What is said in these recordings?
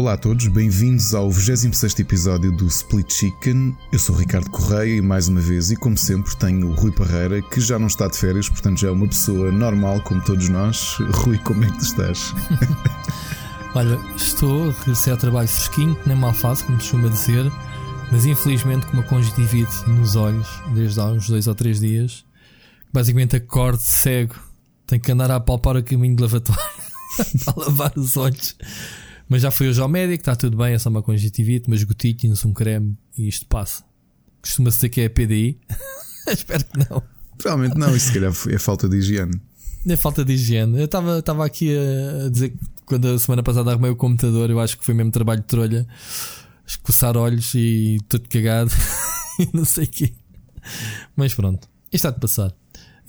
Olá a todos, bem-vindos ao 26 episódio do Split Chicken. Eu sou Ricardo Correia e mais uma vez, e como sempre, tenho o Rui Parreira, que já não está de férias, portanto já é uma pessoa normal como todos nós. Rui, como é que tu estás? Olha, estou, regressei ao trabalho fresquinho, nem mal faço, como costuma dizer, mas infelizmente com uma conjuntivite nos olhos, desde há uns dois ou três dias. Basicamente acordo cego, tenho que andar a palpar o caminho de lavatório para lavar os olhos. Mas já fui hoje ao médico, está tudo bem, é só uma conjuntivite, umas gotículas, um creme e isto passa. Costuma-se dizer que é PDI. Espero que não. Provavelmente não, isso se calhar é falta de higiene. É falta de higiene. Eu estava aqui a dizer que quando a semana passada arrumei o computador, eu acho que foi mesmo trabalho de trolha, escoçar olhos e tudo cagado e não sei o quê. Mas pronto, isto há de passar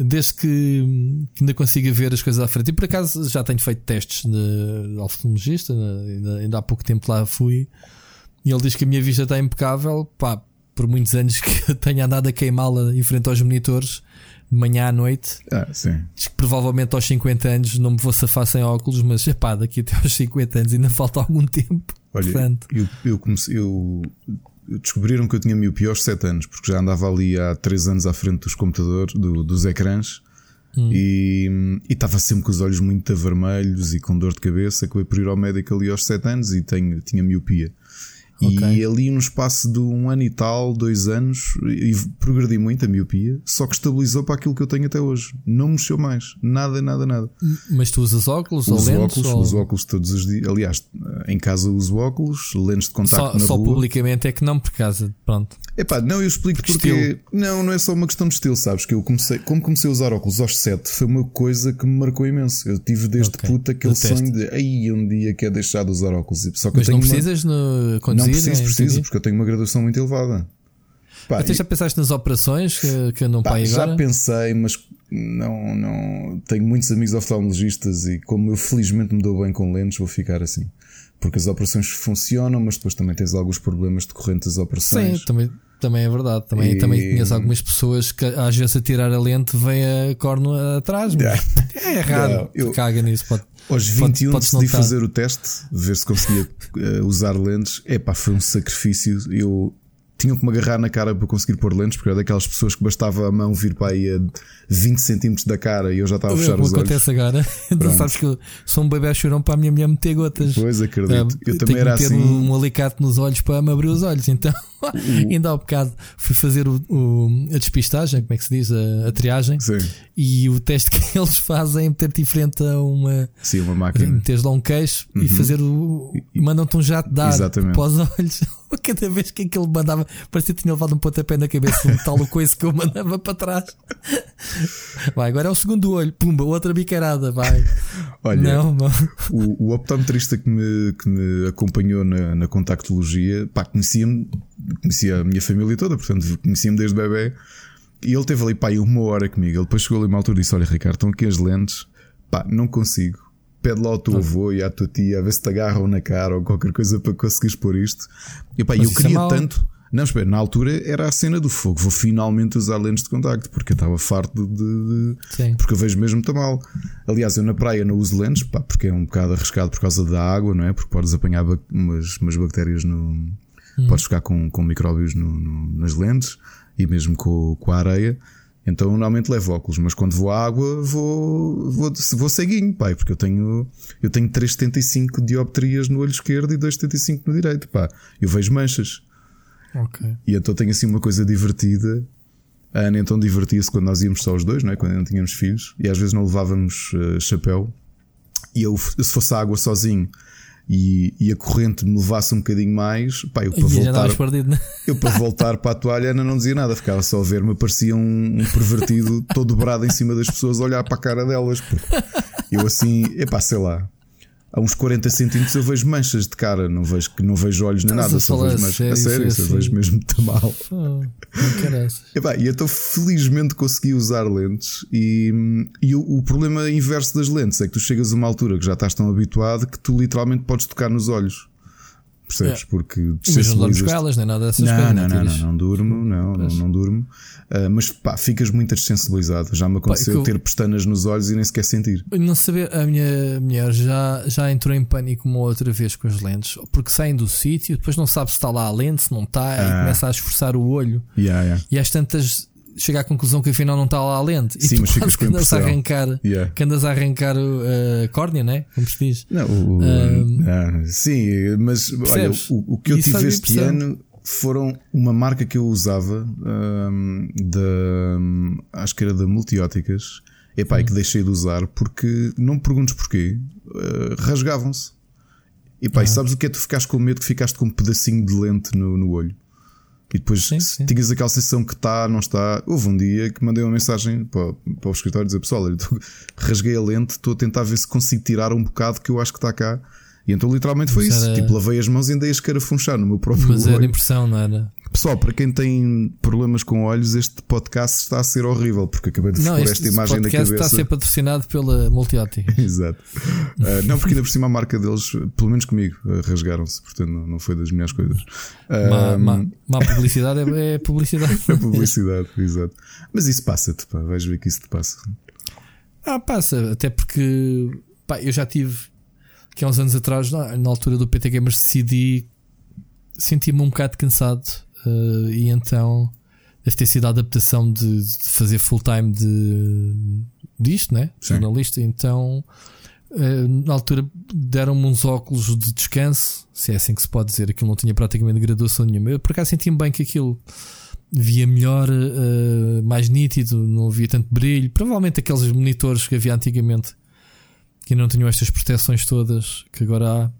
desde que, que, ainda consiga ver as coisas à frente. E por acaso já tenho feito testes de, de oftalmologista, ainda, ainda, há pouco tempo lá fui. E ele diz que a minha vista está impecável. Pá, por muitos anos que eu tenho andado a queimá-la em frente aos monitores, de manhã à noite. Ah, sim. Diz que provavelmente aos 50 anos não me vou safar sem óculos, mas epá, daqui até aos 50 anos ainda falta algum tempo. Olha, Portanto, eu, eu, comecei, eu descobriram que eu tinha miopia aos 7 anos, porque já andava ali há 3 anos à frente dos computadores, do, dos ecrãs, hum. e estava sempre com os olhos muito vermelhos e com dor de cabeça. Acabei por ir ao médico ali aos 7 anos e tenho, tinha miopia. Okay. E ali, no espaço de um ano e tal, dois anos, e progredi muito a miopia, só que estabilizou para aquilo que eu tenho até hoje. Não mexeu mais. Nada, nada, nada. Mas tu usas óculos uso ou lentes? Óculos, ou... Uso óculos todos os dias. Aliás, em casa uso óculos, lentes de contacto só, na só rua. publicamente é que não, por casa, pronto. Epá, não, eu explico porque, porque não, não é só uma questão de estilo, sabes? Que eu comecei, como comecei a usar óculos aos 7, foi uma coisa que me marcou imenso. Eu tive desde okay. puta aquele sonho de aí um dia quer deixar de usar óculos. Só que Mas não tenho precisas uma... no conduzir? Não preciso, preciso, porque eu tenho uma graduação muito elevada. Pá, Até já pensaste nas operações que, que não pai agora? Já pensei, mas não, não tenho muitos amigos oftalmologistas e como eu felizmente me dou bem com lentes, vou ficar assim. Porque as operações funcionam, mas depois também tens alguns problemas decorrentes das operações. Sim, também, também é verdade. Também, e... também conheço algumas pessoas que às vezes a tirar a lente vem a corno atrás. Yeah. É raro. Yeah, eu... Caga nisso. Pode, aos 21 pode, decidi fazer o teste, ver se conseguia uh, usar lentes. É pá, foi um sacrifício. Eu tinham que me agarrar na cara para conseguir pôr lentes, porque era daquelas pessoas que bastava a mão vir para aí a 20 centímetros da cara e eu já estava a fechar os olhos. acontece agora. Então sabes que eu sou um bebê chorão para a minha mulher meter gotas. Pois acredito. eu também era assim. um alicate nos olhos para me abrir os olhos. Então, ainda há um bocado fui fazer o, o, a despistagem, como é que se diz? A, a triagem. Sim. E o teste que eles fazem é meter-te em frente a uma, Sim, uma máquina. Meteres lá um queixo uhum. e fazer o. mandam-te um jato de ar Exatamente. para os olhos. Cada vez que aquilo mandava, parecia que tinha levado um pontapé na cabeça, um tal coisa que eu mandava para trás. Vai, agora é o segundo olho, pumba, outra bicarada, vai. Olha, não, não. O, o optometrista que me, que me acompanhou na, na contactologia, pá, conhecia-me, conhecia a minha família toda, portanto, conhecia-me desde bebê. E ele teve ali, pá, uma hora comigo. Ele depois chegou ali uma altura e disse: Olha, Ricardo, estão aqui as lentes, pá, não consigo pede lá ao teu avô e à tua tia a ver se te agarram na cara ou qualquer coisa para conseguires pôr isto. E pá, eu é queria é tanto. Não, espera, na altura era a cena do fogo. Vou finalmente usar lentes de contacto porque eu estava farto de. de, de porque eu vejo mesmo muito mal. Aliás, eu na praia não uso lentes pá, porque é um bocado arriscado por causa da água, não é? Porque podes apanhar umas, umas bactérias no. Hum. Podes ficar com, com micróbios no, no, nas lentes e mesmo com, com a areia. Então normalmente levo óculos, mas quando vou à água vou, vou, vou ceguinho, pai, porque eu tenho, eu tenho 3,75 dioptrias no olho esquerdo e 2,75 no direito, pá. Eu vejo manchas. Okay. E então tenho assim uma coisa divertida. A Ana então divertia-se quando nós íamos só os dois, não é? quando não tínhamos filhos, e às vezes não levávamos uh, chapéu. E eu, se fosse à água sozinho, e, e, a corrente me levasse um bocadinho mais, pá, eu para voltar, perdido, né? eu para voltar para a toalha Ana não dizia nada, ficava só a ver-me, parecia um, um, pervertido todo dobrado em cima das pessoas a olhar para a cara delas. Eu assim, epá, sei lá, a uns 40 centímetros eu vejo manchas de cara, não vejo, não vejo olhos nem nada, só vejo manchas. Sério, a sério, isso, eu vejo mesmo muito mal. Oh, e, então felizmente consegui usar lentes e, e o, o, problema inverso das lentes é que tu chegas a uma altura que já estás tão habituado que tu literalmente podes tocar nos olhos. percebes? É. Porque Mas não dormes com elas, nem nada dessas não, coisas. não, não, não, tiras. não durmo, não, não, não durmo. Ah, mas pá, ficas muito dessensibilizado. Já me aconteceu eu- ter pestanas nos olhos e nem sequer sentir. Não saber, a minha mulher já, já entrou em pânico uma outra vez com as lentes, porque saem do sítio, depois não sabe se está lá a lente, se não está, e Ah. começa a esforçar o olho, Yeah, yeah, e às tantas chega à conclusão que afinal não está lá a lente, e Sim, tu mas ficas que andas a arrancar, yeah. que andas a arrancar a córnea, né? Como se diz. Não, o- Ahm, ah, sim, mas olha, Percebes? o, o que eu tive este ano foram uma marca que eu usava ahm, da acho que era da Multióticas. Epá, Hum. e que deixei de usar porque não me perguntes porquê, ah, rasgavam-se. E pá, e Ah. sabes o que é? Tu ficaste com medo que ficaste com um pedacinho de lente no, no olho. E depois Sim, sim. tinhas aquela sensação que está, não está. Houve um dia que mandei uma mensagem para, para o escritório dizer: Pessoal, olha, rasguei a lente, estou a tentar ver se consigo tirar um bocado que eu acho que está cá. E então literalmente foi Mas isso. era- Tipo, lavei as mãos e andei a escarafunchar no meu próprio Mas era olho. impressão, não era? Pessoal, para quem tem problemas com olhos, este podcast está a ser horrível porque acabei de Não, pôr esta imagem na podcast cabeça. está a ser patrocinado pela Multiótica. Exato. Ah, não, porque ainda por cima a marca deles, pelo menos comigo, ah, rasgaram-se. Portanto, não, não foi das melhores coisas. má, Ah, má, má publicidade é, é publicidade. É publicidade, exato. Mas isso passa-te, pá. Vais ver que isso te passa. Ah, passa, até porque pá, eu já tive que há uns anos atrás, na, na altura do PT Gamers, decidi sentir-me um bocado cansado eh, e então deve ter sido a adaptação de, de fazer full time de disto, né? Sim. Jornalista, então eh, na altura deram-me uns óculos de descanso, se é assim que se pode dizer, aquilo não tinha praticamente graduação nenhuma. Eu por acaso sentia-me bem que aquilo via melhor, eh, mais nítido, não havia tanto brilho. Provavelmente aqueles monitores que havia antigamente que não tinham estas proteções todas que agora há.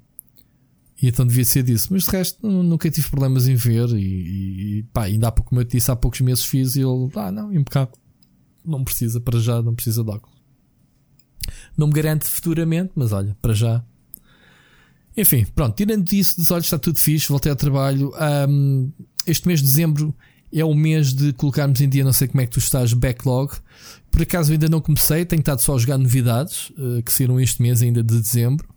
E então devia ser disso. Mas de resto, nu- nunca tive problemas em ver. E, e, pá, ainda há pouco, como eu disse, há poucos meses fiz e ele, ah, não, impecável. Não precisa para já, não precisa de óculos. Não me garante futuramente, mas olha, para já. Enfim, pronto, tirando disso, dos olhos está tudo fixe, voltei ao trabalho. Ahm, este mês de dezembro é o mês de colocarmos em dia, não sei como é que tu estás, backlog. Por acaso ainda não comecei, tenho estado só a jogar novidades eh, que saíram este mês ainda de dezembro.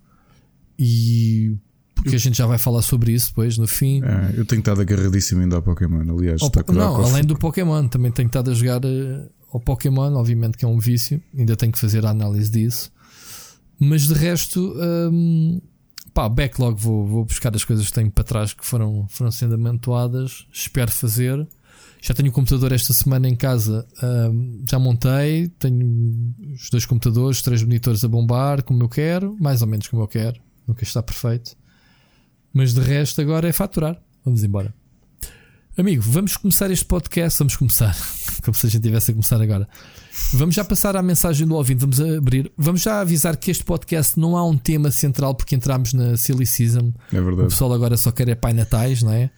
E porque a gente já vai falar sobre isso depois no fim. Ah, eu tenho estado agarradíssimo ainda ao Pokémon. Aliás, dar não, além do Pokémon, também tenho estado a jogar eh, ao Pokémon, obviamente que é um vício, ainda tenho que fazer a análise disso. Mas de resto, hum, pá, backlog, vou, vou buscar as coisas que tenho para trás que foram, foram sendo amontoadas. Espero fazer. Já tenho o computador esta semana em casa, hum, já montei. Tenho os dois computadores, três monitores a bombar, como eu quero, mais ou menos como eu quero. Nunca está perfeito. Mas de resto, agora é faturar. Vamos embora. Amigo, vamos começar este podcast. Vamos começar, como se a gente tivesse a começar agora. Vamos já passar à mensagem do ouvinte. Vamos abrir. Vamos já avisar que este podcast não há um tema central porque entramos na Silly Season. É O verdade. pessoal agora só quer é Pai Natais, não é?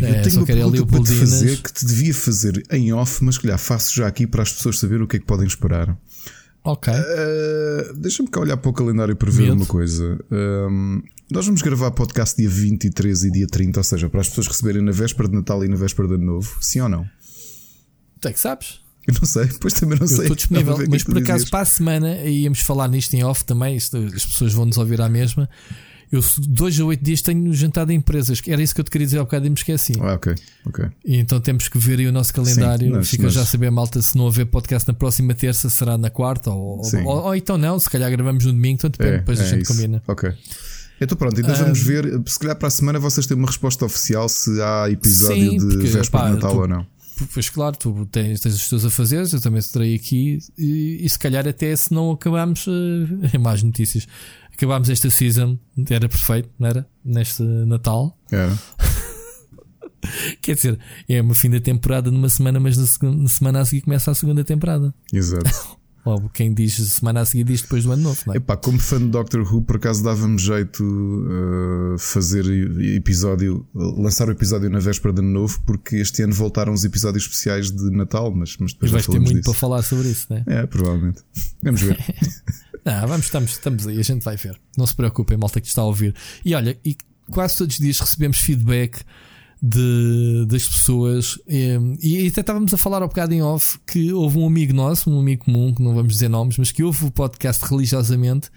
Eu É, tenho só uma é pergunta para te fazer que te devia fazer em off, mas que calhar faço já aqui para as pessoas saberem o que é que podem esperar. Ok. Uh, Deixa-me cá olhar para o calendário para ver Medo. uma coisa. Um, nós vamos gravar podcast dia 23 e dia 30, ou seja, para as pessoas receberem na véspera de Natal e na véspera de Ano Novo. Sim ou não? Tu é que sabes? Eu não sei, pois também não Eu sei. estou disponível. Mas por acaso, dizias. para a semana, íamos falar nisto em off também. isto- as pessoas vão nos ouvir à mesma. Eu, dois a oito dias, tenho jantado em empresas. Era isso que eu te queria dizer há bocado e me esqueci. Ah, ok, ok. E então temos que ver aí o nosso calendário. Sim, mas- Fica mas- já a saber, malta, se não haver podcast na próxima terça, será na quarta. Ou, ou, ou então não, se calhar gravamos no domingo. Então depende, É, depois a é gente isso. combina. Ok. Então pronto, então Ah, vamos ver. Se calhar para a semana vocês têm uma resposta oficial se há episódio Sim, de porque, véspera de Natal tu- ou não. Pois claro, tu tens, tens os teus afazeres, eu também estarei aqui e, e se calhar até se não acabamos eh, em mais notícias. Acabámos esta season, era perfeito, não era? Neste Natal. Era. Quer dizer, é uma fim da temporada numa semana, mas na, segunda, na semana a seguir começa a segunda temporada. Exato. Ou quem diz semana a seguir diz depois do ano novo, não é? Epá, como fã de Doctor Who, por acaso dava-me jeito uh, fazer episódio, lançar o episódio na véspera de ano novo, porque este ano voltaram os episódios especiais de Natal, mas, mas E depois já vais ter falamos muito disso. para falar sobre isso, não é? É, provavelmente. Vamos ver. Não, vamos, estamos, estamos aí, a gente vai ver. Não se preocupem, malta que está a ouvir. E olha, e quase todos os dias recebemos feedback de, das pessoas. eh, E, até estávamos a falar ao bocado em off que houve um amigo nosso, um amigo comum, que não vamos dizer nomes, mas que ouve o podcast religiosamente.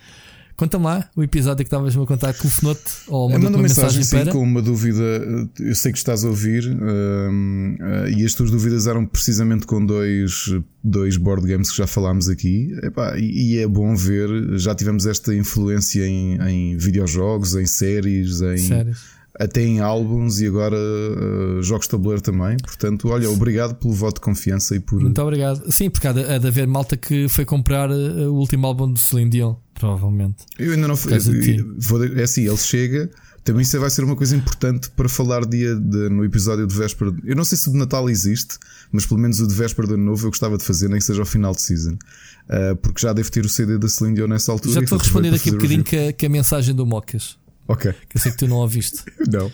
Conta-me lá o episódio que estavas-me a contar que o Fenote ou mandou uma mensagem, mensagem sim, com uma dúvida. Eu sei que estás a ouvir uh, uh, e as tuas dúvidas eram precisamente com dois, dois board games que já falámos aqui. Epá, e, e, é bom ver, já tivemos esta influência em, em videojogos, em séries, em. Séries até em álbuns e agora uh, jogos de tabuleiro também. Portanto, olha, obrigado pelo voto de confiança e por. Muito obrigado. Sim, porque há de, há de haver malta que foi comprar uh, o último álbum do Celine Dion, provavelmente. Eu ainda não fui. Vou, é assim, ele chega. Também isso vai ser uma coisa importante para falar dia de, no episódio de véspera. Eu não sei se o de Natal existe, mas pelo menos o de véspera de ano novo eu gostava de fazer, nem que seja ao final de season. Uh, porque já deve ter o CD da Celine Dion nessa altura. Já te vou responder daqui um bocadinho com a, a mensagem do Mocas. Ok. Que eu sei que tu não ouviste. não.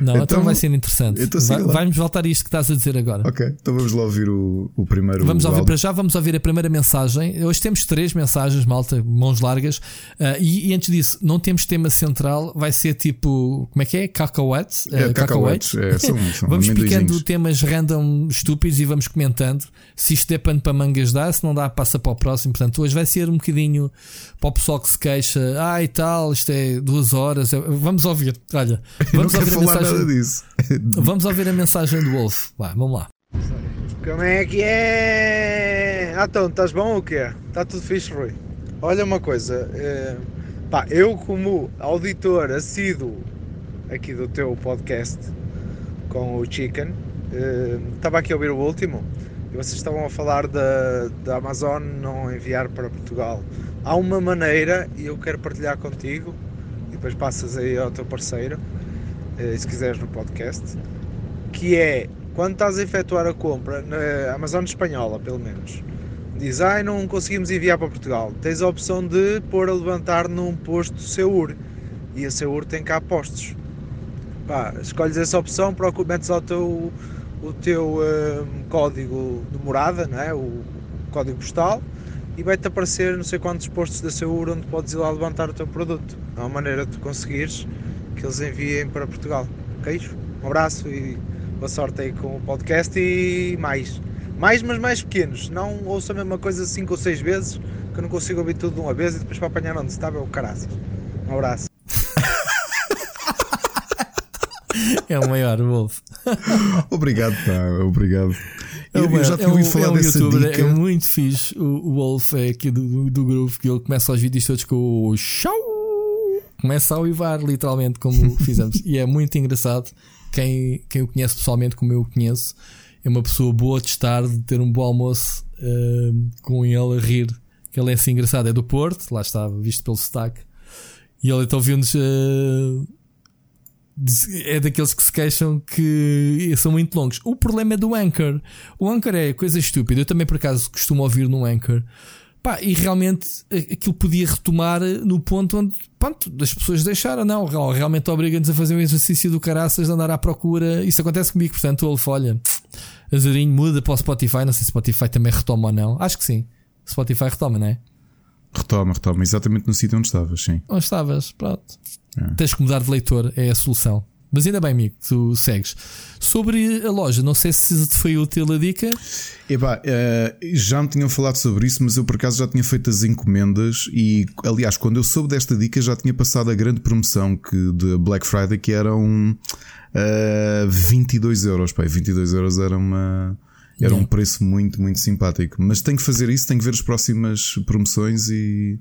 Não, então, então vai ser interessante. Então vai, Vai-nos voltar a isto que estás a dizer agora. Ok, então vamos lá ouvir o, o primeiro. Vamos ouvir para já, vamos ouvir a primeira mensagem. Hoje temos três mensagens, malta, mãos largas. Uh, e, e, antes disso, não temos tema central, vai ser tipo. Como é que é? Cacahuetes? Uh, é, cacahuetes. É, são, são vamos picando temas random estúpidos e vamos comentando. Se isto é pano para mangas dá, se não dá, passa para o próximo. Portanto, hoje vai ser um bocadinho para o pessoal que se queixa. Ah, e tal, isto é duas horas horas. Vamos ouvir. Olha, vamos ouvir a mensagem. disso. vamos ouvir a mensagem do Wolf. Vai, vamos lá. Como é que é? Ah, então, estás bom ou quê? Está tudo fixe, Rui? Olha uma coisa, é, pá, eu como auditor assíduo aqui do teu podcast com o Chicken, é, estava aqui a ouvir o último e vocês estavam a falar da, da Amazon não enviar para Portugal. Há uma maneira, e eu quero partilhar contigo, depois passas aí ao teu parceiro, eh, se quiseres no podcast, que é quando estás a efetuar a compra na Amazon espanhola, pelo menos, diz, ai, não conseguimos enviar para Portugal, tens a opção de pôr a levantar num posto Seur e a Seur tem cá postos. Pá, escolhes essa opção, metes ao teu, o teu um, código de morada, não é? o, o código postal e vai-te aparecer não sei quantos postos da Seur onde podes ir lá levantar o teu produto. É uma maneira de conseguires que eles enviem para Portugal. Ok? Um abraço e boa sorte aí com o podcast e mais. Mais, mas mais pequenos. Não ouço a mesma coisa 5 ou 6 vezes, que eu não consigo ouvir tudo de uma vez e depois para apanhar onde está, é o caraças. Um abraço. é o maior, Wolf. obrigado, pá, obrigado. É eu, eu já tinha é ouvido falar é um dessa youtuber, dica. É muito fixe. O, o Wolf é aqui do, do grupo que ele começa os vídeos todos com o show. Começa a uivar, literalmente, como fizemos. e é muito engraçado. Quem, quem o conhece pessoalmente, como eu o conheço, é uma pessoa boa de estar, de ter um bom almoço uh, com ele a rir. Que ele é assim engraçado. É do Porto, lá está, visto pelo sotaque. E ele então viu-nos. Uh, é daqueles que se queixam que são muito longos. O problema é do Anchor. O Anchor é coisa estúpida. Eu também, por acaso, costumo ouvir no Anchor. Pá, e realmente aquilo podia retomar no ponto onde pronto, as pessoas deixaram. Não, realmente obriga-nos a fazer um exercício do caraças de andar à procura. Isso acontece comigo, portanto, Wolf, olha, azurinho muda para o Spotify. Não sei se Spotify também retoma ou não. Acho que sim. Spotify retoma, não é? Retoma, retoma, exatamente no sítio onde estavas, sim. Onde estavas, pronto. É. Tens que mudar de leitor, é a solução. Mas ainda bem, amigo, tu segues. Sobre a loja, não sei se te foi útil a dica. Epá, uh, já me tinham falado sobre isso, mas eu por acaso já tinha feito as encomendas e, aliás, quando eu soube desta dica já tinha passado a grande promoção que, de Black Friday que eram uh, 22 euros. Pá, 22 euros era uma. Era um preço muito, muito simpático. Mas tenho que fazer isso, tenho que ver as próximas promoções e,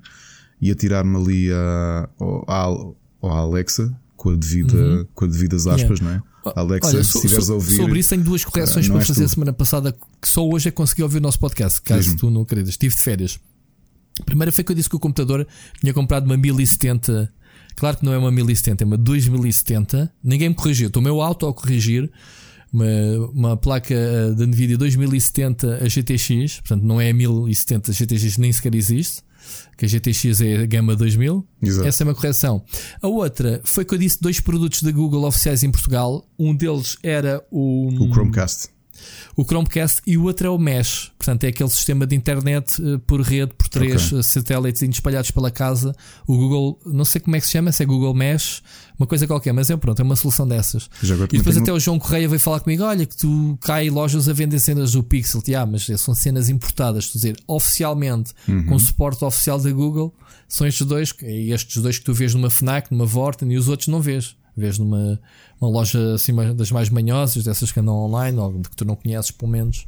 e atirar-me ali a, a, ou a Alexa, com, a devida, uhum. com a devidas aspas, yeah. não é? Alexa, Olha, se estiveres a ouvir. Sobre isso, tenho duas correções para fazer a semana passada que só hoje é que consegui ouvir o nosso podcast, caso Mesmo. tu não acreditas. Estive de férias. Primeiro foi que eu disse que o computador tinha comprado uma 1070. Claro que não é uma 1070, é uma 2070. Ninguém me corrigiu. Estou meu auto a corrigir. Uma, uma placa da Nvidia 2070 a GTX, portanto não é a 1070 GTX, nem sequer existe que a GTX é a gama 2000. Exato. Essa é uma correção. A outra foi que eu disse dois produtos da Google oficiais em Portugal. Um deles era o. O Chromecast. O Chromecast e o outro é o Mesh. Portanto, é aquele sistema de internet uh, por rede, por três okay. satélites espalhados pela casa. O Google, não sei como é que se chama, se é Google Mesh, uma coisa qualquer, mas é pronto, é uma solução dessas. e depois até o João Correia veio falar comigo: olha, que tu cai lojas a vender cenas do Pixel. Ah, mas são cenas importadas, estou a dizer, oficialmente, uhum. com suporte oficial da Google, são estes dois, e estes dois que tu vês numa Fnac, numa Vorten e os outros não vês. Vês numa uma loja assim das mais manhosas, dessas que andam online, ou que tu não conheces, pelo menos,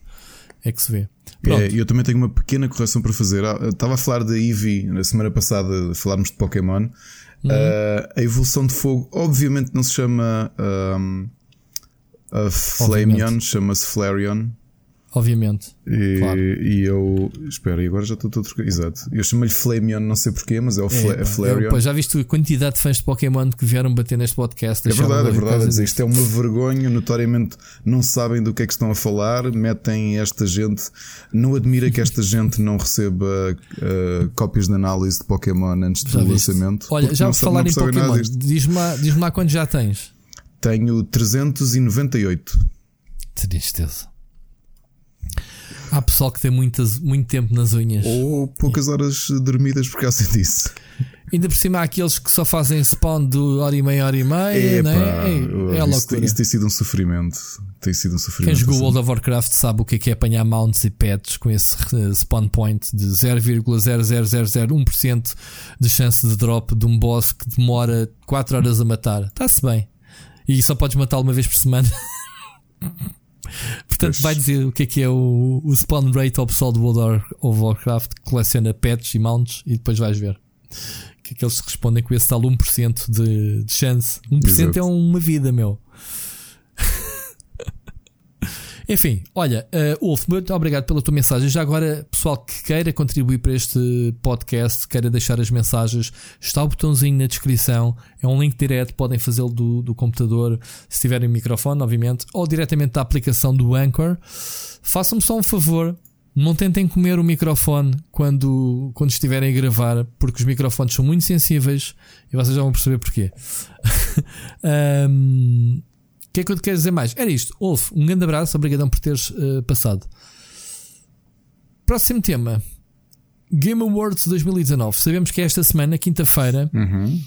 é que se vê. É, eu também tenho uma pequena correção para fazer. Ah, estava a falar da Eevee na semana passada, falarmos de Pokémon. Uhum. Uh, a evolução de fogo, obviamente, não se chama um, a Flameon, chama-se Flareon obviamente. E, claro. e eu. Espera, e agora já estou todo. Exato. Eu chamo-lhe Flameon, não sei porquê, mas é o é, Flareon. Pá, já viste a quantidade de fãs de Pokémon que vieram bater neste podcast? É verdade, é verdade. Dizer, isto é uma vergonha, notoriamente não sabem do que é que estão a falar, metem esta gente. Não admira que esta gente não receba uh, cópias de análise de Pokémon antes do lançamento. Olha, já vou falar em Pokémon, diz-me lá, diz lá quantos já tens. Tenho 398. Tristeza. Há pessoal que tem muitas, muito tempo nas unhas. Ou poucas horas dormidas por causa disso. Ainda por cima há aqueles que só fazem spawn de hora e meia, hora e meia, Epa, né? é, é loucura. Isso, isso tem sido um sofrimento. Tem sido um sofrimento. Quem jogou assim. World of Warcraft sabe o que é, que é apanhar mounts e pets com esse eh, spawn point de 0,0001% de chance de drop de um boss que demora 4 horas a matar. Está-se bem. E só podes matá-lo uma vez por semana. Portanto, vai dizer o que é que é o, o spawn rate ao pessoal do World of Warcraft que coleciona pets e mounts e depois vais ver. Que é que eles respondem com esse tal 1% de, de chance. 1% Exato. é uma vida, meu. Enfim, olha, uh, Wolf, muito obrigado pela tua mensagem. Já agora, pessoal que queira contribuir para este podcast, queira deixar as mensagens, está o botãozinho na descrição. É um link direto, podem fazê-lo do, do computador, se tiverem microfone, obviamente, ou diretamente da aplicação do Anchor. Façam-me só um favor, não tentem comer o microfone quando, quando estiverem a gravar, porque os microfones são muito sensíveis e vocês já vão perceber porquê. um, que é que eu te quero dizer mais? Era isto. Wolf, um grande abraço, obrigadão por teres uh, passado. Próximo tema: Game Awards 2019. Sabemos que é esta semana, quinta-feira. Uhum.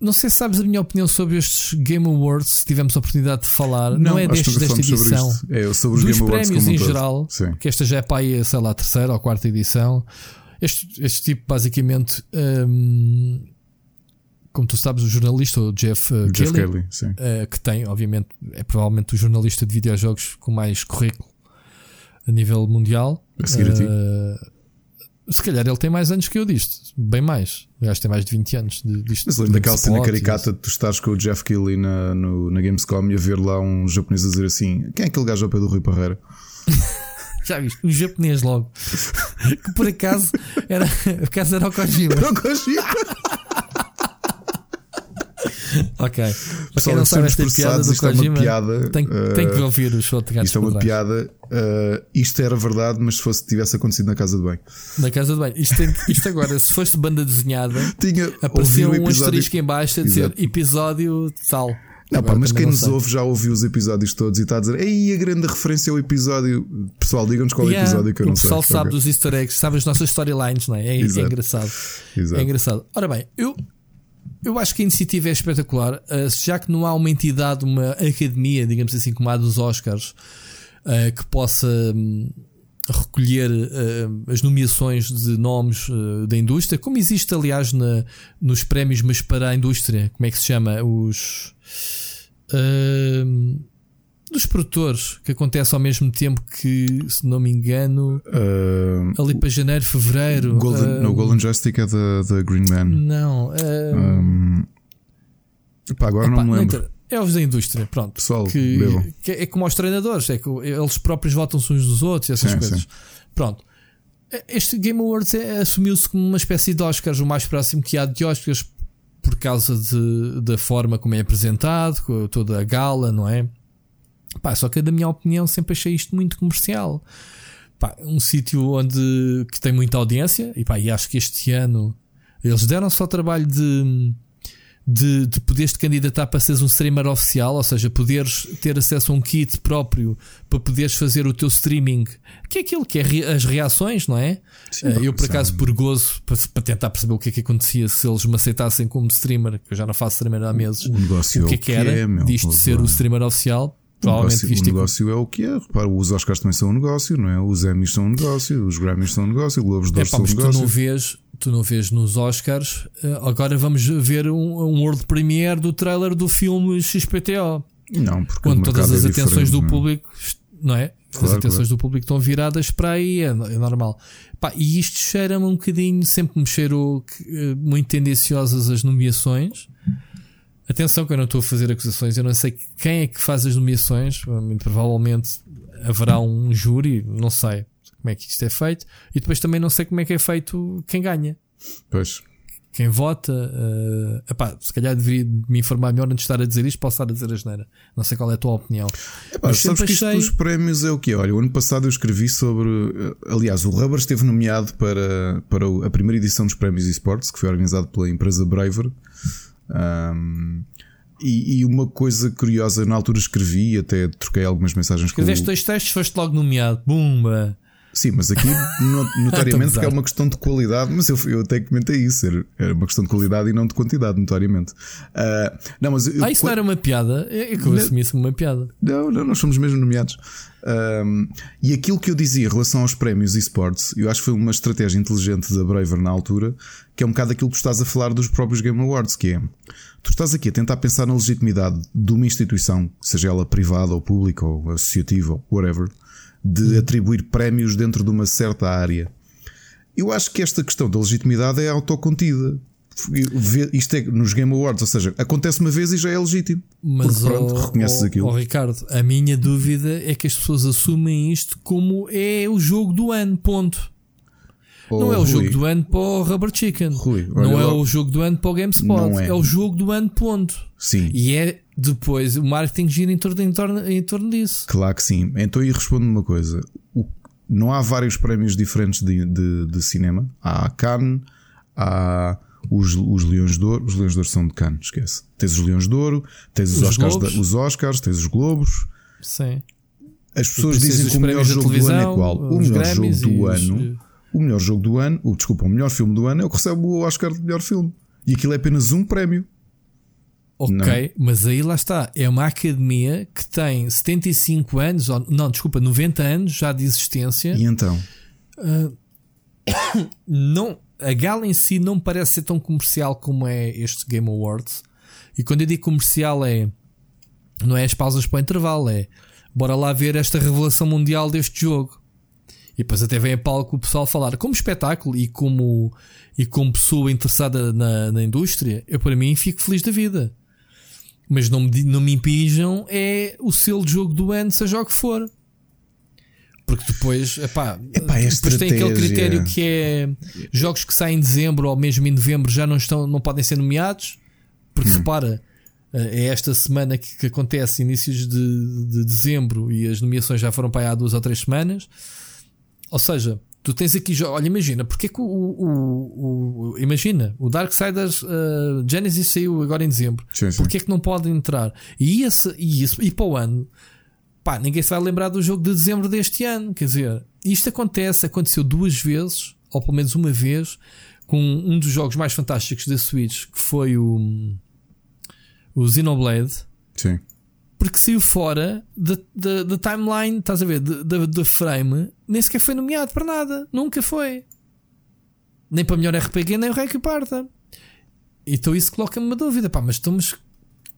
Não sei se sabes a minha opinião sobre estes Game Awards, se tivemos a oportunidade de falar. Não, não é destes, desta edição. Sobre é, sobre os dos Game Awards prémios em todo. geral, Sim. que esta já é para aí, sei lá, a terceira ou quarta edição. Este, este tipo, basicamente, um, como tu sabes, o jornalista, o Jeff, uh, Jeff Kelly, Kelly uh, que tem, obviamente, é provavelmente o jornalista de videojogos com mais currículo a nível mundial. A seguir a ti. Uh, se calhar ele tem mais anos que eu disto, bem mais. Eu acho que tem mais de 20 anos disto. Mas lembro daquela cena caricata de tu estares com o Jeff Kelly na, no, na Gamescom e a ver lá um japonês a dizer assim: quem é aquele gajo ao pé do Rui Parreira? Já viste? Um japonês logo. que por acaso era, por acaso era o Kojima. Era o Kojima. ok. Para quem não sabe esta piada do Kojima, é uma piada, tem, uh, tem que ouvir o show de Isto é uma piada. Uh, isto era verdade, mas se fosse tivesse acontecido na casa de banho. Na casa de banho. Isto, tem, isto agora, se fosse banda desenhada, Tinha apareceu um asterisco em baixo a dizer Exato. episódio tal. Não, pá, mas quem nos ouve já ouviu os episódios todos e está a dizer Ei, a grande referência ao episódio. Pessoal, digam-nos qual é o episódio que eu não sei. O pessoal sabe okay. dos easter eggs, sabe as nossas storylines, não é? É, é engraçado. Exato. É engraçado. Ora bem, eu eu acho que a iniciativa é espetacular, eh, já que não há uma entidade, uma academia, digamos assim, como a dos Oscars, eh, que possa hum, recolher eh, as nomeações de nomes da indústria, como existe, aliás, na, nos prémios, mas para a indústria, como é que se chama? Os. Uh, dos produtores, que acontece ao mesmo tempo que, se não me engano, uh, ali para janeiro, fevereiro. Golden, uh, no Golden Joystick é da Green Man. Não. Uh, um, pá, agora não me lembro. É os da indústria, pronto. Pessoal, que, que, é como aos treinadores, é que eles próprios votam-se uns dos outros essas sim, coisas. Sim. Pronto. Este Game Awards é, assumiu-se como uma espécie de Oscars, o mais próximo que há de Oscars, por causa de, da forma como é apresentado, toda a gala, não é? Pá, só que da minha opinião sempre achei isto muito comercial. Pá, um sítio onde que tem muita audiência e, pá, e acho que este ano eles deram só o trabalho de, de, de poderes te candidatar para seres um streamer oficial, ou seja, poderes ter acesso a um kit próprio para poderes fazer o teu streaming, que é aquilo que é as reações, não é? Sim, eu, por acaso, por gozo, para, tentar perceber o que é que acontecia se eles me aceitassem como streamer, que eu já não faço streamer há meses, o, negócio o que é que, era, é, meu, disto ser o streamer oficial. Provavelmente o negócio, o negócio é o que é. Repara, os Oscars também são um negócio, não é? Os Emmys são um negócio, os Grammys são um negócio, os Globos de Ouro é, são um negócio. Tu não vês, tu não vês nos Oscars. Eh, agora vamos ver um, um World Premiere do trailer do filme XPTO. Não, porque quando todas as é atenções do não. É? público, não é? Claro, as atenções claro. do público estão viradas para aí, é, é normal. Pá, e isto cheira-me um bocadinho, sempre me cheirou eh, muito tendenciosas as nomeações. Atenção que eu não estou a fazer acusações, eu não sei quem é que faz as nomeações, provavelmente haverá um júri, não sei como é que isto é feito, e depois também não sei como é que é feito quem ganha. Pois. Quem vota, uh, epá, se calhar deveria me informar melhor antes de estar a dizer isto, posso estar a dizer a geneira. Não sei qual é a tua opinião. Epá, Mas sabes que isto achei... dos prémios é o que Olha, o ano passado eu escrevi sobre. Eh, aliás, o Rubber esteve nomeado para, para a primeira edição dos prémios esportes, que foi organizado pela empresa Braver. Um, e, e, uma coisa curiosa, na altura escrevi, até troquei algumas mensagens Escreveste com dois textos, foste logo nomeado. Bumba! Sim, mas aqui notoriamente porque é uma questão de qualidade, mas eu, eu até comentei isso, era, uma questão de qualidade e não de quantidade, notoriamente. Uh, não, mas eu, ah, isso não era uma piada? É, é que eu assumi isso como uma piada. Não, não, nós somos mesmo nomeados. Um, e aquilo que eu dizia em relação aos prémios esportes, eu acho que foi uma estratégia inteligente da Braver na altura, que é um bocado aquilo que tu estás a falar dos próprios Game Awards, que é tu estás aqui a tentar pensar na legitimidade de uma instituição, seja ela privada ou pública ou associativa ou whatever de atribuir prémios dentro de uma certa área. Eu acho que esta questão da legitimidade é autocontida. Isto é nos Game Awards, ou seja, acontece uma vez e já é legítimo. Mas pronto, oh, reconheces oh, aquilo. Oh, Ricardo, a minha dúvida é que as pessoas assumem isto como é o jogo do ano, ponto. Não é o jogo do ano para o Rubber Chicken. Rui, não é o jogo do ano para o GameSpot. É. é. o jogo do ano, ponto. Sim. E é depois o marketing gira em torno, em torno, em torno disso. Claro que sim. Então, e respondo uma coisa: o, não há vários prémios diferentes de, de, de cinema. Há a Cannes, há os, os Leões de Ouro. Os Leões de Ouro são de Cannes, esquece. Tens os Leões de Ouro, tens os, os Oscars, da, os Oscars, tens os Globos. Sim. As pessoas dizem que o melhor jogo do ano é qual? O melhor jogo do ano. O melhor jogo do ano, o, desculpa, o melhor filme do ano é o que recebe o Oscar de melhor filme. E aquilo é apenas um prémio. Ok, não. mas aí lá está. É uma academia que tem 75 anos, ou, não, desculpa, 90 anos já de existência. E então? Uh, não, a gala em si não parece ser tão comercial como é este Game Awards. E quando eu digo comercial é. Não é as pausas para o intervalo, é. Bora lá ver esta revelação mundial deste jogo. E depois até vem a palco o pessoal falar como espetáculo e como, e como pessoa interessada na, na indústria. Eu, para mim, fico feliz da vida mas não me, não me impinjam é o selo de jogo do ano, seja o que for. Porque depois, epá, epá é depois tem aquele critério que é jogos que saem em dezembro ou mesmo em novembro já não, estão, não podem ser nomeados. Porque hum. repara, eh, é esta semana que, que acontece, inícios de, de, dezembro, e as nomeações já foram para aí há duas ou três semanas. Ou seja, Tu tens aqui, olha, imagina, porque é que o, o, o imagina, o Darksiders uh, Genesis saiu agora em dezembro, sim, sim. porque é que não pode entrar? E esse, e isso, e para o ano, pá, ninguém se vai lembrar do jogo de dezembro deste ano, quer dizer, isto acontece, aconteceu duas vezes, ou pelo menos uma vez, com um dos jogos mais fantásticos da Switch, que foi o, o Xenoblade. Sim porque saiu fora da timeline, estás a ver, da frame, nem sequer foi nomeado para nada, nunca foi. Nem para melhor RPG, nem o rei que parta. Então isso coloca-me uma dúvida, pá, mas estamos.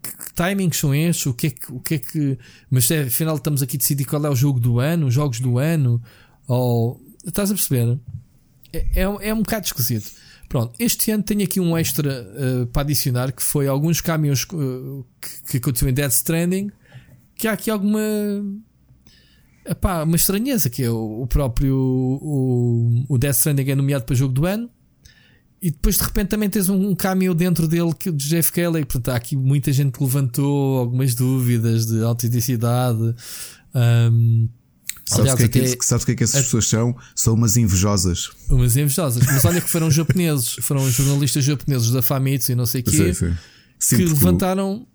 Que timings são estes? O que é que. O que, é que mas é, afinal estamos aqui a decidir qual é o jogo do ano, os jogos do ano, ou. Estás a perceber? É, é, é um bocado esquisito. Pronto, este ano tenho aqui um extra uh, para adicionar que foi alguns caminhos uh, que, que aconteceu em Dead Stranding. Que há aqui alguma epá, uma estranheza que é o, o próprio o, o Death Stranding é nomeado para jogo do ano e depois de repente também tens um, um dentro dele que de Jeff Kelly portanto há aqui muita gente que levantou algumas dúvidas de autenticidade um, Sabes o que, é que, sabes que, é que essas pessoas são? São umas invejosas. Umas invejosas. Mas olha que foram japoneses, foram jornalistas japoneses da Famitsu e não sei o quê. Sim, que porque tu- levantaram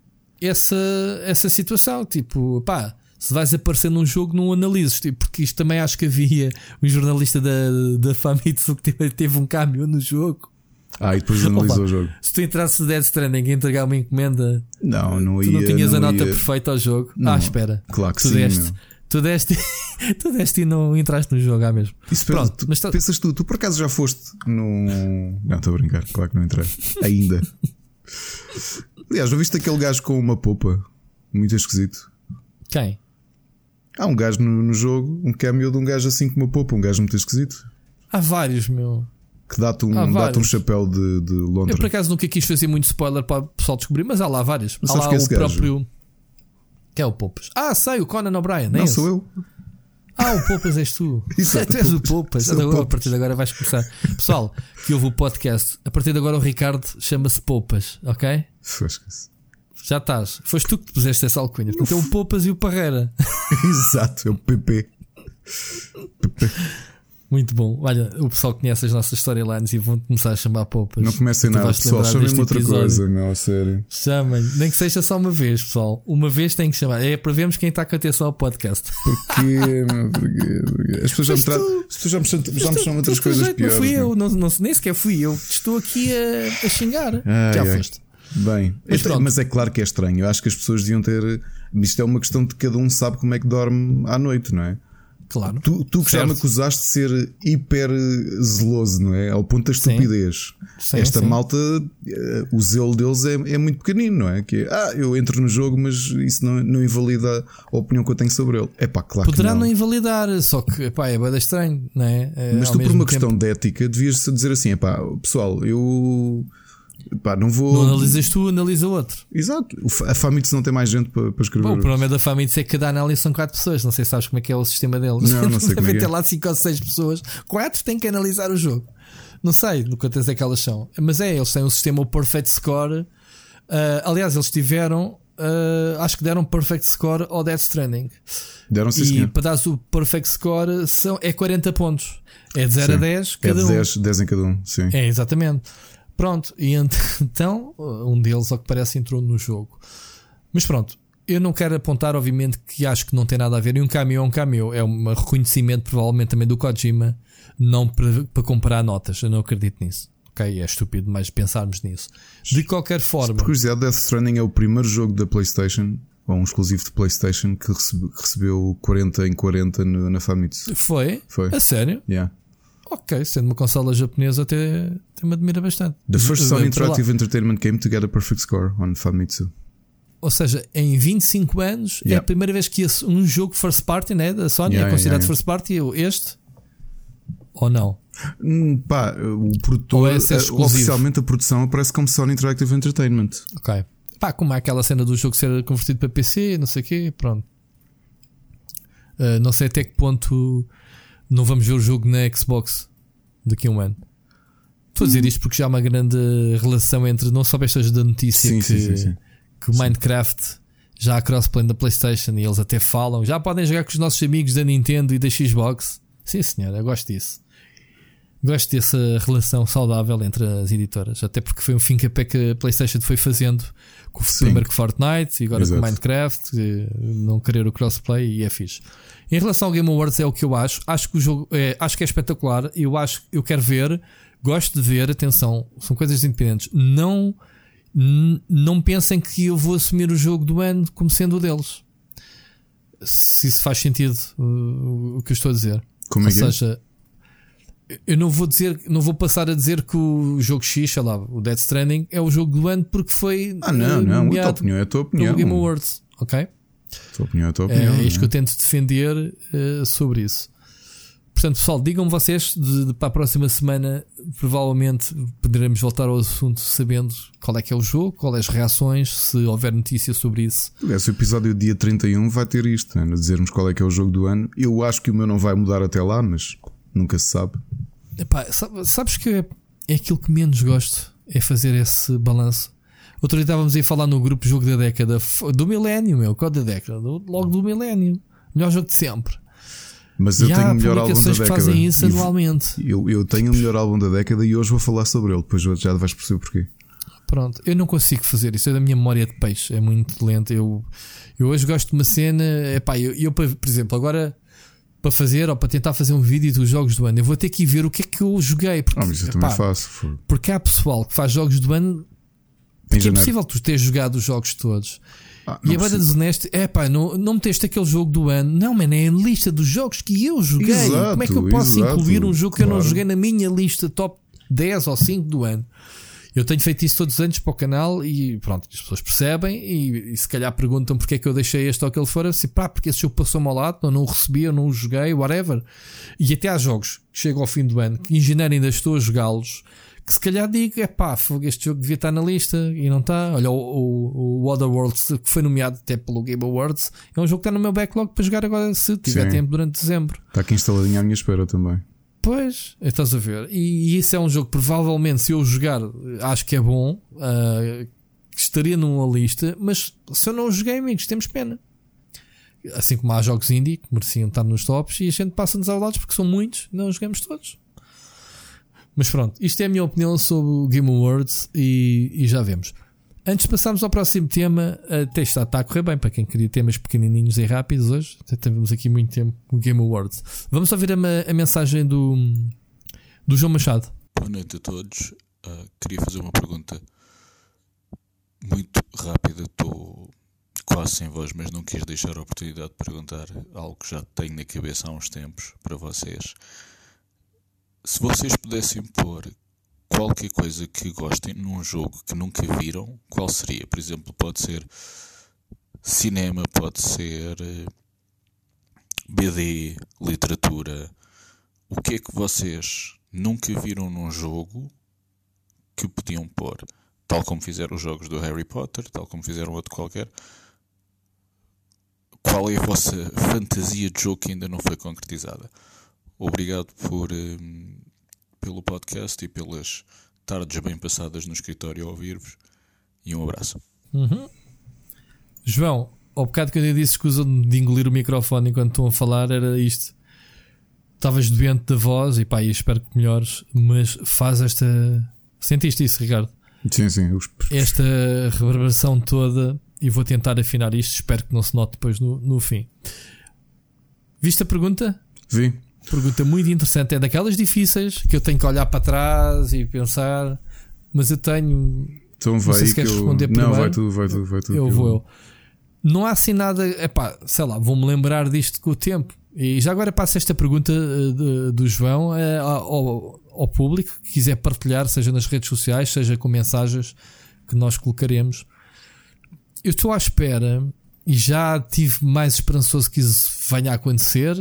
essa, essa situação. Tipo, pá, se vais aparecer num jogo, não analises. Tipo, porque isto também acho que havia um jornalista da, da Famitsu que teve, teve um câmbio no jogo. Ah, e depois analisou o jogo. Se tu entrasses Dead Stranding e entregar uma encomenda, Não, não tu ia. não tinhas a nota ia- perfeita ao jogo. Não. Ah, espera. Claro que tu sim, deste. Tu deste, tu deste e não entraste no jogo, ah mesmo. Isso Pronto, tu, mas tá- pensas tu, tu por acaso já foste num. Não, estou a brincar, claro que não entrei. Ainda. Aliás, não viste aquele gajo com uma popa? Muito esquisito. Quem? Há um gajo no, no jogo, um cameo de um gajo assim com uma popa, um gajo muito esquisito. Há vários, meu. Que dá-te um, Há dá-te um chapéu de, de Eu lontra. por acaso nunca quis fazer muito spoiler para o pessoal descobrir, mas há lá vários. Mas há lá o gajo? próprio. Que é o Poupas? Ah, sei, o Conan O'Brien. Não, é sou esse? eu. Ah, o Poupas és tu. Exato, tu és o Poupas. Poupas. Sou o Agora, A partir de agora vais começar. Pessoal, que ouve o podcast, a partir de agora o Ricardo chama-se Poupas, ok? Fosca-se. Já estás. Foste tu que te puseste essa alcunha. É o Poupas e o Parreira. Exato, é o PP. Muito bom. Olha, o pessoal conhece as nossas storylines e vão começar a chamar Poupas. Não comecem nada, pessoal. Chamem-me outra episódio. coisa, meu, a sério. Chamem, nem que seja só uma vez, pessoal. Uma vez tem que chamar. É para vermos quem está com atenção ao podcast. Porquê, meu? Porquê? Porquê? As pessoas já me, tra... tu- As pessoas já me, já me chamam outras coisas jeito, piores. Não fui eu, não, não- nem sequer fui eu. Estou aqui a, a xingar. Ai, Já ai. foste. Bem, Mas pronto. mas é claro que é estranho. Eu acho que as pessoas deviam ter. Isto é uma questão de cada um sabe como é que dorme à noite, não é? Claro. Tu, tu que já me acusaste de ser hiper zeloso, não é? Ao ponto da estupidez. Sim, Esta sim. malta, eh, o zelo deles é, é muito pequenino, não é? Que é, ah, eu entro no jogo, mas isso não, não invalida a opinião que eu tenho sobre ele. É pá, claro Poderá que não. não. invalidar, só que pá, é bem estranho, não é? É, Mas ao tu, por uma tempo, questão de ética, devias dizer assim: pá, pessoal, eu. Pá, não vou. Não analisas tu, analisa outro. Exato. A Famitsu não tem mais gente para, para escrever. Bom, o problema da Famitsu é que cada análise são 4 pessoas. Não sei se sabes como é que é o sistema deles. Não, não sei como é que ter é. lá 5 ou 6 pessoas. 4 têm que analisar o jogo. Não sei do quantas é que elas são. Mas é, eles têm um sistema o Perfect Score. Ah, aliás, eles tiveram. ah, acho que deram Perfect Score ao Death Stranding. Deram sim, e senhor. para dar o Perfect Score são, é 40 pontos. É de 0 a Sim. 10 É cada de um. 10, 10 em cada um, sim. É, exatamente. Pronto, e ent- então um deles, ao que parece, entrou no jogo. Mas pronto, eu não quero apontar, obviamente, que acho que não tem nada a ver. E um cameo é um cameo, é um reconhecimento, provavelmente também do Kojima, não para, para comparar notas. Eu não acredito nisso. Ok, é estúpido, mas pensarmos nisso. De qualquer forma, Por curiosidade, Death Stranding é o primeiro jogo da PlayStation, ou um exclusivo de PlayStation, que recebe- que recebeu 40 em 40 no- na Famitsu. foi? Foi. A sério? Yeah. Ok, sendo uma consola japonesa, até, até me admira bastante. The first Sony. Interactive Entertainment game to get a perfect score on Famitsu. Ou seja, em 25 anos é Yeah. a primeira vez que esse- um jogo first party né, da Sony Yeah, é considerado yeah, first party. eu- Este? Ou não? Hum, pá, o produtor, é ser eh, oficialmente a produção aparece como Sony Interactive Entertainment. Ok. Pá, como há aquela cena do jogo ser convertido para PC, não sei o quê, pronto. Uh, não sei até que ponto não vamos ver o jogo na Xbox daqui a um ano. Estou a dizer isto porque já há uma grande relação entre. Não soubeste da notícia Sim, que, sim, sim, que o Minecraft já há crossplay da PlayStation e eles até falam. Já podem jogar com os nossos amigos da Nintendo e da Xbox. Sim, senhor, eu gosto disso. Gosto dessa relação saudável entre as editoras, até porque foi um fim que a PlayStation foi fazendo com o primeiro com Fortnite e agora Exato. com Minecraft, que não querer o crossplay e é fixe. Em relação ao Game Awards é o que eu acho. Acho que o jogo é, acho que é espetacular. Eu acho, eu quero ver, gosto de ver. Atenção, são coisas independentes. Não, não pensem que eu vou assumir o jogo do ano como sendo o deles. Se isso faz sentido uh, o que eu estou a dizer. Como é Ou que é? seja, eu não vou dizer, não vou passar a dizer que o jogo X, sei lá, o Dead Stranding é o jogo do ano porque foi Ah, não, não, a tua opinião é a tua opinião. Game Awards, ok? Tua opinião é tua É, opinião. é isto que eu tento defender eh, sobre isso. Portanto, pessoal, digam-me vocês de, de- para a próxima semana, provavelmente poderemos voltar ao assunto sabendo qual é que é o jogo, quais as reações, se houver notícia sobre isso. O episódio dia 31 vai ter isto, né? dizermos qual é que é o jogo do ano. Eu acho que o meu não vai mudar até lá, mas nunca se sabe. Epá, sabe- sabes que é, é aquilo que menos gosto, é fazer esse balanço. Outro dia estávamos a falar no grupo Jogo da Década, do milénio, meu, qual da década? Logo do milénio. Melhor jogo de sempre. Mas eu e tenho o melhor álbum da década. fazem isso E anualmente. eu, eu tenho o melhor álbum da década e hoje vou falar sobre ele. Depois já vais perceber porquê. Pronto, eu não consigo fazer isso. É da minha memória de peixe, é muito lento. Eu, eu hoje gosto de uma cena. Epá, eu, eu, por exemplo, agora para fazer ou para tentar fazer um vídeo dos jogos do ano, eu vou ter que ir ver o que é que eu joguei. Porque, ah, mas eu também faço. Porque há pessoal que faz jogos do ano. Porque é possível tu teres jogado os jogos todos. Ah, e a banda desonesto, é pá, não, não meteste aquele jogo do ano. Não, mano, é a lista dos jogos que eu joguei. Exato, Como é que eu posso exato, incluir um jogo claro. que eu não joguei na minha lista top 10 ou 5 do ano? Eu tenho feito isso todos os anos para o canal e pronto, as pessoas percebem e, e se calhar perguntam porque é que eu deixei este ou aquele fora, se pá, porque esse jogo passou-me ao lado, ou não o recebi, ou não o joguei, whatever. E até há jogos que chegam ao fim do ano que em janeiro ainda estou a jogá-los, que se calhar digo, é pá, este jogo devia estar na lista e não está. Olha, o, o, o Other Worlds, que foi nomeado até pelo Game Awards, é um jogo que está no meu backlog para jogar agora se tiver Sim. tempo durante dezembro. Está aqui instaladinho à minha espera também. Pois, estás a ver. E, e isso é um jogo que provavelmente, se eu jogar, acho que é bom. Uh, estaria numa lista, mas se eu não joguei, amigos, temos pena. Assim como há jogos indie que mereciam estar nos tops e a gente passa-nos ao lado porque são muitos, não jogamos todos. Mas pronto, isto é a minha opinião sobre o Game Awards e, e já vemos. Antes de passarmos ao próximo tema, até está, está a correr bem para quem queria temas pequenininhos e rápidos hoje. Até temos aqui muito tempo com o Game Awards. Vamos ouvir a, a, mensagem do, do João Machado. Boa noite a todos. Uh, queria fazer uma pergunta muito rápida. Estou quase sem voz, mas não quis deixar a oportunidade de perguntar algo que já tenho na cabeça há uns tempos para vocês. Se vocês pudessem pôr qualquer coisa que gostem num jogo que nunca viram, qual seria? Por exemplo, pode ser cinema, pode ser eh, BD, literatura. O que é que vocês nunca viram num jogo que podiam pôr? Tal como fizeram os jogos do Harry Potter, tal como fizeram outro qualquer. Qual é a vossa fantasia de jogo que ainda não foi concretizada? Obrigado por. Um, pelo podcast e pelas tardes bem passadas no escritório a ouvir-vos. E um abraço. Uhum. João, ao bocado que eu disse escusa de engolir o microfone enquanto estão a falar, era isto. Estavas doente da voz e pá, espero que melhores, mas faz esta. Sentiste isso, Ricardo? Sim, sim. Esta reverberação toda e vou tentar afinar isto. Espero que não se note depois no, no fim. Viste a pergunta? Vi. Pergunta muito interessante. É daquelas difíceis que eu tenho que olhar para trás e pensar, mas eu tenho. Então vai não sei se queres eu... responder primeiro. Não, vai tu, vai tu, vai tu. Eu vou eu. Não há assim nada. Epá, sei lá, vou-me lembrar disto com o tempo. E já agora passo esta pergunta eh, do João eh, ao, ao público que quiser partilhar, seja nas redes sociais, seja com mensagens que nós colocaremos. Eu estou à espera e já tive mais esperançoso que isso venha a acontecer,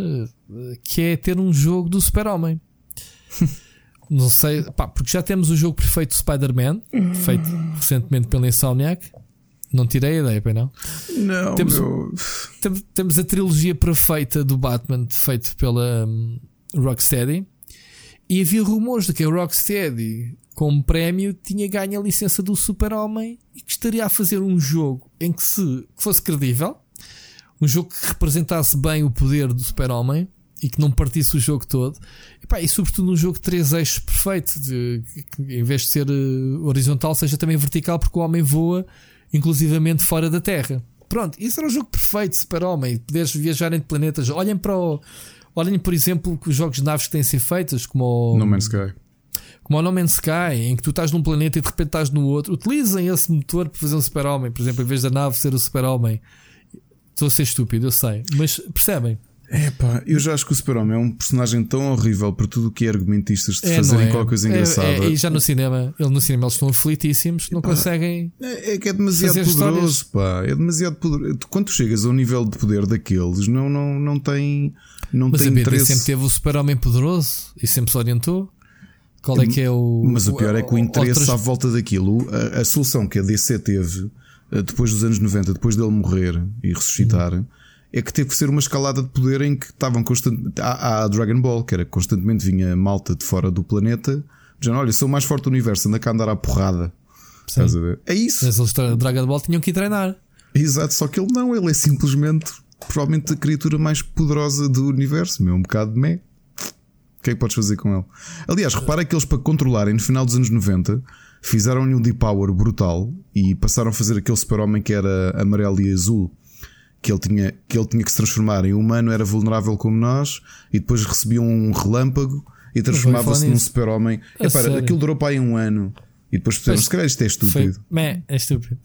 que é ter um jogo do Super-Homem. Não sei, pá, porque já temos o jogo perfeito do Spider-Man, feito recentemente pela Insomniac. Não tirei a ideia, bem não? Não, temos, meu... temos, temos, a trilogia perfeita do Batman, feito pela um, Rocksteady. E havia rumores de que a Rocksteady como prémio, tinha ganho a licença do Super-Homem e que estaria a fazer um jogo em que, se, que fosse credível, um jogo que representasse bem o poder do Super-Homem e que não partisse o jogo todo. E, pá, e sobretudo um jogo de três eixos perfeito, de, que em vez de ser uh, horizontal, seja também vertical, porque o homem voa inclusivamente fora da Terra. Pronto, isso era um jogo perfeito, Super-Homem. Poderes viajar entre planetas. Olhem para o. Olhem, por exemplo, os jogos de naves que têm sido feitos, como o. No Man's Sky como o No Man's Sky, em que tu estás num planeta e de repente estás no outro, utilizem esse motor para fazer um super-homem. Por exemplo, em vez da nave ser o super-homem. Estou a ser estúpido, eu sei. Mas percebem? É pá, eu já acho que o Super-Homem é um personagem tão horrível para tudo o que é argumentistas de é, fazerem é? qualquer coisa engraçada. É, é, e já no cinema, ele no cinema eles estão aflitíssimos, não conseguem. É, é, que é demasiado poderoso, histórias. pá. É demasiado poderoso. Quando tu chegas a um nível de poder daqueles, não, não, não tem. Não Mas tem a BD interesse. sempre teve o Super-Homem poderoso e sempre se orientou. Qual é que é o. Mas o pior é que o interesse à volta daquilo, a, a, solução que a DC teve eh, depois dos anos 90, depois dele morrer e ressuscitar, uhum. é que teve que ser uma escalada de poder em que estavam constantemente. Há, a Dragon Ball, que era constantemente vinha malta de fora do planeta, dizendo: Olha, sou o mais forte do universo, anda cá a andar à porrada. Estás a ver? É isso. Mas eles, Dragon Ball tinham que ir treinar. Exato, só que ele não, ele é simplesmente, provavelmente, a criatura mais poderosa do universo, meu, um bocado de mé. O que é que podes fazer com ele? Aliás, repara que eles para controlarem no final dos anos 90 fizeram-lhe um deep-power brutal e passaram a fazer aquele super-homem que era amarelo e azul. Que ele, tinha, que ele tinha que se transformar em humano, era vulnerável como nós, e depois recebia um relâmpago e transformava-se num super-homem. Aquilo durou para aí um ano. E depois perceberam, se calhar isto é estúpido. Foi, é, é estúpido.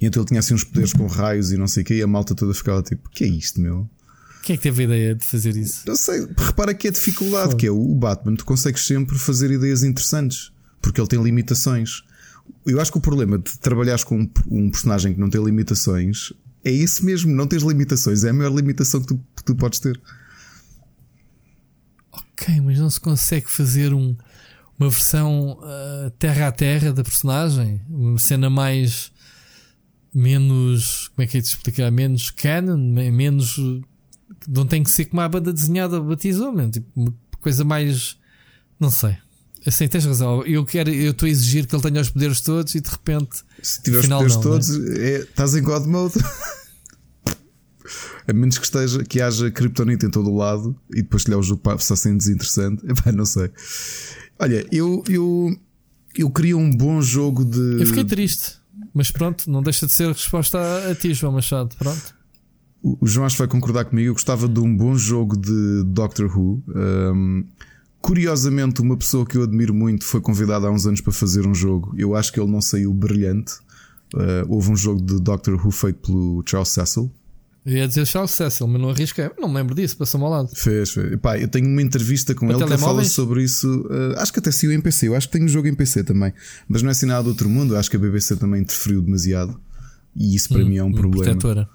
E então ele tinha assim uns poderes com raios e não sei o que, e a malta toda ficava tipo: que é isto, meu? Quem é que teve a ideia de fazer isso? Não sei, repara que é dificuldade, Foi. que é o Batman, tu consegues sempre fazer ideias interessantes, porque ele tem limitações. Eu acho que o problema de trabalhares com um personagem que não tem limitações é esse mesmo, não tens limitações, é a maior limitação que tu, que tu podes ter. Ok, mas não se consegue fazer um, uma versão uh, terra a terra da personagem, uma cena mais menos como é que é de explicar? Menos canon, menos não tem que ser como a banda desenhada batizou, mesmo, tipo, uma coisa mais não sei. Assim, tens razão. Eu quero, eu estou a exigir que ele tenha os poderes todos e de repente. Se tiver os poderes não, todos, né? é, estás em God Mode. a menos que esteja que haja Kryptonite em todo o lado e depois lhe o jogo passar sendo desinteressante. Epá, não sei. Olha, eu, eu, eu queria um bom jogo de. Eu fiquei triste, mas pronto, não deixa de ser a resposta a, ti, João Machado. Pronto. O João acho que vai concordar comigo. Eu gostava de um bom jogo de Doctor Who. Um, curiosamente, uma pessoa que eu admiro muito foi convidada há uns anos para fazer um jogo. Eu acho que ele não saiu brilhante. Uh, houve um jogo de Doctor Who feito pelo Charles Cecil, eu ia dizer Charles Cecil, mas não arrisquei. Não me lembro disso, passou-me ao lado. Fez, fez. Pá, eu tenho uma entrevista com ele que fala sobre isso. Uh, acho que até saiu em PC. Eu acho que tem um jogo em PC também. Mas não é sinal do outro mundo. Eu acho que a BBC também interferiu demasiado. E isso para hum, mim é um problema.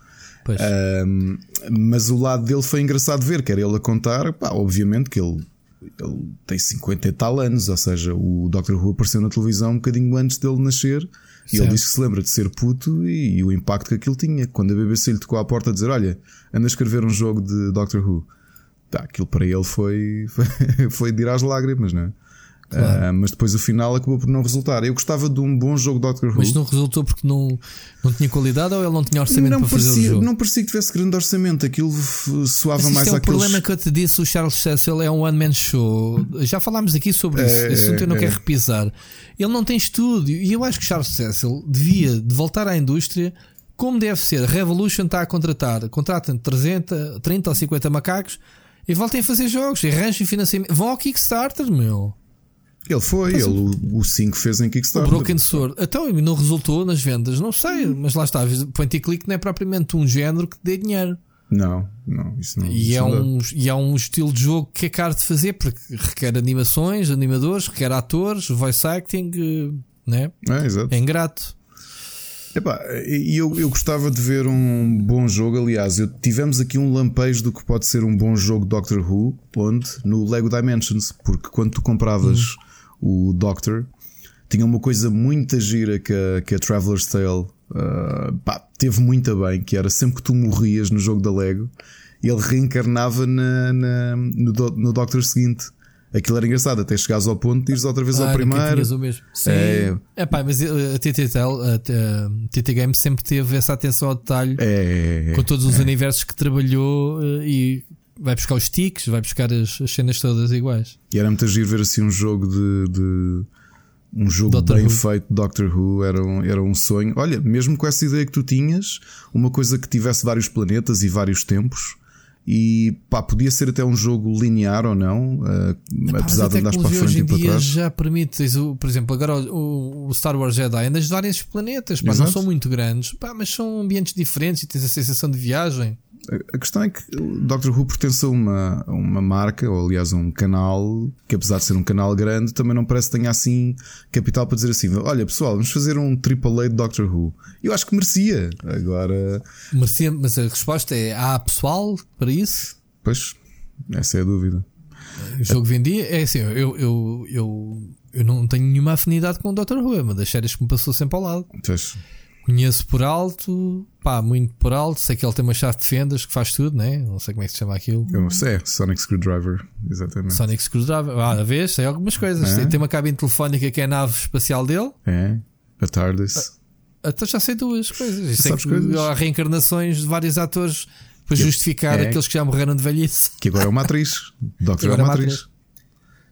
Uh, mas o lado dele foi engraçado ver, que era ele a contar. Pá, obviamente que ele, ele tem 50 e tal anos. Ou seja, o Dr. Who apareceu na televisão um bocadinho antes dele nascer. E ele disse que se lembra de ser puto e, e, o impacto que aquilo tinha. Quando a BBC lhe tocou à porta a dizer: Olha, anda a escrever um jogo de Doctor Who. Tá, aquilo para ele foi, foi, foi de ir às lágrimas, não é? Claro. Uh, mas depois o final acabou por não resultar. Eu gostava de um bom jogo Doctor Who. Mas não resultou porque não, não tinha qualidade ou ele não tinha orçamento não para parecia, fazer o jogo? Não parecia que tivesse grande orçamento. Aquilo soava mas mais é o problema que eu te disse: o Charles Cecil é um one-man show. Já falámos aqui sobre isso. É, Esse assunto eu não é. quero repisar. Ele não tem estúdio. E eu acho que Charles Cecil devia de voltar à indústria como deve ser. A Revolution está a contratar. Contratam 300, 30 ou 50 macacos e voltem a fazer jogos. Arranjem financiamento. Vão ao Kickstarter, meu. Ele foi, ele, o 5 fez em Kickstarter. O Broken Sword. Então, não resultou nas vendas, não sei, mas lá está. Point and click não é propriamente um género que dê dinheiro. Não, não, isso não. E, isso é, um, e é um estilo de jogo que é caro de fazer porque requer animações, animadores, requer atores, voice acting, eh, né? É, exato. é ingrato. Epá, e eu, eu gostava de ver um bom jogo. Aliás, eu, tivemos aqui um lampejo do que pode ser um bom jogo Doctor Who, onde? No Lego Dimensions, porque quando tu compravas. Hum o Doctor, tinha uma coisa muito gira que a, que a Traveler's Tale uh, pá, teve muito bem, que era sempre que tu morrias no jogo da Lego, ele reencarnava na, na no, no Doctor seguinte. Aquilo era engraçado, até chegares ao ponto de ires outra vez ah, ao primeiro. O mesmo. Sim. É, é pá, mas a TT, a TT Games sempre teve essa atenção ao detalhe é, com todos os é. universos que trabalhou eh, e vai buscar os tiques, vai buscar as, as, cenas todas iguais. E era muito giro ver assim um jogo de. de um jogo Doctor bem Who. feito Doctor Who era um, era um sonho. Olha, mesmo com essa ideia que tu tinhas, uma coisa que tivesse vários planetas e vários tempos. E pá, podia ser até um jogo linear ou não, uh, apesar de andares para frente hoje em e para trás. já permite, por exemplo, agora o, o Star Wars Jedi andas vários planetas, pá, não são muito grandes, pá, mas são ambientes diferentes e tens a sensação de viagem. A questão é que o Doctor Who pertence a uma, a uma marca, ou aliás a um canal, que apesar de ser um canal grande, também não parece que tenha assim capital para dizer assim: olha pessoal, vamos fazer um AAA de Doctor Who. Eu acho que merecia. Agora. Merecia, mas a resposta é: há pessoal para isso? Pois, essa é a dúvida. O jogo vendia, é assim, eu, eu, eu, eu não tenho nenhuma afinidade com o Doctor Who, é uma das séries que me passou sempre ao lado. Pois. Conheço por alto, pá, muito por alto. Sei que ele tem uma chave de fendas que faz tudo, né? Não sei como é que se chama aquilo. Eu não sei, Sonic Screwdriver, exatamente. Sonic Screwdriver, ah, a vez, sei algumas coisas. É. Tem uma cabine telefónica que é a nave espacial dele. É, a TARDIS. Ah, então já sei duas coisas. sei que coisas? há reencarnações de vários atores para que justificar é. aqueles que já morreram de velhice. Que agora é uma atriz. Doctor é uma atriz.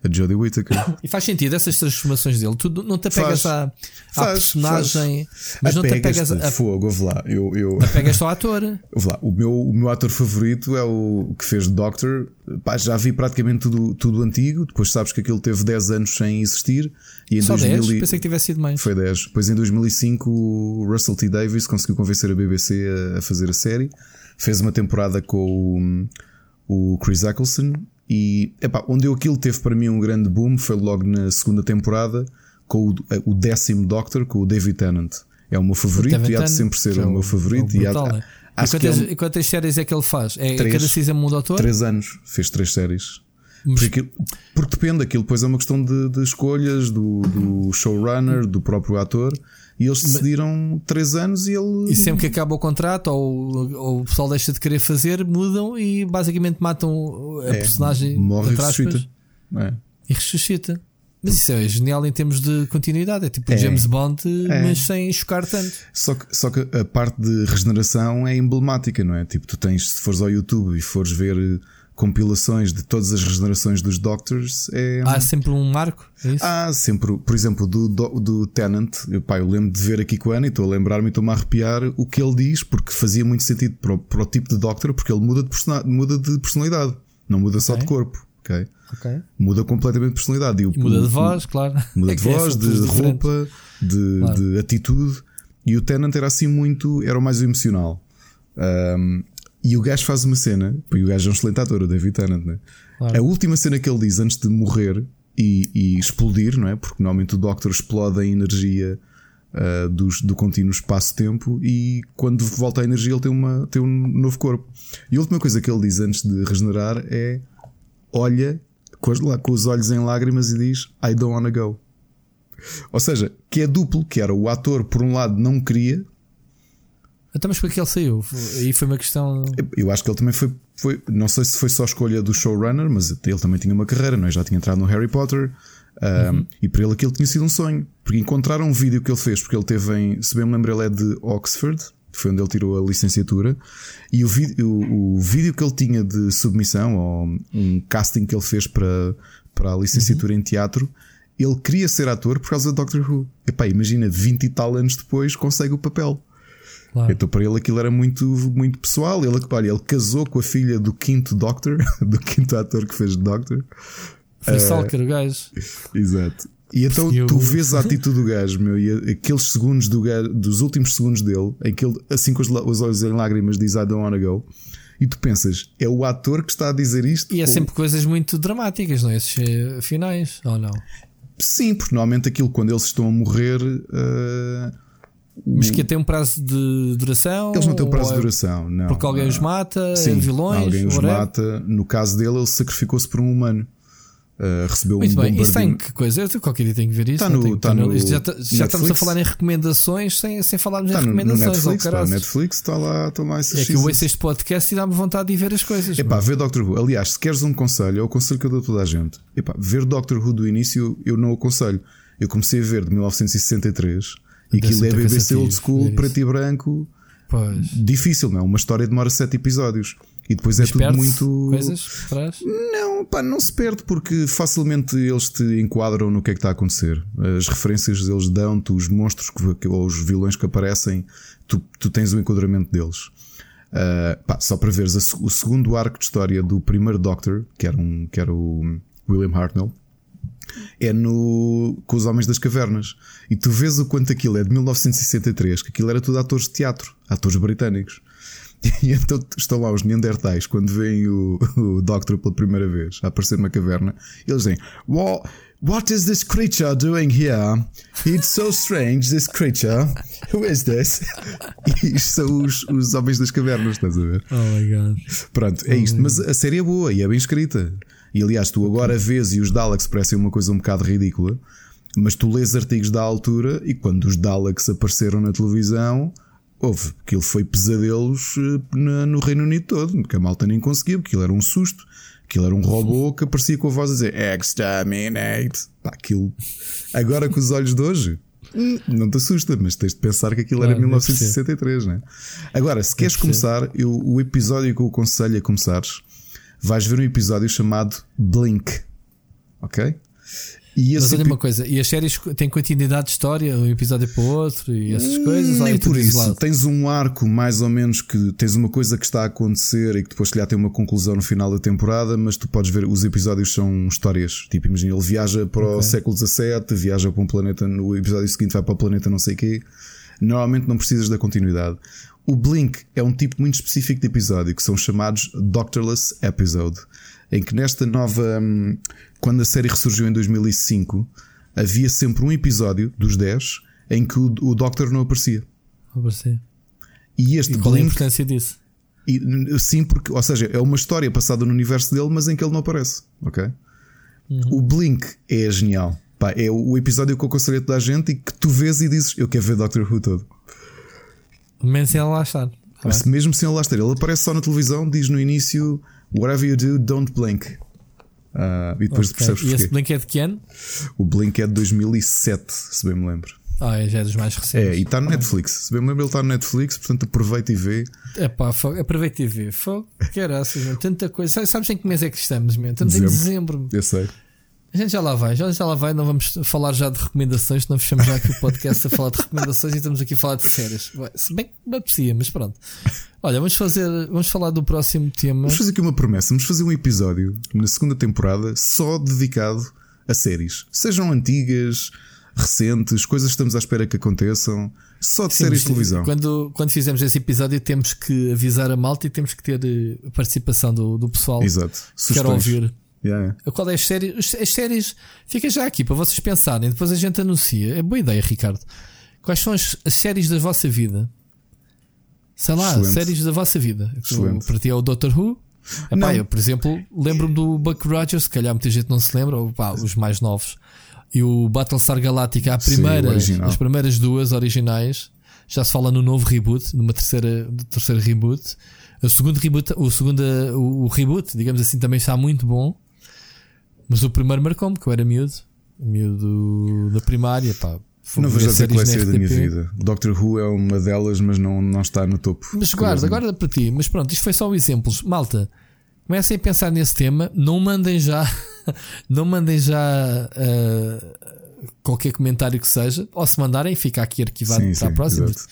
A Jodie Whittaker. E faz sentido essas transformações dele. Tu não te apegas Faz. à, à Faz, personagem, mas não te apegas a, fogo, ouve lá. Eu, eu, apegas ao ator. ouve lá. O, meu, o meu ator favorito é o que fez Doctor. Pá, já vi praticamente tudo, tudo antigo. Depois sabes que aquilo teve 10 anos sem existir. E em Só 10? 2000 e- Pensei que tivesse sido mais. Foi 10. Depois em 2005 o Russell T. Davis conseguiu convencer a BBC a, a fazer a série. Fez uma temporada com o, o Chris Eccleston. E epá, onde eu aquilo teve para mim um grande boom foi logo na segunda temporada com o, o décimo Doctor, com o David Tennant. É o meu favorito David e há de sempre ser é o meu favorito. é o e há- brutal, né? E acho que é quantas, um- e quantas séries é que ele faz? É Três. cada season o ator? 3 anos, fez três séries. Mas- Porque, aquilo- porque depende, aquilo depois é uma questão de, de escolhas do, do showrunner, do próprio ator. E eles decidiram 3 anos e ele. E sempre que acaba o contrato ou, ou o pessoal deixa de querer fazer, mudam e basicamente matam a É, personagem morre e ressuscita. É. e ressuscita. Mas isso é genial em termos de continuidade. É tipo É. James Bond, É. mas sem chocar tanto. Só que, só que a parte de regeneração é emblemática, não é? Tipo, tu tens, se fores ao YouTube e fores ver compilações de todas as regenerações dos Doctors, é. Há sempre um marco. É isso? Há sempre, por exemplo, do, do, do Tenant, eu, pá, eu lembro de ver aqui com a Ana e estou a lembrar-me e estou-me a arrepiar o que ele diz, porque fazia muito sentido para o, para o tipo de Doctor, porque ele muda de, persona- muda de personalidade, não muda só de corpo, ok? Ok. Muda completamente de personalidade. E o- muda de voz, claro. Muda É de é voz, de diferentes. roupa, de, Claro. de atitude. E o Tenant era assim muito, era o mais emocional. Um, e o gajo faz uma cena, porque o gajo é um excelente ator, o David Tennant, né? Claro. A última cena que ele diz antes de morrer e, e explodir, não é? Porque normalmente o Doctor explode a energia uh, dos- do contínuo espaço-tempo e quando volta a energia ele tem, uma, tem um novo corpo. E a última coisa que ele diz antes de regenerar é olha com, com os olhos em lágrimas e diz I don't wanna go. Ou seja, que é duplo, que era o ator, por um lado, não queria. Então, mas para que ele saiu? Aí foi uma questão. Eu acho que ele também foi, foi. Não sei se foi só escolha do showrunner, mas ele também tinha uma carreira, não é? Já tinha entrado no Harry Potter. um, E para ele aquilo tinha sido um sonho. Porque encontraram um vídeo que ele fez, porque ele teve em. Se bem me lembro, ele é de Oxford, foi onde ele tirou a licenciatura. E o, vídeo o, o vídeo que ele tinha de submissão, ou um casting que ele fez para, para a licenciatura em teatro, ele queria ser ator por causa do Doctor Who. Epá, imagina, 20 e tal anos depois consegue o papel. Claro. Então para ele aquilo era muito, muito pessoal. Ele, olha, ele casou com a filha do quinto Doctor, do quinto ator que fez Doctor. Foi Stalker, o gajo. Exato. E então Eu- tu vês a atitude do gajo, meu, e aqueles segundos do gajo, dos últimos segundos dele, em que ele, assim com os, os olhos em lágrimas, diz I don't wanna go. E tu pensas, é o ator que está a dizer isto? E é Ou- sempre coisas muito dramáticas, não é? Esses eh, finais, ou não? Sim, porque normalmente aquilo quando eles estão a morrer. eh, Mas que tem um prazo de duração? eles não têm um prazo de é duração, não. Porque alguém não. os mata, Sim, é vilões, alguém os whatever. mata. No caso dele, ele sacrificou-se por um humano. Uh, recebeu Muito um bem, isso tem que coisa? Eu qualquer dia tenho que ver isso. Tá não no- tenho- tá tá no já, tá- já estamos a falar em recomendações sem, sem falarmos Está em no, no recomendações. Netflix, oh. Netflix está lá, estão lá esses é que eu ouço este podcast e dá-me vontade de ver as coisas. Epá, ver Doctor Who. Aliás, se queres um conselho, é o conselho que eu dou a toda a gente. Epá, ver Doctor Who do início, eu não aconselho. Eu comecei a ver de 1963 e aquilo é BBC Old School, ver preto e branco. Pois. Difícil, não é? Uma história demora sete episódios. E depois é tudo muito. coisas atrás. Não, pá, não se perde porque facilmente eles te enquadram no que é que está a acontecer. As referências eles dão-te, os monstros que, ou os vilões que aparecem, tu, tu tens o enquadramento deles. Ah, pá, só para veres a o segundo arco de história do primeiro Doctor, que era, um, que era o William Hartnell, é no com os Homens das Cavernas. E tu vês o quanto aquilo é de 1963, que aquilo era tudo atores de teatro, atores britânicos. E então estão lá os Neandertais quando veem o, o Doctor pela primeira vez a aparecer numa caverna. Eles dizem: what, what is this creature doing here? It's so strange, this creature. Who is this? E isto são os, os Homens das Cavernas, estás a ver? Oh my god. Pronto, é isto. Mas a série é boa e é bem escrita. E aliás, tu agora vês e os Daleks parecem uma coisa um bocado ridícula, mas tu lês artigos da altura e quando os Daleks apareceram na televisão, houve. Aquilo foi pesadelos eh, no Reino Unido todo, porque a malta nem conseguia, porque aquilo era um susto. Aquilo era um robô que aparecia com a voz a dizer Exterminate. Pá, aquilo. Agora com os olhos de hoje. Não te assusta, mas tens de pensar que aquilo era Claro, eu 1963, né? Agora, se queres começar, eu, o episódio que eu aconselho a começares, vais ver um episódio chamado Blink. Ok? E Mas olha uma coisa, e as séries têm continuidade de história, um episódio para o outro e essas coisas? ou Nem é tudo por isso. isolado? Tens um arco mais ou menos que tens uma coisa que está a acontecer e que depois se calhar tem uma conclusão no final da temporada, mas tu podes ver os episódios são histórias. Tipo, imagina, ele viaja para o Ok. século XVII, viaja para um planeta, no episódio seguinte vai para o planeta não sei quê. Normalmente não precisas da continuidade. O Blink é um tipo muito específico de episódio que são chamados Doctorless Episode, em que nesta nova. hum, Quando a série ressurgiu em 2005, havia sempre um episódio dos 10 em que o, o Doctor não aparecia. Vou aparecer. E este E qual é a Blink, importância disso? e, sim, porque, ou seja, é uma história passada no universo dele, mas em que ele não aparece. Ok? O Blink é genial. Pá, é o o episódio que eu aconselho a toda a gente e que tu vês e dizes: Eu quero ver Doctor Who todo. Menos sem ela lá estar. Mas bem. mesmo sem ele lá estar, ele aparece só na televisão, diz no início: Whatever you do, don't blink. Ah, e depois Ok. percebes E esse porquê. Blink é de que ano? O Blink é de 2007, se bem me lembro. Ah, é, já é dos mais É, recentes. e está no Netflix. Se bem me lembro, ele está no Netflix, portanto aproveita e vê. É pá, aproveita e vê. Fogo, que graças, meu. Tanta coisa. Sabes, em que mês é que estamos, meu? Estamos em Dezembro. dezembro. Eu sei. A gente já lá vai, já, já lá vai. Não vamos falar já de recomendações, não fechamos já aqui o podcast a falar de recomendações e estamos aqui a falar de séries. Se bem que me apetecia, mas pronto. Olha, vamos fazer, vamos falar do próximo tema. Vamos fazer aqui uma promessa. Vamos fazer um episódio na segunda temporada só dedicado a séries. Sejam antigas, recentes, coisas que estamos à espera que aconteçam. Só de séries de televisão. Quando, quando fizermos esse episódio, temos que avisar a malta e temos que ter eh, a participação do, do pessoal Exato. que quer ouvir. Yeah. Qual é as séries? As- séries, fica já aqui para vocês pensarem. Depois a gente anuncia. É boa ideia, Ricardo. Quais são as, as séries da vossa vida? Sei lá, Excelente. séries da vossa vida. Excelente. Para ti é o Doctor Who? Epá, Não. eu, por exemplo, lembro-me do Buck Rogers, se calhar muita gente não se lembra, ou pá, os mais novos. E o Battlestar Galactica, a Sim, primeira, original. as primeiras duas originais, já se fala no novo reboot, numa terceira, terceiro reboot. O segundo reboot, o segundo, o reboot, digamos assim, também está muito bom. Mas o primeiro marcou-me, que eu era miúdo, miúdo da primária, pá. Não vejo a na da minha vida. Doctor Who é uma delas, mas não, não está no topo. Mas guarda, guarda para ti. Mas pronto, isto foi só exemplos. Malta, comecem a pensar nesse tema. Não mandem já, não mandem já ah, qualquer comentário que seja. Ou se mandarem, fica aqui arquivado Sim, para a próxima. exato.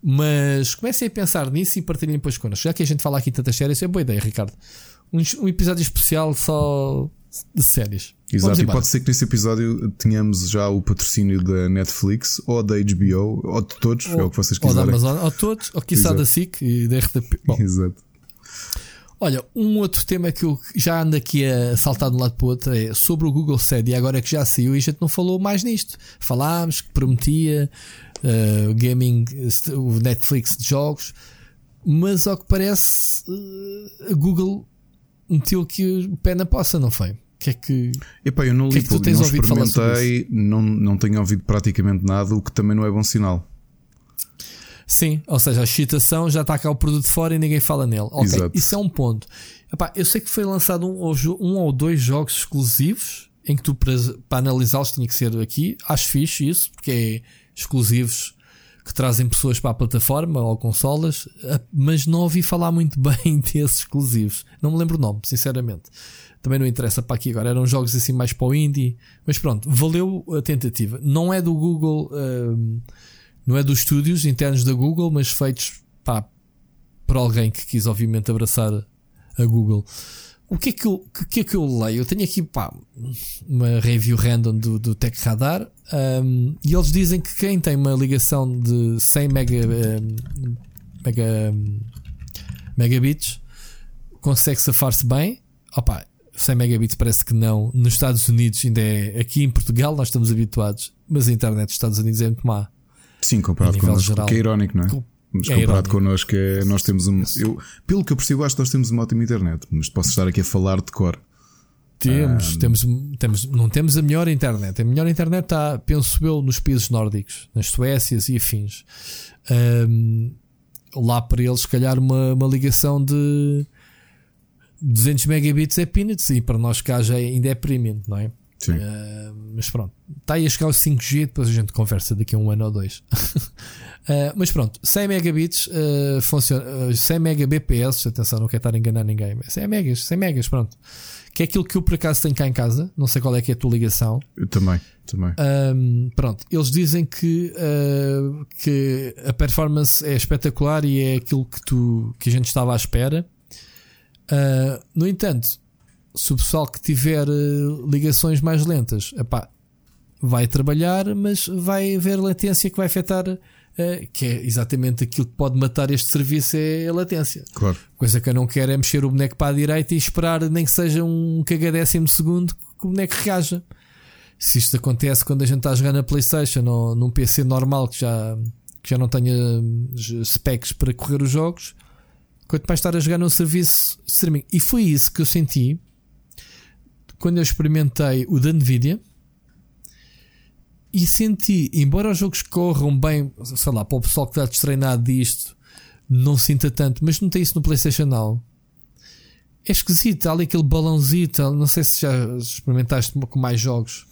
Mas comecem a pensar nisso e partilhem depois connosco. Já que a gente fala aqui tantas séries, é boa ideia, Ricardo. Um, um episódio especial só de séries. Exato, e pode ser que nesse episódio tenhamos já o patrocínio da Netflix ou da HBO, ou de todos, é o que vocês ou da quiserem. Amazon, ou todos, ou quiçá Exato. da SIC e da RTP. Bom, Exato. Olha, um outro tema que eu já ando aqui a saltar de um lado para o outro é sobre o Google Stadia, agora que já saiu e a gente não falou mais nisto. Falámos que prometia uh, gaming, o Netflix de jogos, mas ao que parece uh, a Google meteu aqui o pé na poça, não foi? O que é que. Epá, eu não que é li que tu pouco, tens não ouvido falar sobre experimentei, não, não tenho ouvido praticamente nada, o que também não é bom sinal. Sim, ou seja, a excitação já está cá o produto fora e ninguém fala nele. Ok, Exato. isso é um ponto. Epá, eu sei que foi lançado um, um ou dois jogos exclusivos em que tu para, para analisá-los tinha que ser aqui. Acho fixe isso, porque é exclusivos que trazem pessoas para a plataforma ou consolas, ah, mas não ouvi falar muito bem desses exclusivos. Não me lembro o nome, sinceramente. Também não interessa para aqui agora. Eram jogos assim mais para o indie, mas pronto, valeu a tentativa. Não é do Google. ah, não é dos estúdios internos da Google, mas feitos por alguém que quis, obviamente, abraçar a Google. O que é que eu, o que é que eu leio? Eu tenho aqui pá, uma review random do, do Tech Radar um, e eles dizem que quem tem uma ligação de 100 mega, um, mega, um, megabits consegue safar-se bem. Opa, 100 megabits parece que não. Nos Estados Unidos ainda é. Aqui em Portugal nós estamos habituados, mas a internet dos Estados Unidos é muito má. Sim, comparado connosco, geral. que é irónico, não é? Mas é comparado irónico. connosco, é, nós temos um. Eu, pelo que eu percebo, acho que nós temos uma ótima internet, mas posso estar aqui a falar de cor. Temos, temos, temos, não temos a melhor internet. A melhor internet está, penso eu, nos países nórdicos, nas Suécias e afins. Ahm, lá para eles, se calhar, uma, uma ligação de 200 megabits é peanuts e para nós cá já é- ainda é premium, não é? Sim. Uh, mas pronto, está aí a chegar ao 5G, depois a gente conversa daqui a um ano ou dois. uh, mas pronto, 100 megabits uh, funciona, 100 megabps, atenção, não quero estar a enganar ninguém, mas 100 megas, 100 megas, pronto. Que é aquilo que eu por acaso tenho cá em casa, não sei qual é que é a tua ligação. Eu também, também. Um, pronto, eles dizem que, que a performance é espetacular e é aquilo que, tu, que a gente estava à espera. No entanto, se o pessoal que tiver uh, ligações mais lentas, epá, vai trabalhar, mas vai haver latência que vai afetar, uh, que é exatamente aquilo que pode matar este serviço é a latência. Claro. Coisa que eu não quero é mexer o boneco para a direita e esperar nem que seja um cagadécimo segundo que o boneco reaja. Se isto acontece quando a gente está a jogar na Playstation ou num PC normal que já, que já não tenha eh, specs para correr os jogos, quanto mais estar a jogar num serviço streaming. E foi isso que eu senti quando eu experimentei o da Nvidia e senti, embora os jogos corram bem, sei lá, para o pessoal que está destreinado disto, não sinta tanto, mas não tem isso no PlayStation Now. É esquisito, há ali aquele balãozito, não sei se já experimentaste com mais jogos.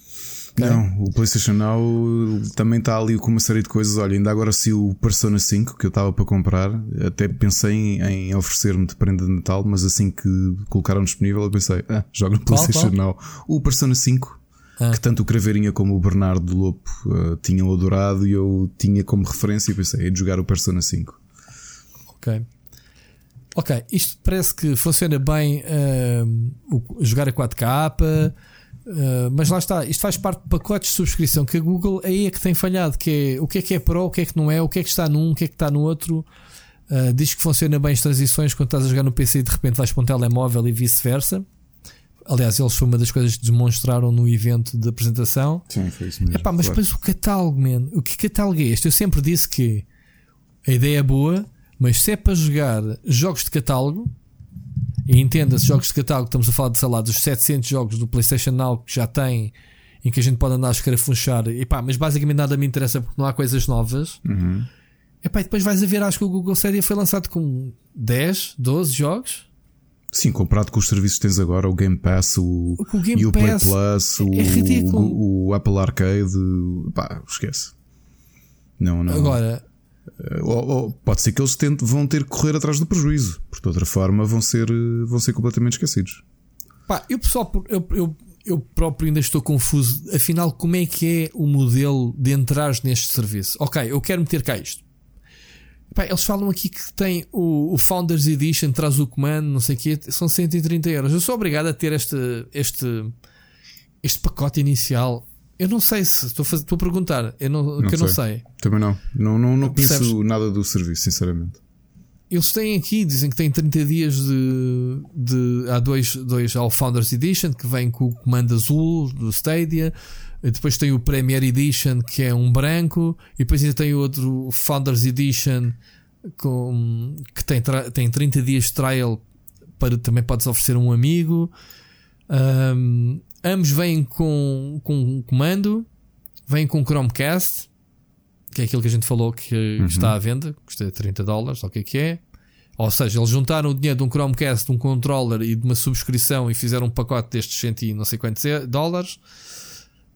Não, o PlayStation Now também está ali com uma série de coisas. Olha, ainda agora se o Persona 5 que eu estava para comprar, até pensei em, em oferecer-me de prenda de Natal, mas assim que colocaram disponível, eu pensei, ah, joga no PlayStation qual? Now. O Persona 5, ah. que tanto o Craveirinha como o Bernardo Lopo uh, tinham adorado e eu tinha como referência e pensei, é de jogar o Persona 5. Ok. Ok, isto parece que funciona bem uh, o, jogar a 4K. Uh, mas lá está, isto faz parte de pacotes de subscrição que a Google aí é que tem falhado, que é o que é que é Pro, o que é que não é, o que é que está num, o que é que está no outro. Uh, diz que funciona bem as transições quando estás a jogar no PC e de repente vais para um telemóvel e vice-versa. Aliás, eles foi uma das coisas que demonstraram no evento de apresentação. Sim, foi isso mesmo. Epá, mas claro. depois o catálogo, man, o que catálogo é este? Eu sempre disse que a ideia é boa, mas se é para jogar jogos de catálogo, e entenda-se jogos de catálogo, estamos a falar de, sei lá, dos 700 jogos do PlayStation Now que já tem, em que a gente pode andar a escarafunchar, e pá, mas basicamente nada me interessa porque não há coisas novas. Uhum. Epá, e depois vais a ver, acho que o Google Stadia foi lançado com 10, 12 jogos. Sim, comparado com os serviços que tens agora, o Game Pass, o, o, Game o Play Plus, o, é o, o, Apple Arcade, pá, esquece. Não, não. Agora, ou, ou, pode ser que eles tentem, vão ter que correr atrás do prejuízo, porque de outra forma vão ser, eh, vão ser completamente esquecidos. Pá, eu pessoal, eu, eu, eu próprio ainda estou confuso. Afinal, como é que é o modelo de entrar neste serviço? Ok, eu quero meter cá isto. Pá, eles falam aqui que tem o, o, Founders Edition, traz o comando, não sei o quê, são 130 euros. Eu sou obrigado a ter este, este, este pacote inicial eu não sei se estou a, fazer, estou a perguntar, eu não, não que eu não sei. Também não. Não, não, não conheço nada do serviço, sinceramente. Eles têm aqui, dizem que têm 30 dias de. de há dois, dois ao Founders Edition, que vem com o comando azul do Stadia. Depois tem o Premier Edition, que é um branco. E depois ainda tem outro Founders Edition, com, que tem, tem 30 dias de trial. Para, também podes oferecer um amigo. Um, Ambos vêm com, com um comando, vêm com Chromecast, que é aquilo que a gente falou que uhum. está à venda, custa 30 dólares, o que é que é. Ou seja, eles juntaram o dinheiro de um Chromecast, de um controller e de uma subscrição e fizeram um pacote destes 100 não sei quantos dólares.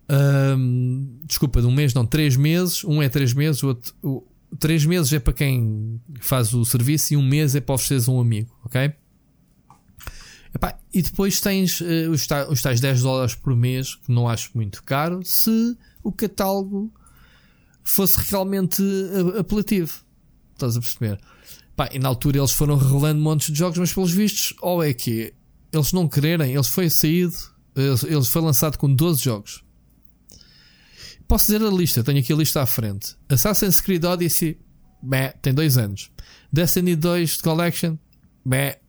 Um, desculpa, de um mês, não, 3 meses. Um é 3 meses, o outro. 3 meses é para quem faz o serviço e um mês é para ofereceres um amigo, ok? Epá, e depois tens uh, os, tais, os tais 10 dólares por mês, que não acho muito caro, se o catálogo fosse realmente uh, apelativo. Estás a perceber? Epá, e na altura eles foram revelando montes de jogos, mas pelos vistos, ou é que eles não quererem, eles foi saído, eles foi lançado com 12 jogos. Posso dizer a lista, tenho aqui a lista à frente. Assassin's Creed Odyssey, beh, tem 2 anos. Destiny 2 Collection, beh,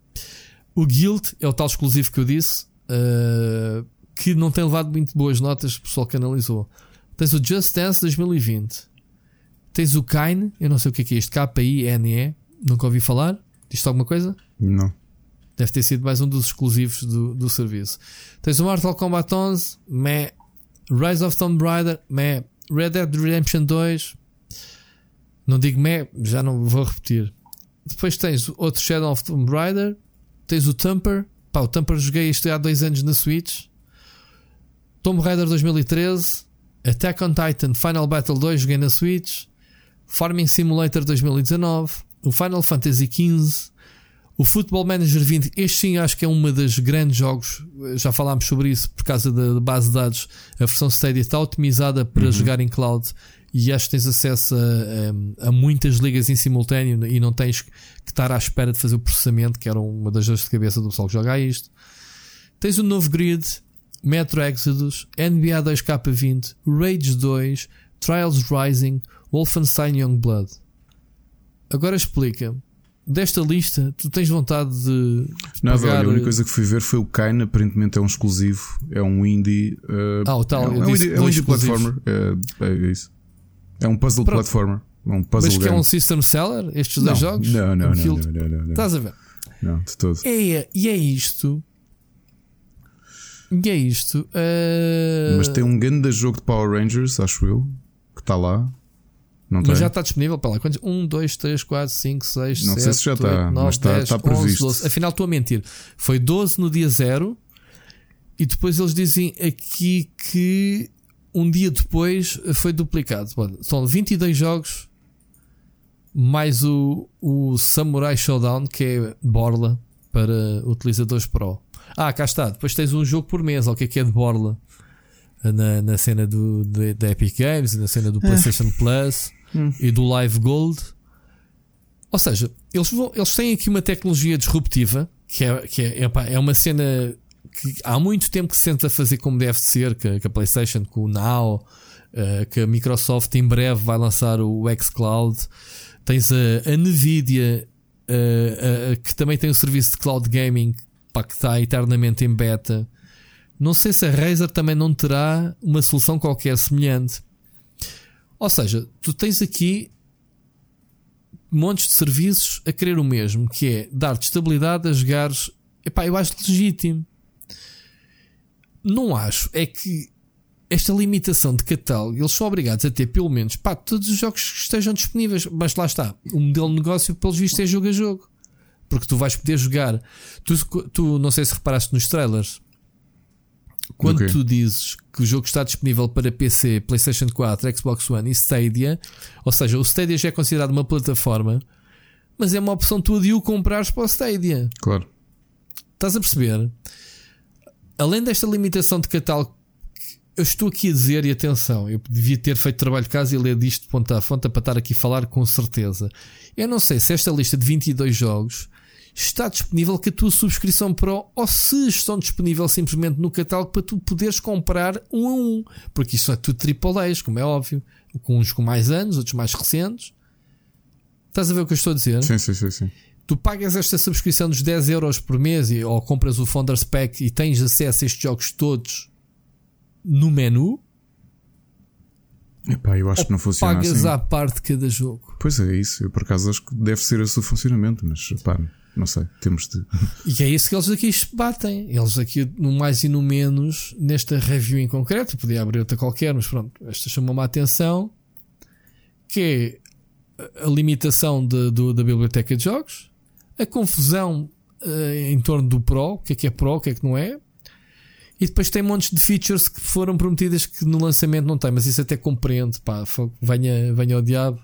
o Guild é o tal exclusivo que eu disse, uh, que não tem levado muito boas notas, o pessoal que analisou. Tens o Just Dance 2020. Tens o Kine, eu não sei o que é, que é isto, K-I-N-E, nunca ouvi falar. Diz-te alguma coisa? Não. Deve ter sido mais um dos exclusivos do, do serviço. Tens o Mortal Kombat 11, meh. Rise of Tomb Raider, meh. Red Dead Redemption 2, não digo meh, já não vou repetir. Depois tens outro Shadow of Tomb Raider, Tens o Tamper. Pá, o Tamper joguei isto há dois anos na Switch. Tomb Raider 2013, Attack on Titan Final Battle 2 joguei na Switch, Farming Simulator 2019, o Final Fantasy XV, o Football Manager 20. Este sim acho que é uma das grandes jogos. Já falámos sobre isso por causa da base de dados. A versão Stadia está otimizada para uhum. jogar em cloud e acho que tens acesso a, a, a, muitas ligas em simultâneo e não tens que estar à espera de fazer o processamento, que era uma das dores de cabeça do pessoal que joga isto. Tens o novo grid, Metro Exodus, NBA 2K20, Rage 2, Trials Rising, Wolfenstein Youngblood. Agora explica. Desta lista, tu tens vontade de. Não, pagar... olha, a única coisa que fui ver foi o Kain, aparentemente é um exclusivo, é um indie. Uh, ah, o tal, é, um, é um indie, é um indie platformer. É, é, isso. É um puzzle Pronto. platformer. É um puzzle Mas que game. é um system seller, estes não, dois jogos? Não, não, não, não, não, não, Estás a ver? Não, de todo. É, e é isto e é isto. Uh... Mas tem um grande jogo de Power Rangers, acho eu, que está lá. Não mas tem? já está disponível para lá. Quantos? 1, 2, 3, 4, 5, 6, Não 7, sei se já 8, está, 9, mas está, 10, está previsto. 11, 12. Afinal, estou a mentir. Foi 12 no dia 0 e depois eles dizem aqui que um dia depois foi duplicado. São 22 jogos mais o, o Samurai Showdown, que é Borla para utilizadores Pro. Ah, cá está. Depois tens um jogo por mês, o que é que é de borla? Na, na cena do, da Epic Games, na cena do ah. PlayStation Plus hum. e do Live Gold. Ou seja, eles, vão, eles têm aqui uma tecnologia disruptiva que é, que é, é uma cena que há muito tempo que se tenta fazer como deve ser, que, que a PlayStation, com o Now, uh, que a Microsoft em breve vai lançar o xCloud. Tens a, a Nvidia, uh, uh, que também tem um serviço de cloud gaming pá, que está eternamente em beta. Não sei se a Razer também não terá uma solução qualquer semelhante. Ou seja, tu tens aqui montes de serviços a querer o mesmo, que é dar-te estabilidade a jogares. Epá, eu acho legítimo. Não acho. É que esta limitação de catálogo, eles são obrigados a ter pelo menos pá, todos os jogos que estejam disponíveis. Mas lá está. O modelo de negócio, pelos vistos, é jogo a jogo. Porque tu vais poder jogar. Tu, tu não sei se reparaste nos trailers. Quando okay. tu dizes que o jogo está disponível para PC, PlayStation 4, Xbox One e Stadia, ou seja, o Stadia já é considerado uma plataforma, mas é uma opção tua de o comprares para o Stadia. Claro. Estás a perceber? Além desta limitação de catálogo, eu estou aqui a dizer, e atenção, eu devia ter feito trabalho de casa e ler disto de ponta a ponta para estar aqui a falar com certeza. Eu não sei se esta lista de 22 jogos está disponível com a tua subscrição Pro ou se estão disponíveis simplesmente no catálogo para tu poderes comprar um a um. Porque isto é tudo AAAs, como é óbvio. Com uns com mais anos, outros mais recentes. Estás a ver o que eu estou a dizer? Sim, sim, sim. sim. Tu pagas esta subscrição dos 10 euros por mês e, ou compras o Founders Pack e tens acesso a estes jogos todos no menu. Epá, eu acho que não funciona pagas assim. à parte cada jogo. Pois é, isso. Eu por acaso acho que deve ser esse o funcionamento, mas pá, não sei, temos de. E é isso que eles aqui batem. Eles aqui, no mais e no menos, nesta review em concreto, podia abrir outra qualquer, mas pronto, esta chamou-me a atenção. Que é a limitação de, do, da biblioteca de jogos, a confusão uh, em torno do Pro, o que é que é Pro, o que é que não é. E depois tem montes de features que foram prometidas que no lançamento não tem, mas isso até compreendo, pá, venha, venha ao diabo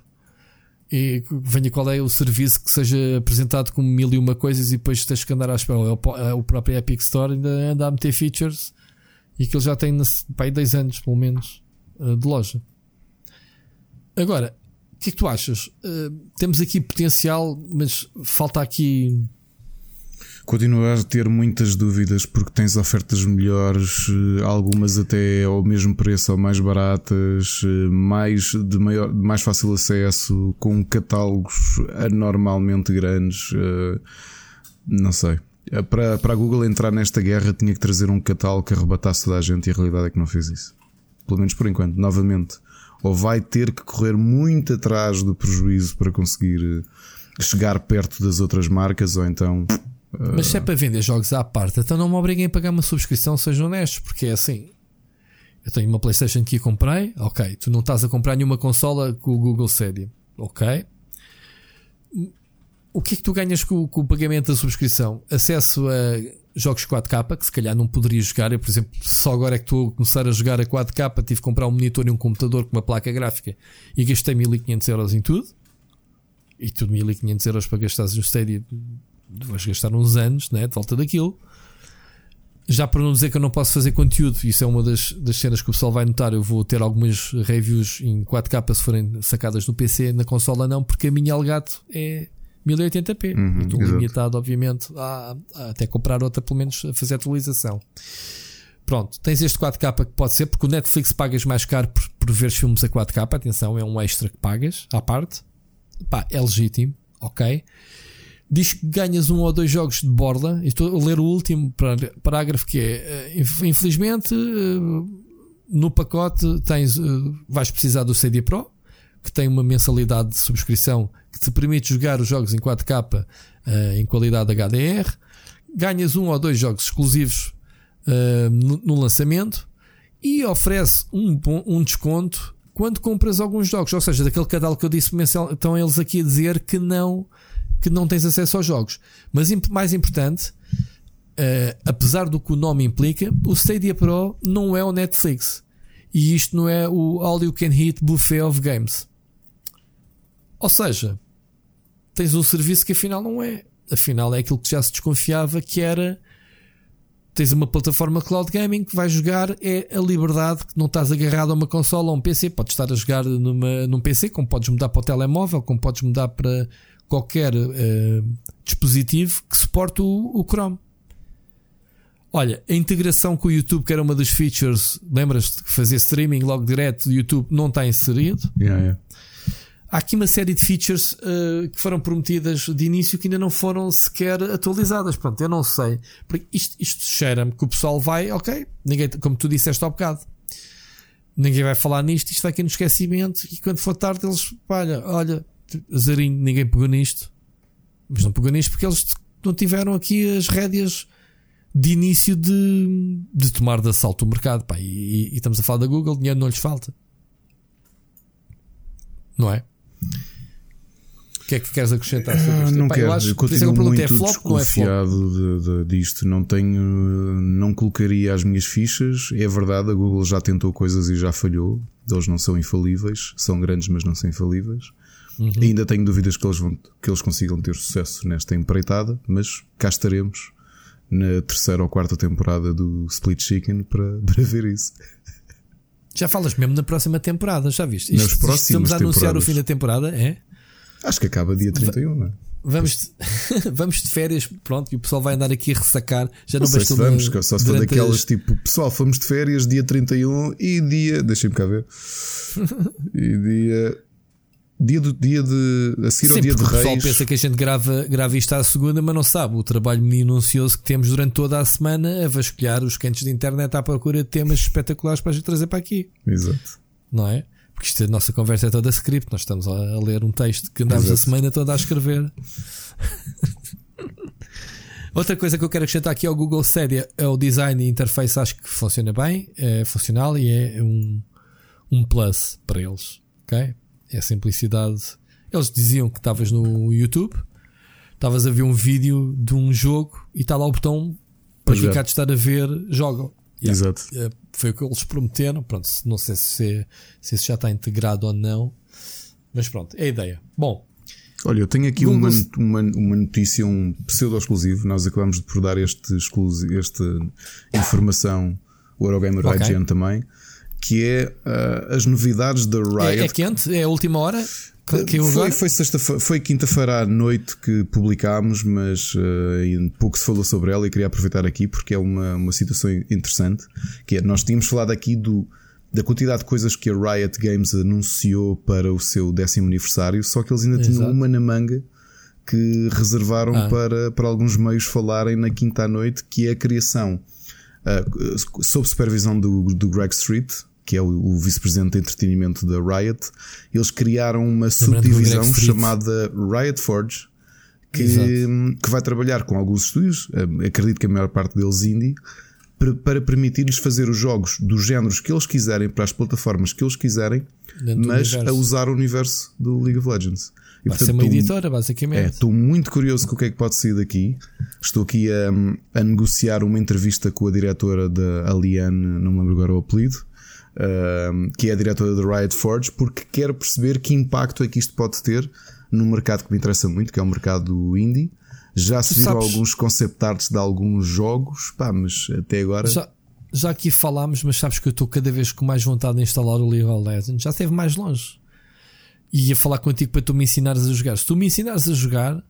e venha qual é o serviço que seja apresentado como mil e uma coisas e depois tens que andar à espera. É o próprio Epic Store ainda anda a meter features e que ele já tem pai 10 anos, pelo menos, eh, de loja. Agora, que é que tu achas? Uh, temos aqui potencial, mas falta aqui Continuo a ter muitas dúvidas porque tens ofertas melhores, eh, algumas até ao mesmo preço ou mais baratas, eh, mais de maior, mais fácil acesso, com catálogos anormalmente grandes. Não sei. Para, para a Google entrar nesta guerra tinha que trazer um catálogo que arrebatasse toda a gente e a realidade é que não fez isso. Pelo menos por enquanto. Novamente, ou vai ter que correr muito atrás do prejuízo para conseguir chegar perto das outras marcas, ou então mas se é para vender jogos à parte, então não me obriguem a pagar uma subscrição, sejam honestos, porque é assim. Eu tenho uma PlayStation que comprei, ok. Tu não estás a comprar nenhuma consola com o Google Stadia, ok. O que é que tu ganhas com, com o pagamento da subscrição? Acesso a jogos 4K que se calhar não poderia jogar. Eu, por exemplo, só agora é que estou a começar a jogar a 4K, tive que comprar um monitor e um computador com uma placa gráfica e gastei 1500 euros em tudo. E tudo 1500 euros para gastar no Stadia, vais gastar uns anos né, de volta daquilo. Já para não dizer que eu não posso fazer conteúdo, isso é uma das, das cenas que o pessoal vai notar. Eu vou ter algumas reviews em 4K se forem sacadas no PC, na consola não, porque a minha Elgato é 1080p. Uhum, Estou exato. limitado, obviamente, a, a até comprar outra, pelo menos a fazer atualização. Pronto, tens este 4K que pode ser, porque o Netflix pagas mais caro por, por ver filmes a 4K. Atenção, é um extra que pagas à parte. Pá, é legítimo, ok? Diz que ganhas um ou dois jogos de borda. Estou a ler o último pará- parágrafo que é: eh, inf- infelizmente, eh, no pacote tens, eh, vais precisar do CD Pro, que tem uma mensalidade de subscrição que te permite jogar os jogos em 4K eh, em qualidade HDR. Ganhas um ou dois jogos exclusivos eh, no, no lançamento e oferece um, um desconto quando compras alguns jogos. Ou seja, daquele catálogo que eu disse estão eles aqui a dizer que não, que não tens acesso aos jogos. Mas mais importante, eh, apesar do que o nome implica, o Stadia Pro não é o Netflix. E isto não é o All You Can Hit Buffet of Games. Ou seja, tens um serviço que afinal não é. Afinal é aquilo que já se desconfiava que era. Tens uma plataforma cloud gaming que vais jogar é a liberdade que não estás agarrado a uma consola ou a um PC. Podes estar a jogar numa, num PC, como podes mudar para o telemóvel, como podes mudar para qualquer eh, dispositivo que suporte o, o Chrome. Olha, a integração com o YouTube, que era uma das features, lembras-te que fazer streaming logo direto do YouTube não está inserido. Yeah, yeah. Há aqui uma série de features eh, que foram prometidas de início que ainda não foram sequer atualizadas. Pronto, eu não sei. Porque isto, isto cheira-me que o pessoal vai, ok, ninguém, como tu disseste há bocado, ninguém vai falar nisto, isto vai aqui no esquecimento. E quando for tarde, eles, olha, olha, azarinho, ninguém pegou nisto. Mas não pegou nisto porque eles não tiveram aqui as rédeas de início de, de tomar de assalto o mercado. Pá, e, e estamos a falar da Google, dinheiro não lhes falta. Não é? O que é que queres acrescentar sobre Ah, isto? não quero, eu acho, por isso é que eu perguntei, é flop ou é flop? de- de- disto. Não tenho, não colocaria as minhas fichas. É verdade, a Google já tentou coisas e já falhou. Eles não são infalíveis, são grandes, mas não são infalíveis. Uhum. Ainda tenho dúvidas que eles, vão, que eles consigam ter sucesso nesta empreitada, mas cá estaremos na terceira ou quarta temporada do Split Chicken para, para ver isso. Já falas mesmo na próxima temporada, já viste? Nas Isto- isto próximas estamos a anunciar o fim da temporada, é? Acho que acaba dia 31, não é? Vamos de, vamos de férias, pronto, e o pessoal vai andar aqui a ressacar. Já não, Não sei se bastou vamos, só se for daquelas as- tipo, pessoal, fomos de férias dia 31 e dia. Deixem-me cá ver. E dia. Dia do dia de. A seguir ao Sim, dia de porque o pessoal Reis. pensa que a gente grava, grava isto à segunda, mas não sabe o trabalho minucioso que temos durante toda a semana a vasculhar os cantos de internet à procura de temas espetaculares para a gente trazer para aqui, Exato. não é? Porque isto, a nossa conversa é toda script, nós estamos a, a ler um texto que andámos a semana toda a escrever. Outra coisa que eu quero acrescentar aqui ao Google Stadia é o design e interface, acho que funciona bem, é funcional e é um, um plus para eles, ok? É a simplicidade. Eles diziam que estavas no YouTube, estavas a ver um vídeo de um jogo e está lá o botão para é. ficar de estar a ver, jogam. Yeah. Exato. É, foi o que eles prometeram. Pronto, não sei se, se isso já está integrado ou não, mas pronto, é a ideia. Bom, Olha, eu tenho aqui uma, uma, uma notícia, um pseudo-exclusivo. Nós acabamos de por dar este exclusivo, esta informação, o Eurogamer Ok. IGN também, que é ah, as novidades da Riot. é, é quente? É a última hora? Que, eu foi, foi, sexta foi quinta-feira à noite que publicámos, mas ainda pouco se falou sobre ela e queria aproveitar aqui porque é uma, uma situação interessante. Que é, nós tínhamos falado aqui do, da quantidade de coisas que a Riot Games anunciou para o seu décimo aniversário, só que eles ainda tinham Exato. uma na manga que reservaram Ah. para, para alguns meios falarem na quinta à noite, que é a criação ah, sob supervisão do, do Greg Street, que é o, o vice-presidente de entretenimento da Riot, eles criaram uma subdivisão chamada Riot Forge, que, Exato. que vai trabalhar com alguns estúdios, ah, acredito que a maior parte deles indie, para, permitir-lhes fazer os jogos dos géneros que eles quiserem, para as plataformas que eles quiserem, Dentro mas a usar o universo do League of Legends. E, Vai ser uma editora, basicamente. É, estou muito curioso com o que é que pode sair daqui. Estou aqui a, a negociar uma entrevista com a diretora da Aliane, não me lembro agora o apelido, uh, que é a diretora da Riot Forge, porque quero perceber que impacto é que isto pode ter num mercado que me interessa muito, que é o mercado indie. Já se viram alguns concept arts de alguns jogos, pá, mas até agora. Já, já aqui falámos, mas sabes que eu estou cada vez com mais vontade de instalar o League of Legends. Já esteve mais longe. E ia falar contigo para tu me ensinares a jogar. Se tu me ensinares a jogar,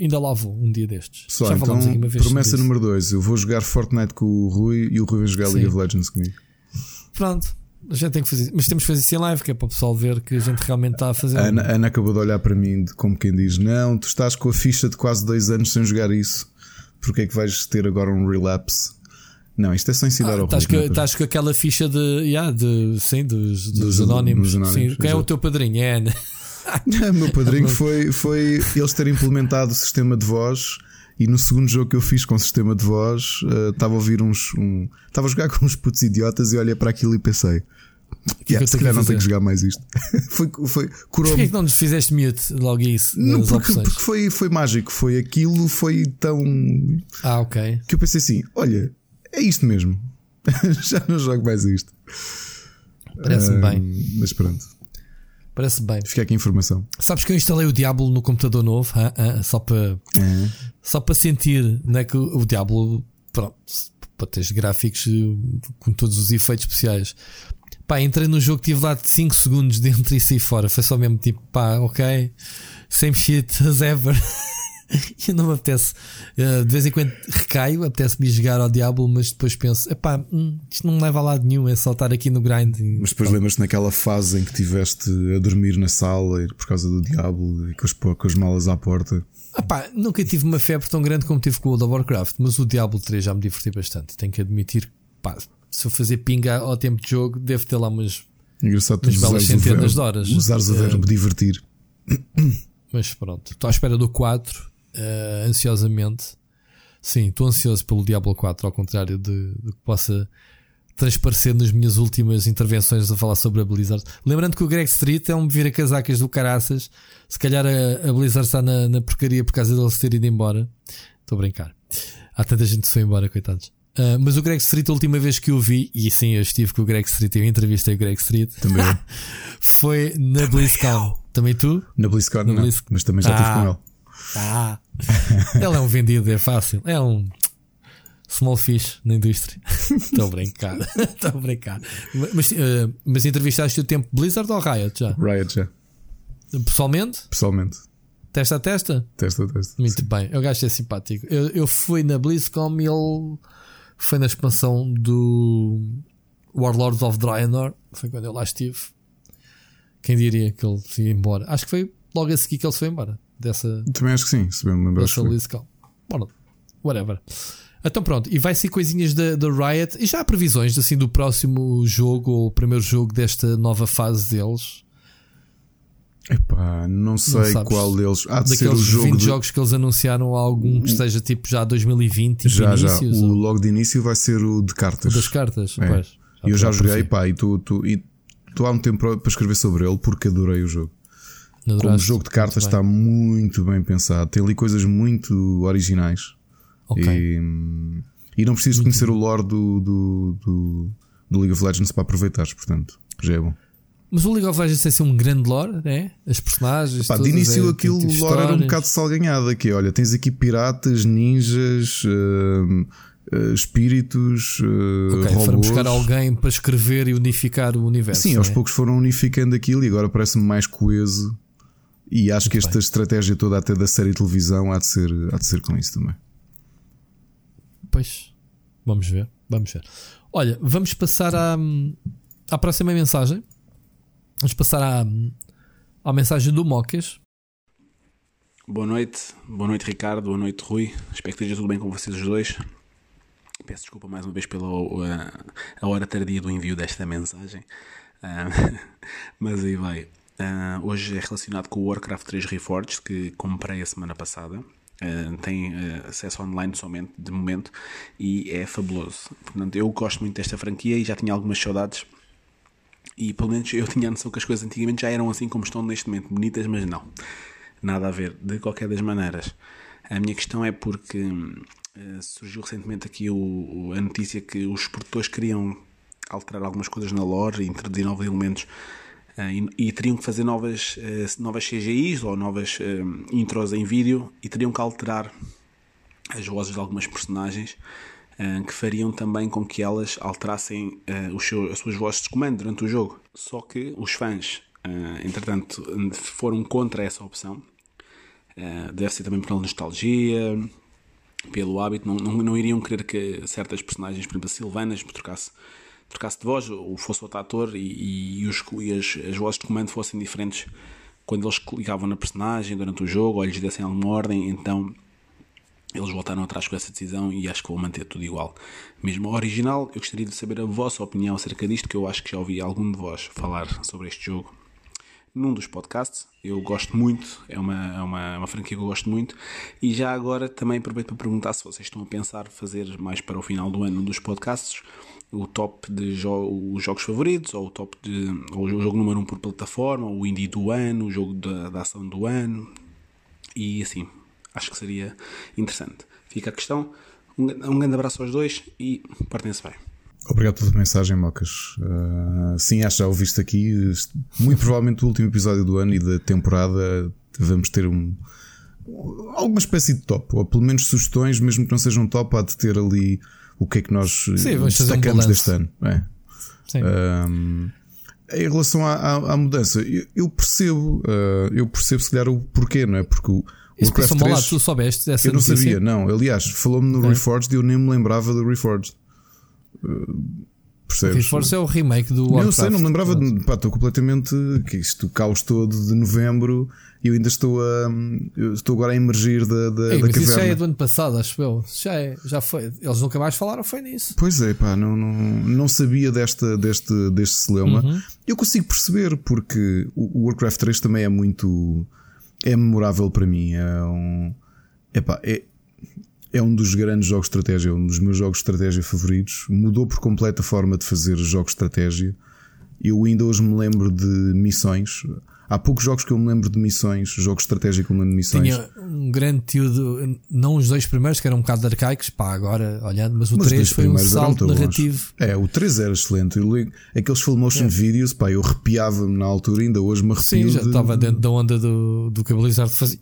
ainda lá vou um dia destes. Só, Já falámos então, aqui uma vez. Promessa número 2: eu vou jogar Fortnite com o Rui e o Rui vai jogar Sim. League of Legends comigo. Pronto. A gente tem que fazer, mas temos que fazer isso em live, que é para o pessoal ver que a gente realmente está a fazer. Ana, Ana acabou de olhar para mim como quem diz: Não, tu estás com a ficha de quase dois anos sem jogar isso, porque é que vais ter agora um relapse? Não, isto é só ensinar ah, ao estás, com, estás com aquela ficha de, yeah, de sim, dos, dos, dos anónimos. Dos anónimos sim. Quem é o teu padrinho? É Ana. O meu padrinho foi, foi eles terem implementado o sistema de voz. E no segundo jogo que eu fiz com o sistema de voz, uh, estava a ouvir uns. Um, estava a jogar com uns putos idiotas e olhei para aquilo e pensei: que yeah, se calhar não tenho que jogar mais isto. foi, foi, curou Porquê que não nos fizeste mute logo isso? Não, porque, porque, foi, foi mágico. Foi aquilo, foi tão. Ah, ok. Que eu pensei assim: olha, é isto mesmo. Já não jogo mais isto. Parece-me bem. Mas pronto. Parece bem. Fica aqui a informação. Sabes que eu instalei o Diablo no computador novo, só para só para sentir né, que o, o Diablo, pronto, para ter gráficos eh, com todos os efeitos especiais. Pá, entrei no jogo, tive lá de 5 segundos dentro e saí fora. Foi só mesmo tipo, pá, ok, same shit as ever. e não me apetece. Uh, de vez em quando recaio, apetece-me jogar ao Diablo, mas depois penso, epá, hum, isto não me leva a lado nenhum, é só estar aqui no grind. Mas depois lembras-te naquela fase em que estiveste a dormir na sala por causa do Diablo e com as, com as malas à porta. Epá, nunca tive uma febre tão grande como tive com o World of Warcraft, mas o Diablo 3 já me diverti bastante. Tenho que admitir, pá, se eu fazer pinga ao tempo de jogo, deve ter lá umas, Engraçado umas belas centenas de horas. Usares o verbo uh, divertir. Mas pronto, estou à espera do 4, uh, ansiosamente. Sim, estou ansioso pelo Diablo 4, ao contrário de, de que possa transparecer nas minhas últimas intervenções a falar sobre a Blizzard. Lembrando que o Greg Street é um vira-casacas do caraças. Se calhar a, a Blizzard está na, na porcaria por causa deles ter ido embora. Estou a brincar. Há tanta gente que se foi embora, coitados. Uh, mas o Greg Street, a última vez que eu vi, e sim, eu estive com o Greg Street, eu entrevistei o Greg Street. Também foi na BlizzCon. Também tu? Na BlizzCon, não, Blizz... mas também já estive ah, com ele. Ah, ele é um vendido, é fácil. É um small fish na indústria. Estou a brincar. Estou a brincar. Mas, uh, mas entrevistaste o tempo Blizzard ou Riot já? Riot já. Pessoalmente? Pessoalmente. Testa a testa? Testa a testa. Muito sim. bem. Eu gajo é simpático. Eu, eu fui na BlizzCon e ele foi na expansão do Warlords of Draenor. Foi quando eu lá estive. Quem diria que ele se ia embora? Acho que foi logo a seguir que ele se foi embora. Dessa, Também acho que sim, se bem me lembro. Dessa. Bom, whatever. Então pronto, e vai ser coisinhas da, da Riot. E já há previsões assim do próximo jogo ou o primeiro jogo desta nova fase deles. Epá, não sei não qual deles. Há de Daqueles ser o jogo 20 de... jogos que eles anunciaram, algum que esteja tipo já 2020 tipo Já, já. O ou... logo de início vai ser o de cartas. O das cartas, é. pois. Já eu já joguei, pá, e tu, tu, e tu há um tempo para escrever sobre ele porque adorei o jogo. Adoraste, Como jogo de cartas está muito bem pensado, tem ali coisas muito originais. Okay. E, e não precisas conhecer o lore do, do, do, do League of Legends para aproveitares, portanto, já é bom. Mas o League of Legends tem ser um grande lore, né? As personagens. Pá, de início é, aquilo tipo lore era um bocado salganhado aqui. Olha, tens aqui piratas, ninjas, uh, uh, espíritos, uh, okay, robôs. Foram buscar alguém para escrever e unificar o universo. Sim, aos é? poucos foram unificando aquilo e agora parece-me mais coeso. E acho Muito que esta bem. estratégia toda até da série de televisão há de ser, há de ser com isso também. Pois, vamos ver, vamos ver. Olha, vamos passar à, à próxima mensagem. Vamos passar à, à mensagem do Mocas. Boa noite, boa noite Ricardo, boa noite Rui. Espero que esteja tudo bem com vocês os dois. Peço desculpa mais uma vez pela uh, a hora tardia do envio desta mensagem. Uh, mas aí vai. Uh, hoje é relacionado com o Warcraft 3 Reforged que comprei a semana passada. Uh, tem uh, acesso online somente de momento e é fabuloso. Portanto, eu gosto muito desta franquia e já tinha algumas saudades e pelo menos eu tinha a noção que as coisas antigamente já eram assim como estão neste momento, bonitas, mas não. nada a ver. De qualquer das maneiras, a minha questão é porque surgiu recentemente aqui o, a notícia que os produtores queriam alterar algumas coisas na lore e introduzir novos elementos e, e, teriam que fazer novas, uh, novas CGIs ou novas intros em vídeo e teriam que alterar as vozes de algumas personagens que fariam também com que elas alterassem os seus, as suas vozes de comando durante o jogo. Só que os fãs, entretanto, foram contra essa opção Uh, deve ser também pela nostalgia, pelo hábito. Não, não, não, iriam querer que certas personagens, por exemplo, a Silvanas, trocasse, trocasse de voz, ou fosse outro ator e, e, os, e as, as vozes de comando fossem diferentes quando eles clicavam na personagem durante o jogo ou lhes dessem alguma ordem. Então eles voltaram atrás com essa decisão e acho que vou manter tudo igual. Mesmo original, eu gostaria de saber a vossa opinião acerca disto, que eu acho que já ouvi algum de vós falar sobre este jogo num dos podcasts. Eu gosto muito, é uma, é uma, é uma franquia que eu gosto muito. E já agora também aproveito para perguntar se vocês estão a pensar fazer mais para o final do ano num dos podcasts o top de jo os jogos favoritos, ou o top de ou o jogo número 1 um por plataforma, o indie do ano, o jogo da, da ação do ano. E assim, acho que seria interessante. Fica a questão. Um, um grande abraço aos dois e partem-se bem. Obrigado pela mensagem, Mocas. Uh, sim, acho que já ouviste aqui. Muito provavelmente o último episódio do ano e da temporada vamos ter um, alguma espécie de top, ou pelo menos sugestões, mesmo que não sejam top, há de ter ali o que é que nós sim, destacamos um deste ano. É. Um, em relação à, à, à mudança, eu, eu percebo, uh, eu percebo se calhar o porquê, não é? Porque o, Isso Warcraft 3, lá, tu soubeste essa Eu não notícia? sabia, não. Aliás, falou-me no okay. Reforged e eu nem me lembrava do Reforged. Percebes? Reforce é o remake do Warcraft. Eu sei, não me lembrava. De, pá, estou completamente. Que isto, o caos todo de novembro eu ainda estou a. estou agora a emergir da, da, Ei, da mas Isso já é do ano passado, acho eu. Já, é, já foi. Eles nunca mais falaram, foi nisso. Pois é, pá, não, não, não sabia desta, deste, deste celeuma. Uhum. Eu consigo perceber, porque o Warcraft 3 também é muito. é memorável para mim. É um. Epá, é, é um dos grandes jogos de estratégia, um dos meus jogos de estratégia favoritos. Mudou por completo a forma de fazer jogos de estratégia. Eu ainda hoje me lembro de missões. Há poucos jogos que eu me lembro de missões, jogos de estratégia que eu me lembro de missões. Tinha um grande tio, de, não os dois primeiros, que eram um bocado arcaicos, pá, agora olhando, mas o mas 3 foi um salto narrativo. Bons. É, o 3 era excelente. Eu, aqueles full motion é. videos, pá, eu arrepiava-me na altura, ainda hoje me arrepio. Sim, já de... estava dentro da onda do, do que a Blizzard fazia.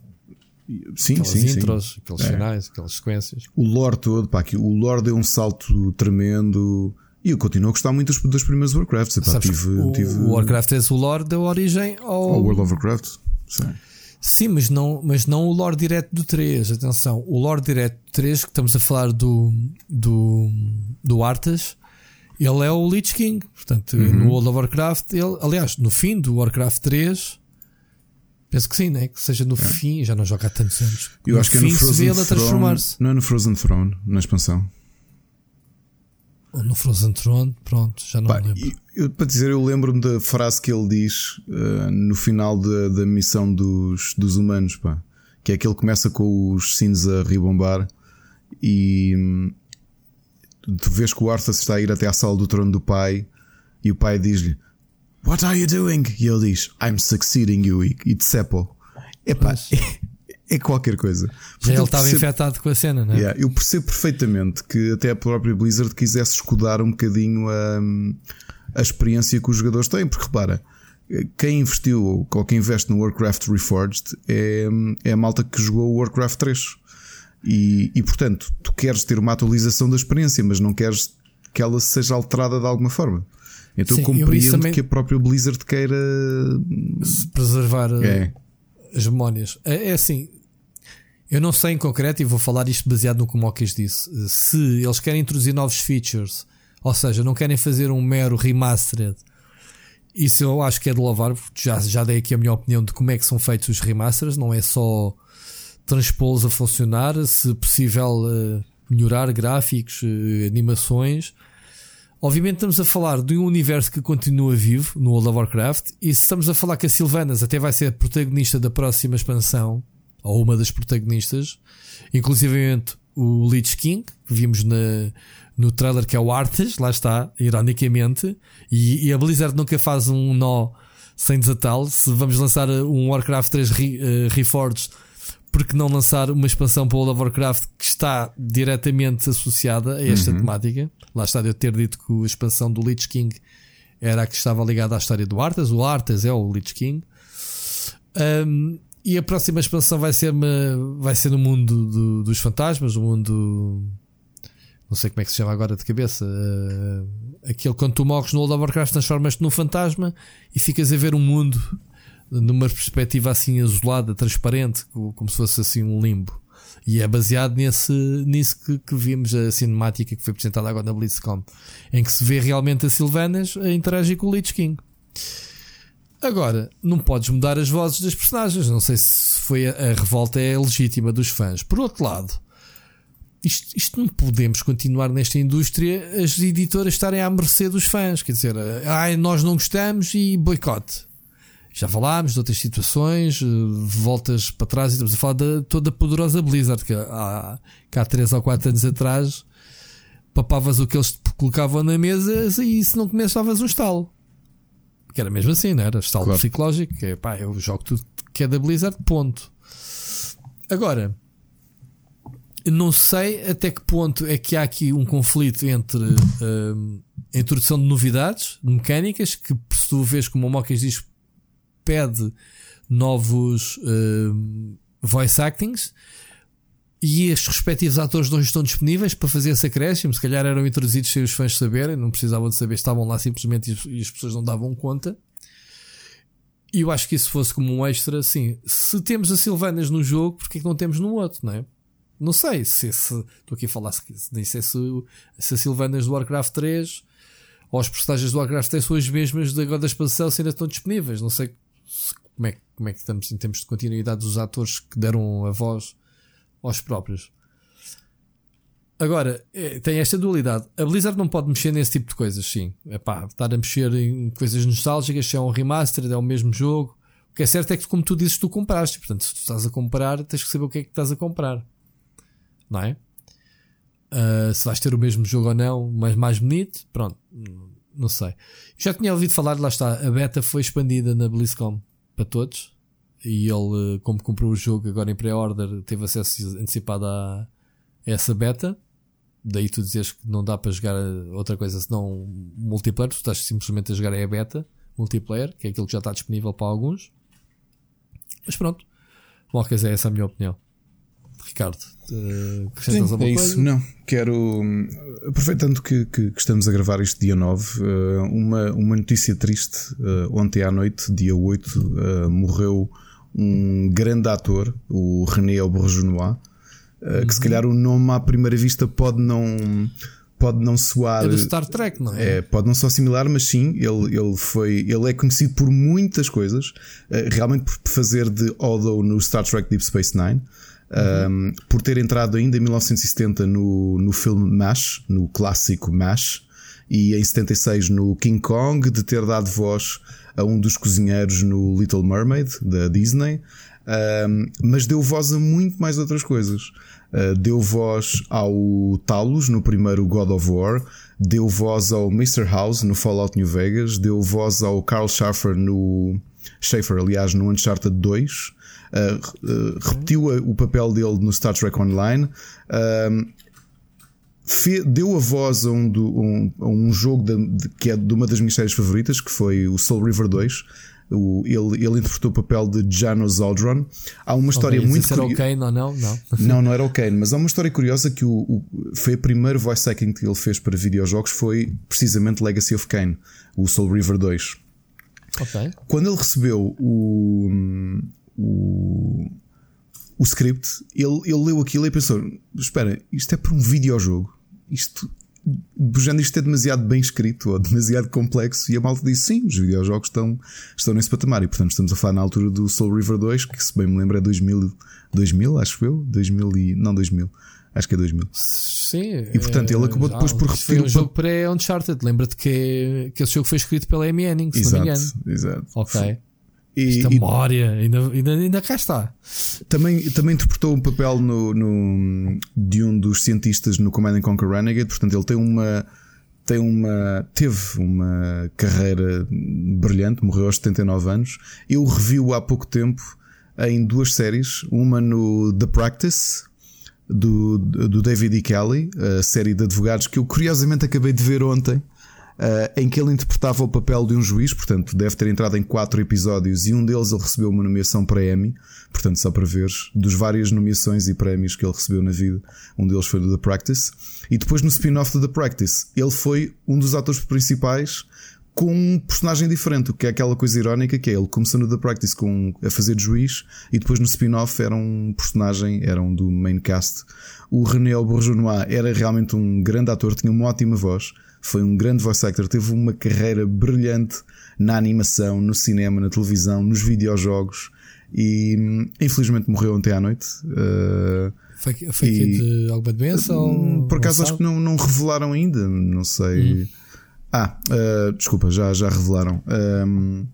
Sim, aquelas sim, intros, sim. aqueles é. finais, aquelas sequências. O lore todo, pá, aqui, o lore deu um salto tremendo. E eu continuo a gostar muito dos, dos primeiros Warcrafts. Epá, tive, o, tive... o Warcraft é o lore deu origem ao. Ao World of Warcraft. Sim. Sim, mas não, mas não o lore direto do 3. Atenção, o lore direto do 3, que estamos a falar do, do, do Arthas, ele é o Lich King. Portanto, uhum. no World of Warcraft, ele, aliás, no fim do Warcraft 3, Penso que sim, né? Que seja no é. fim, já não joga há tantos anos. Eu no acho que fim é no Frozen se vê ele a transformar-se. Não é no Frozen Throne, na expansão. No Frozen Throne, pronto, já não Pá, me lembro. Eu, para dizer, eu lembro-me da frase que ele diz uh, no final da, da missão dos, dos humanos, pá. Que é que ele começa com os sinos a ribombar e hum, tu vês que o Arthur está a ir até à sala do trono do pai e o pai diz-lhe What are you doing? E ele diz I'm succeeding you e decepa Epá, é, é qualquer coisa. Já ele estava percebo, infectado com a cena, não é? Yeah, eu percebo perfeitamente que até a própria Blizzard quisesse escudar um bocadinho a, a experiência que os jogadores têm, porque repara, quem investiu ou quem investe no Warcraft Reforged é, é a malta que jogou o Warcraft 3. E, e portanto, tu queres ter uma atualização da experiência, mas não queres que ela seja alterada de alguma forma. Então Sim, eu compreendo também... que a própria Blizzard queira se preservar é. As. É, é, assim, eu não sei em concreto e vou falar isto baseado no que o Mocas disse. Se eles querem introduzir novos features, ou seja, não querem fazer um mero remastered, isso eu acho que é de louvar. Já, já dei aqui a minha opinião de como é que são feitos os remasters, não é só transpô-los a funcionar, se possível eh, melhorar gráficos, eh, animações Obviamente estamos a falar de um universo que continua vivo no World of Warcraft e se estamos a falar que a Sylvanas até vai ser a protagonista da próxima expansão, ou uma das protagonistas, inclusive o Lich King, que vimos na, no trailer que é o Arthas, lá está, ironicamente, e, e, a Blizzard nunca faz um nó sem desatá-lo. Se vamos lançar um Warcraft 3 Re, uh, Reforged, porque não lançar uma expansão para o World of Warcraft que está diretamente associada a esta uhum. temática? Lá está de eu ter dito que a expansão do Lich King era a que estava ligada à história do Arthas. O Arthas é o Lich King. Um, e a próxima expansão vai ser, uma, vai ser no mundo do, dos fantasmas, o mundo. Não sei como é que se chama agora de cabeça. Uh, aquele quando tu morres no World of Warcraft, transformas-te num fantasma e ficas a ver um mundo numa perspectiva assim azulada, transparente, como se fosse assim um limbo. E é baseado nesse, nisso que, que vimos a cinemática que foi apresentada agora na BlizzCon, em que se vê realmente a Sylvanas a interagir com o Lich King. Agora, não podes mudar as vozes das personagens. Não sei se foi a, a revolta é legítima dos fãs. Por outro lado, isto, isto, não podemos continuar nesta indústria as editoras estarem à mercê dos fãs. Quer dizer, ai, nós não gostamos e boicote. Já falámos de outras situações, eh, voltas para trás e estamos a falar de toda a poderosa Blizzard que há, que há 3 ou 4 anos atrás papavas o que eles colocavam na mesa e se não começavas um estalo. Que era mesmo assim, não era? Estalo claro. psicológico, que é pá, eu jogo tudo que é da Blizzard, ponto. Agora, não sei até que ponto é que há aqui um conflito entre uh, a introdução de novidades de mecânicas, que se tu vês como o Mocas diz, pede novos uh, voice actings e os respectivos atores não estão disponíveis para fazer esse acréscimo. Se calhar eram introduzidos sem os fãs saberem, não precisavam de saber, estavam lá simplesmente e as pessoas não davam conta. E eu acho que isso fosse como um extra, sim. Se temos a Silvanas no jogo, porque é que não temos no outro, não é? Não sei se, se estou aqui a falar, nem sei se, se a Silvanas do Warcraft 3 ou as personagens do Warcraft 3 são as mesmas da, da expansão se ainda estão disponíveis. Não sei como é, como é que estamos em termos de continuidade dos atores que deram a voz aos próprios. Agora, é, tem esta dualidade. A Blizzard não pode mexer nesse tipo de coisas, sim. É pá, estar a mexer em coisas nostálgicas, se é um remaster, é o mesmo jogo. O que é certo é que, como tu dizes, tu compraste. Portanto, se tu estás a comprar, tens que saber o que é que estás a comprar. Não é? Uh, se vais ter o mesmo jogo ou não, mas mais bonito, pronto, não sei. Já tinha ouvido falar, lá está, a beta foi expandida na BlizzCon para todos e ele, como comprou o jogo agora em pré-order, teve acesso antecipado a essa beta. Daí tu dizes que não dá para jogar outra coisa senão multiplayer, tu estás simplesmente a jogar a beta multiplayer, que é aquilo que já está disponível para alguns. Mas pronto, Mocas, é essa a minha opinião. Ricardo, uh, acrescentas Sim, alguma é coisa? Isso. Não, quero, aproveitando que, que, que, estamos a gravar este dia 9, uh, eh, uma, uma notícia triste. Uh, ontem à noite, dia 8, morreu um grande ator, o René Auberjonois, uhum. que se calhar o nome à primeira vista pode não pode não soar. É do Star Trek, não é? é? Pode não soar similar, mas sim, ele, ele foi. Ele é conhecido por muitas coisas. Uh, realmente por fazer de Odo no Star Trek Deep Space Nine. Um, por ter entrado ainda em 1970 no, no filme MASH, no clássico MASH, e em 76 no King Kong, de ter dado voz a um dos cozinheiros no Little Mermaid da Disney, um, mas deu voz a muito mais outras coisas. Uh, deu voz ao Talos no primeiro God of War, deu voz ao Mr. House no Fallout New Vegas, deu voz ao Carl Schafer no Schaefer, aliás, no Uncharted 2. Uh, repetiu o papel dele no Star Trek Online deu a voz a um, um, a um jogo de, de, que é de uma das minhas séries favoritas, que foi o Soul River 2. O, ele, ele interpretou o papel de Janos Aldron. Há uma história okay, muito curiosa. era o Kane ou não? Não. não, não era o Kane, mas há uma história curiosa que o, o, foi a primeira voice acting que ele fez para videojogos foi precisamente Legacy of Kane, o Soul River 2. Okay. Quando ele recebeu o, o, o script, ele, ele leu aquilo e pensou: Espera, isto é para um videojogo isto Bujando isto é demasiado bem escrito ou demasiado complexo. E a malta disse: sim, os videojogos estão, estão nesse patamar. E portanto, estamos a falar na altura do Soul River 2, que se bem me lembro é 2000, 2000 acho eu. 2000 e, não 2000, acho que é 2000. Sim. E portanto, ele acabou depois por repetir. Foi um jogo pré-Uncharted. Lembra-te que, que esse jogo foi escrito pela Amy Henning, se exato, não me engano. Exato. Ok. E, Esta memória, ainda, ainda, ainda cá está. Também, também interpretou um papel no, no, de um dos cientistas no Command Conquer Renegade, portanto, ele tem uma. tem uma, teve uma carreira brilhante, morreu aos 79 anos. Eu revi-o há pouco tempo em duas séries, uma no The Practice do, do David E. Kelly, a série de advogados que eu curiosamente acabei de ver ontem. Uh, em que ele interpretava o papel de um juiz, portanto, deve ter entrado em quatro episódios e um deles ele recebeu uma nomeação para Emmy, portanto, só para ver, dos várias nomeações e prémios que ele recebeu na vida, um deles foi do The Practice, e depois no spin-off do The Practice, ele foi um dos atores principais com um personagem diferente, o que é aquela coisa irónica que é ele começou no The Practice com, a fazer de juiz e depois no spin-off era um personagem, era um do main cast. O René Bourgeois era realmente um grande ator, tinha uma ótima voz, foi um grande voice actor, teve uma carreira brilhante na animação, no cinema, na televisão, nos videojogos e infelizmente morreu ontem à noite. Uh, foi, foi e, de alguma doença? Ou por acaso acho que não, não revelaram ainda, não sei. Hum. Ah, uh, desculpa, já, já revelaram. Um,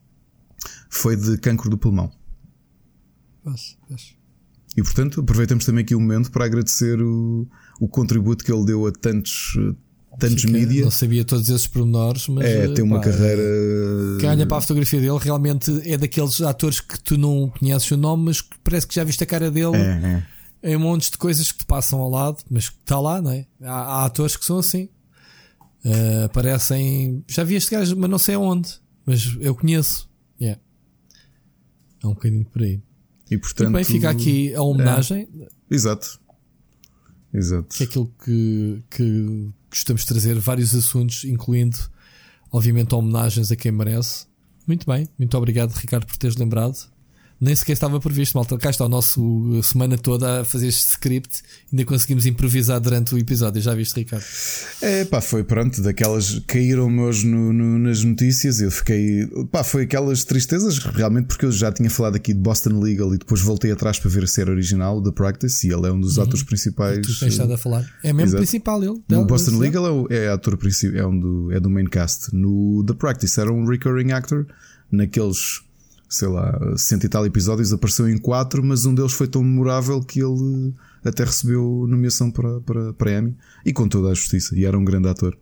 foi de cancro do pulmão. Pois, pois. E portanto, aproveitamos também aqui o momento para agradecer o, o contributo que ele deu a tantos, tantos mídias. Não sabia todos esses pormenores, mas. É, tem uma pá, carreira. Quem olha para a fotografia dele realmente é daqueles atores que tu não conheces o nome, mas que parece que já viste a cara dele é, é. em montes de coisas que te passam ao lado, mas que está lá, não é? Há, há atores que são assim. Uh, aparecem. Já vi este gajo, mas não sei aonde. Mas eu conheço. Yeah. É um bocadinho por aí. E portanto. bem, fica aqui a homenagem. É. Exato. Exato. Que é aquilo que, que gostamos de trazer vários assuntos, incluindo, obviamente, homenagens a quem merece. Muito bem, muito obrigado, Ricardo, por teres lembrado nem sequer estava previsto, malta. Cá está o nosso semana toda a fazer este script. Ainda conseguimos improvisar durante o episódio. Já viste, Ricardo? É, pá, foi pronto. Daquelas caíram meus no, no, nas notícias. Eu fiquei, pá, foi aquelas tristezas realmente, porque eu já tinha falado aqui de Boston Legal e depois voltei atrás para ver a série original, The Practice, e ele é um dos uhum. atores principais. E tu tens estado a falar. É mesmo Exato. principal ele. No Boston Legal é, é ator principal, é, um do, é do main cast. No The Practice era um recurring actor naqueles sei lá, cento e tal episódios, apareceu em quatro, mas um deles foi tão memorável que ele até recebeu nomeação para, para, para Emmy e com toda a justiça. E era um grande ator.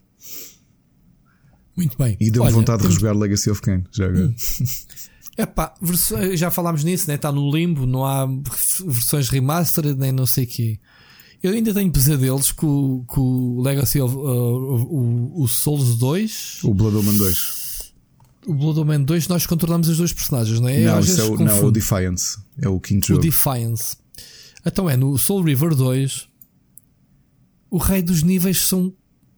Muito bem. E deu-me vontade de rejogar Legacy of Kain. Já agora. Epá, já falámos nisso, né? está no limbo, não há versões remastered nem não sei o quê. Eu ainda tenho pesadelos com, com o Legacy of uh, o, o Souls 2. O Blood Omen 2 o Blood Omen 2 nós controlamos os dois personagens, não é? Não, isso é o, não, o Defiance. É o quinto jogo. O Defiance. Então é, no Soul River 2, o rei dos níveis são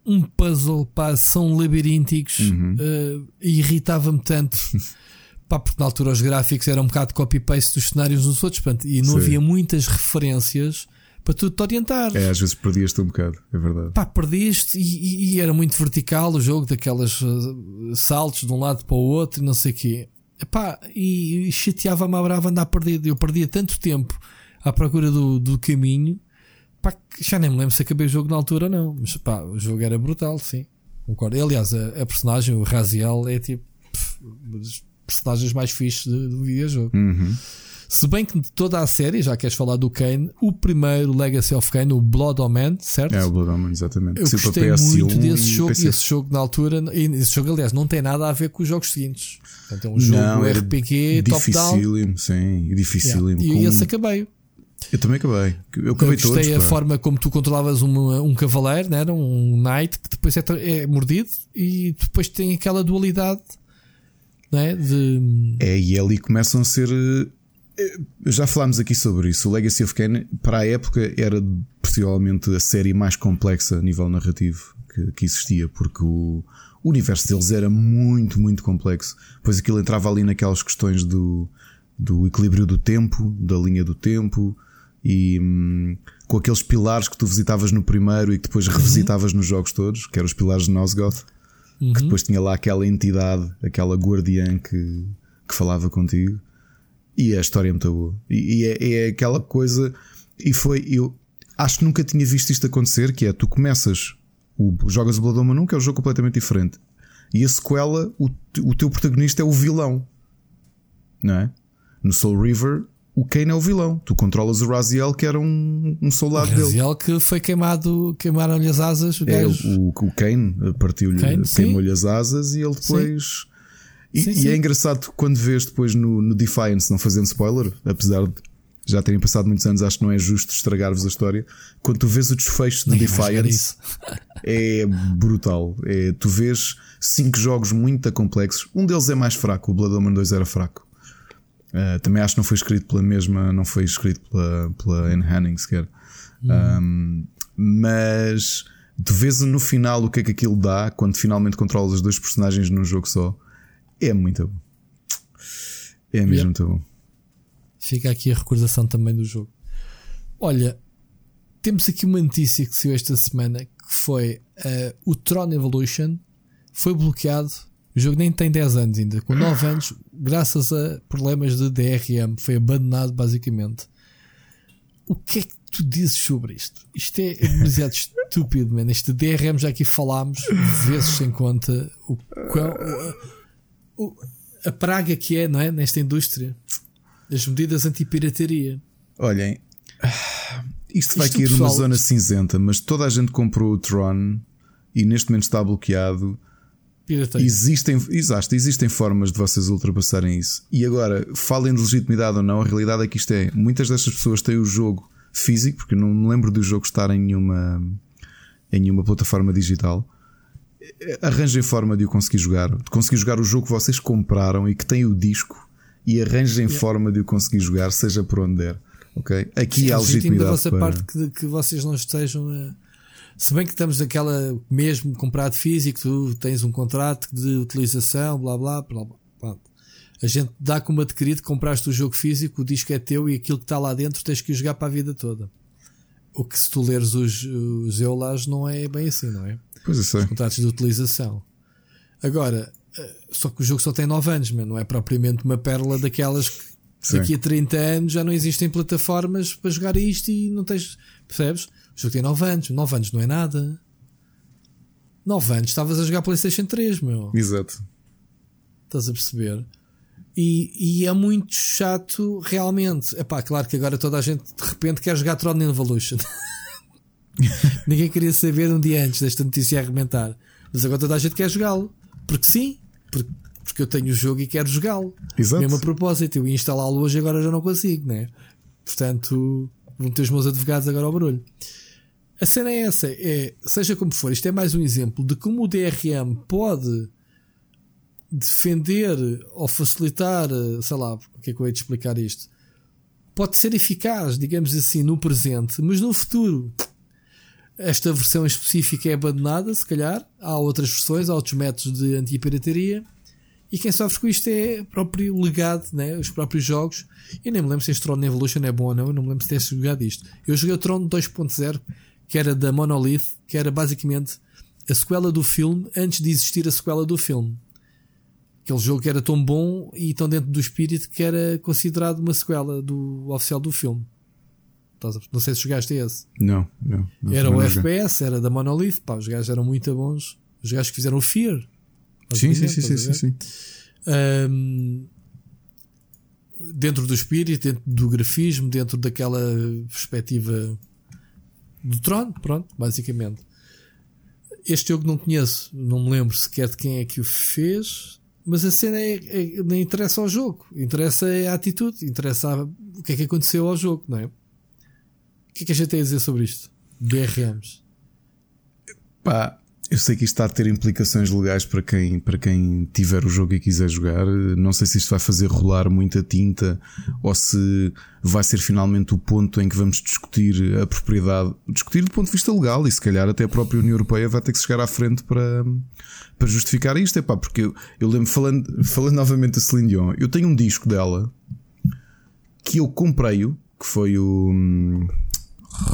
um puzzle, pá, são labirínticos uhum. uh, e irritava-me tanto. pá, porque na altura os gráficos eram um bocado copy-paste dos cenários dos outros, portanto, e não Sim. havia muitas referências para tu te orientar. É, às vezes perdias-te um bocado, é verdade. Pá, perdiste e, e, era muito vertical o jogo, daquelas uh, saltos de um lado para o outro e não sei o quê. Epá, e, e chateava-me a brava andar perdido. Eu perdia tanto tempo à procura do, do caminho. Pá, já nem me lembro se acabei o jogo na altura ou não. Mas pá, o jogo era brutal, sim. Concordo. Aliás, a, a personagem, o Raziel, é tipo pff, personagens mais fixes do, do videojogo. Uhum. Se bem que de toda a série, já queres falar do Kane, o primeiro Legacy of Kane, o Blood Omen, certo? É o Blood Omen, exatamente. Eu Sim, gostei muito desse jogo e esse jogo na altura, e esse jogo, aliás, não tem nada a ver com os jogos seguintes. Portanto, é um jogo não, RPG top-down. Sim, dificílimo. Yeah. E com... esse acabei. Eu também acabei. Eu acabei eu gostei todos, a forma como tu controlavas um, um cavaleiro, né? era um knight que depois é, é mordido e depois tem aquela dualidade né? de. É, e ali começam a ser eh, já falámos aqui sobre isso. O Legacy of Kain, para a época, era possivelmente a série mais complexa a nível narrativo que, que existia, porque o, o, universo deles era muito, muito complexo. Pois aquilo entrava ali naquelas questões do, do equilíbrio do tempo, da linha do tempo, e hum, com aqueles pilares que tu visitavas no primeiro e que depois uhum. revisitavas nos jogos todos, que eram os pilares de Nosgoth, uhum. que depois tinha lá aquela entidade, aquela guardiã que, que falava contigo. E a história é muito boa. E, e é, é, aquela coisa. E foi. Eu acho que nunca tinha visto isto acontecer: que é tu começas. O, jogas o Blood Omen 1, que é um jogo completamente diferente. E a sequela, o, o teu protagonista é o vilão. Não é? No Soul River, o, Kane é o vilão. Tu controlas o Raziel, que era um, um soldado o dele. Raziel que foi queimado, queimaram-lhe as asas. O, É, o, o Kane partiu-lhe, Kane, sim. queimou-lhe as asas e ele depois. E, Sim, e sim. é engraçado quando vês depois no, no Defiance, não fazendo spoiler, apesar de já terem passado muitos anos, acho que não é justo estragar-vos a história. Quando tu vês o desfecho de jogar Defiance, é brutal. É, tu vês cinco jogos muito complexos. Um deles é mais fraco, o Blood Omen 2 era fraco. Uh, também acho que não foi escrito pela mesma, não foi escrito pela, pela Anne Hanning sequer. Um, mas tu vês no final o que é que aquilo dá quando finalmente controlas os dois personagens num jogo só. É muito bom. É mesmo Yeah. muito bom. Fica aqui a recordação também do jogo. Olha, temos aqui uma notícia que saiu esta semana que foi eh, o Tron Evolution foi bloqueado. O jogo nem tem 10 anos ainda, com 9 anos, graças a problemas de DRM, foi abandonado basicamente. O que é que tu dizes sobre isto? Isto é demasiado estúpido, mano. Este DRM já aqui falámos vezes sem conta o, quão- o- a praga que é, não é? Nesta indústria. As medidas anti-pirataria. Olhem, isto vai Isto, cair numa zona cinzenta, mas toda a gente comprou o Tron e neste momento está bloqueado. Existem, exato, existem formas de vocês ultrapassarem isso. E agora, falem de legitimidade ou não, a realidade é que isto é. Muitas destas pessoas têm o jogo físico, porque não me lembro do jogo estar em nenhuma, em nenhuma plataforma digital. Arranjem forma de o conseguir jogar, de conseguir jogar o jogo que vocês compraram e que tem o disco, e arranjem forma de o conseguir jogar, seja por onde der. Ok? Aqui É há da legitimidade. vossa para- parte que, que vocês não estejam a... Se bem que estamos naquela mesmo comprado físico, tu tens um contrato de utilização, blá blá blá blá. A gente dá como adquirido, compraste o jogo físico, o disco é teu e aquilo que está lá dentro tens que o jogar para a vida toda. O que se tu leres os, os EULAs não é bem assim, não é? Pois eu sei. contratos de utilização. Agora, eh, só que o jogo só tem 9 anos, mas não é propriamente uma pérola daquelas que Sim. daqui a 30 anos já não existem plataformas para jogar isto e não tens. Percebes? O jogo tem 9 anos. 9 anos não é nada. 9 anos estavas a jogar PlayStation 3, meu. Exato. Estás a perceber? E, e é muito chato, realmente. É pá, claro que agora toda a gente de repente quer jogar Tron Evolution. Ninguém queria saber um dia antes desta notícia arrebentar. Mas agora toda a gente quer jogá-lo. Porque sim, porque, porque eu tenho o jogo e quero jogá-lo. Exato. Mesmo a propósito, eu ia instalá-lo hoje agora já não consigo, né? Portanto, vão ter os meus advogados agora ao barulho. A cena é essa, é, seja como for, isto é mais um exemplo de como o DRM pode defender ou facilitar, sei lá, o que é que eu ia te explicar isto? Pode ser eficaz, digamos assim, no presente, mas no futuro. Esta versão específica é abandonada, se calhar. Há outras versões, há outros métodos de anti-pirataria. E quem sofre com isto é o próprio legado, né? os próprios jogos. Eu nem me lembro se este Tron Evolution é bom ou não, eu não me lembro se ter jogado isto. Eu joguei o Tron 2.0, que era da Monolith, que era basicamente a sequela do filme antes de existir a sequela do filme. Aquele jogo que era tão bom e tão dentro do espírito que era considerado uma sequela do oficial do filme. Não sei se jogaste esse. Não, não. não Era o. FPS, era da Monolith, pá, os gajos eram muito bons. Os gajos que fizeram o Fear. Sim, sim, sim, sim, sim. Ahm, dentro do espírito, dentro do grafismo, dentro daquela perspectiva do trono, pronto, basicamente. Este jogo não conheço, não me lembro sequer de quem é que o fez, mas a cena é, é- não interessa ao jogo, interessa é a atitude, interessa a- o que é que aconteceu ao jogo, não é? Que é que a gente tem a dizer sobre isto? DRMs. Pá, eu sei que isto está a ter implicações legais para quem, para quem tiver o jogo e quiser jogar. Não sei se isto vai fazer rolar muita tinta ou se vai ser finalmente o ponto em que vamos discutir a propriedade, discutir do ponto de vista legal e se calhar até a própria União Europeia vai ter que chegar à frente para, para justificar isto. É pá, porque eu, eu lembro, falando, falando novamente da Celine Dion, eu tenho um disco dela que eu comprei-o, que foi o.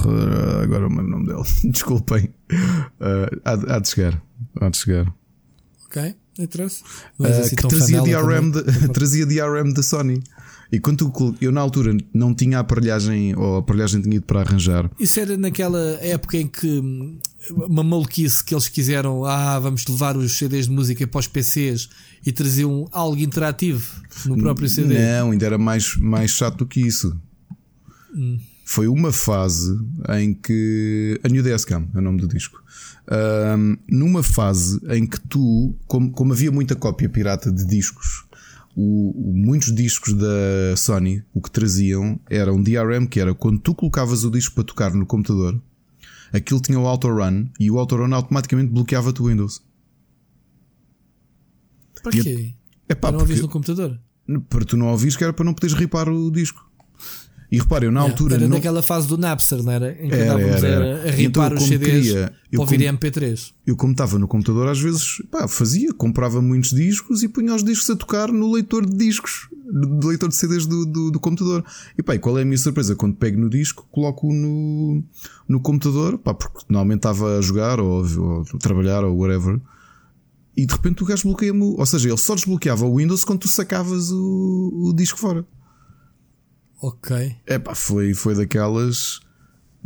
hum, Agora não me lembro o nome dele. Desculpem. Uh, há, há de chegar. Há de chegar. Ok? Interessa. Uh, assim que trazia DRM, de, trazia DRM da Sony. E quando tu eu na altura não tinha a aparelhagem, ou a aparelhagem tinha ido para arranjar. Isso era naquela época em que hum, uma maluquice que eles quiseram, ah, vamos levar os CDs de música para os PCs e traziam algo interativo no próprio CD. Não, ainda era mais, mais chato do que isso. Foi uma fase em que. A New DS Cam é o nome do disco. Ahm, numa fase em que tu, como, como havia muita cópia pirata de discos, o- o- muitos discos da Sony, o que traziam era um DRM, que era quando tu colocavas o disco para tocar no computador, aquilo tinha o autorun e o autorun automaticamente bloqueava-te o Windows. Para quê? Epá, Para não ouvires no computador. para tu não ouvires que era para não poderes ripar o disco. E repara, eu na altura era não, naquela fase do Napster, não era? Em que Era, andávamos era, a- era. a, então ripar eu os CDs queria, para ouvir como- MP3. eu como estava no computador às vezes pá, fazia, comprava muitos discos e punha os discos a tocar no leitor de discos, no leitor de CDs do, do, do computador. E pá, e qual é a minha surpresa? Quando pego no disco, coloco no, no computador, pá, porque normalmente estava a jogar ou, ou a trabalhar ou whatever. E de repente o gajo bloqueia-me, ou seja, ele só desbloqueava o Windows quando tu sacavas o, o disco fora. Ok. É pá, foi, foi daquelas.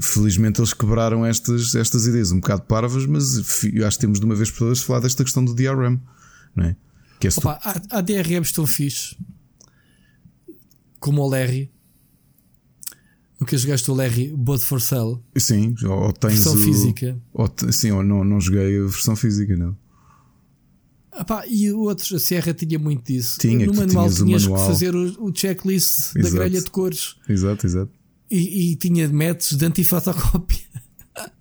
Felizmente eles quebraram estas, estas ideias um bocado parvas, mas acho que temos de uma vez por todas falar desta questão do DRM, não é? Que é se tu- Opa, há, há DRMs tão fixe como o Larry. Nunca jogaste o Larry Both for Sale, Sim, ou, tens. versão o- física. Ou, sim, ou não, não joguei a versão física, não. Epá, e outros, a Serra tinha muito disso. Tinha, no manual tinhas tinhas manual. que fazer o, o checklist da Exato. grelha de cores Exato, exato. e, e tinha métodos de antifotocópia.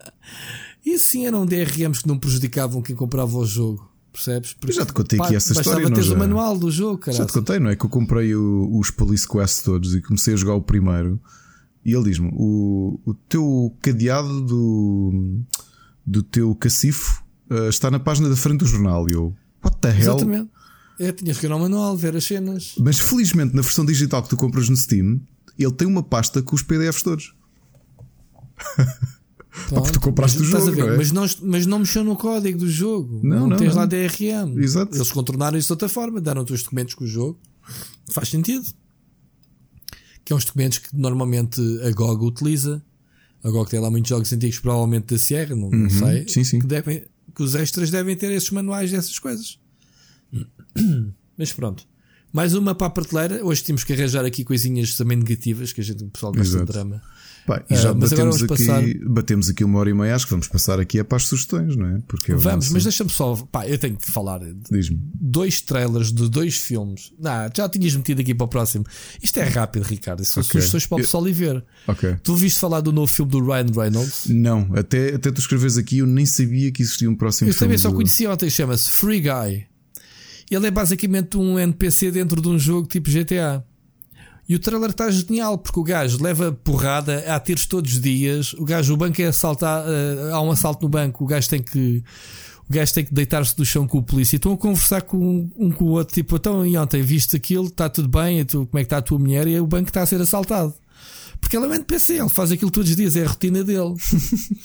Isso sim eram DRMs que não prejudicavam quem comprava o jogo, percebes? Porque, já te contei aqui essa história, não teres já? o manual do jogo, Já te contei, não é? Que eu comprei o- os Police Quest todos e comecei a jogar o primeiro. E ele diz-me: o, o teu cadeado do, do teu cacifo eh, está na página da frente do jornal. E eu, what the hell? Exatamente. É, tinhas que ir ao manual, ver as cenas. Mas felizmente na versão digital que tu compras no Steam, ele tem uma pasta com os PDFs todos. porque tu compraste mas, o jogo, ver, não é? Mas, não, mas não mexeu no código do jogo. Não, não, tens não. lá DRM. Exato. Eles contornaram isso de outra forma, deram-te os documentos com o jogo. Faz sentido. Que é uns documentos que normalmente a GOG utiliza. A GOG tem lá muitos jogos antigos, provavelmente da Sierra, não, não sei. Uhum. Sim, sim. Que, devem, que os extras devem ter esses manuais dessas coisas. Mas pronto. Mais uma para a prateleira. Hoje temos que arranjar aqui coisinhas também negativas, que a gente, o pessoal gosta de drama. E já agora batemos aqui, passar- batemos aqui uma hora e meia. Acho que vamos passar aqui é para as sugestões, não é? Porque é Vamos, mas deixa-me só. Pá, eu tenho que falar de Diz-me. dois trailers de dois filmes. Não, já tinhas metido aqui para o próximo. Isto é rápido, Ricardo. São Ok. sugestões para o Eu- pessoal ir ver. Ok. Tu ouviste falar do novo filme do Ryan Reynolds? Não, até, até tu escreves aqui, eu nem sabia que existia um próximo Eu filme. também só do- conheci ontem, chama-se Free Guy. Ele é basicamente um NPC dentro de um jogo tipo GTA. E o trailer está genial, porque o gajo leva porrada, há tiros todos os dias. O gajo, o banco é assaltar, eh, há um assalto no banco, o gajo tem que. O gajo tem que deitar-se do chão com o polícia. Estão a conversar com um, um com o outro, tipo, então, e ontem viste aquilo, está tudo bem, tu, como é que está a tua mulher? E o banco está a ser assaltado. Porque ele é um NPC, ele faz aquilo todos os dias, é a rotina dele.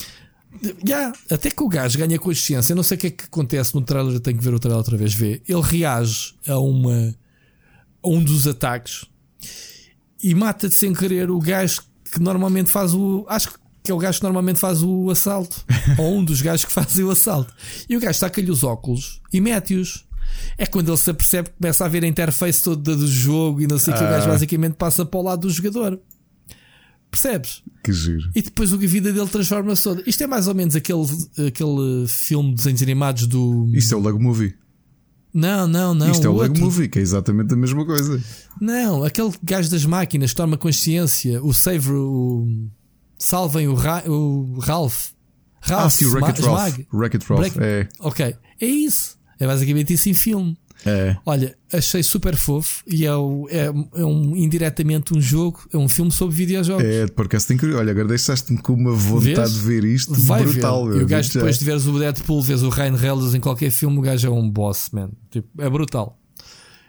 Já, até que o gajo ganha consciência. Eu não sei o que é que acontece no trailer, eu tenho que ver o trailer outra vez. Ver. Ele reage a uma a um dos ataques e mata de sem querer o gajo que normalmente faz o. Acho que é o gajo que normalmente faz o assalto. ou um dos gajos que fazem o assalto. E o gajo saca-lhe os óculos e mete-os. É quando ele se apercebe que começa a ver a interface toda do jogo e não sei o que. O gajo Ah. basicamente passa para o lado do jogador. Percebes? Que giro. E depois a vida dele transforma-se toda. Isto é mais ou menos aquele, aquele filme de desenhos animados do. Isto é o Lego Movie. Não, não, não. Isto é o outro. Lego Movie, que é exatamente a mesma coisa. Não, aquele gajo das máquinas que toma consciência. O Save. O... Salvem o, Ra... o Ralph. Ralph. ah, sim, o Wreck-It Ralph. Wreck-It Ralph. É, Ok. É isso. É basicamente isso em filme. É. Olha, achei super fofo e é, o- é, é um, indiretamente um jogo, é um filme sobre videojogos. É, porque tem que. Olha, agora deixaste-me com uma vontade Vês? de ver isto Vai brutal. ver. E o gajo, depois de veres o Deadpool, vês o Ryan Reynolds em qualquer filme, o gajo é um boss, man. Tipo, é brutal.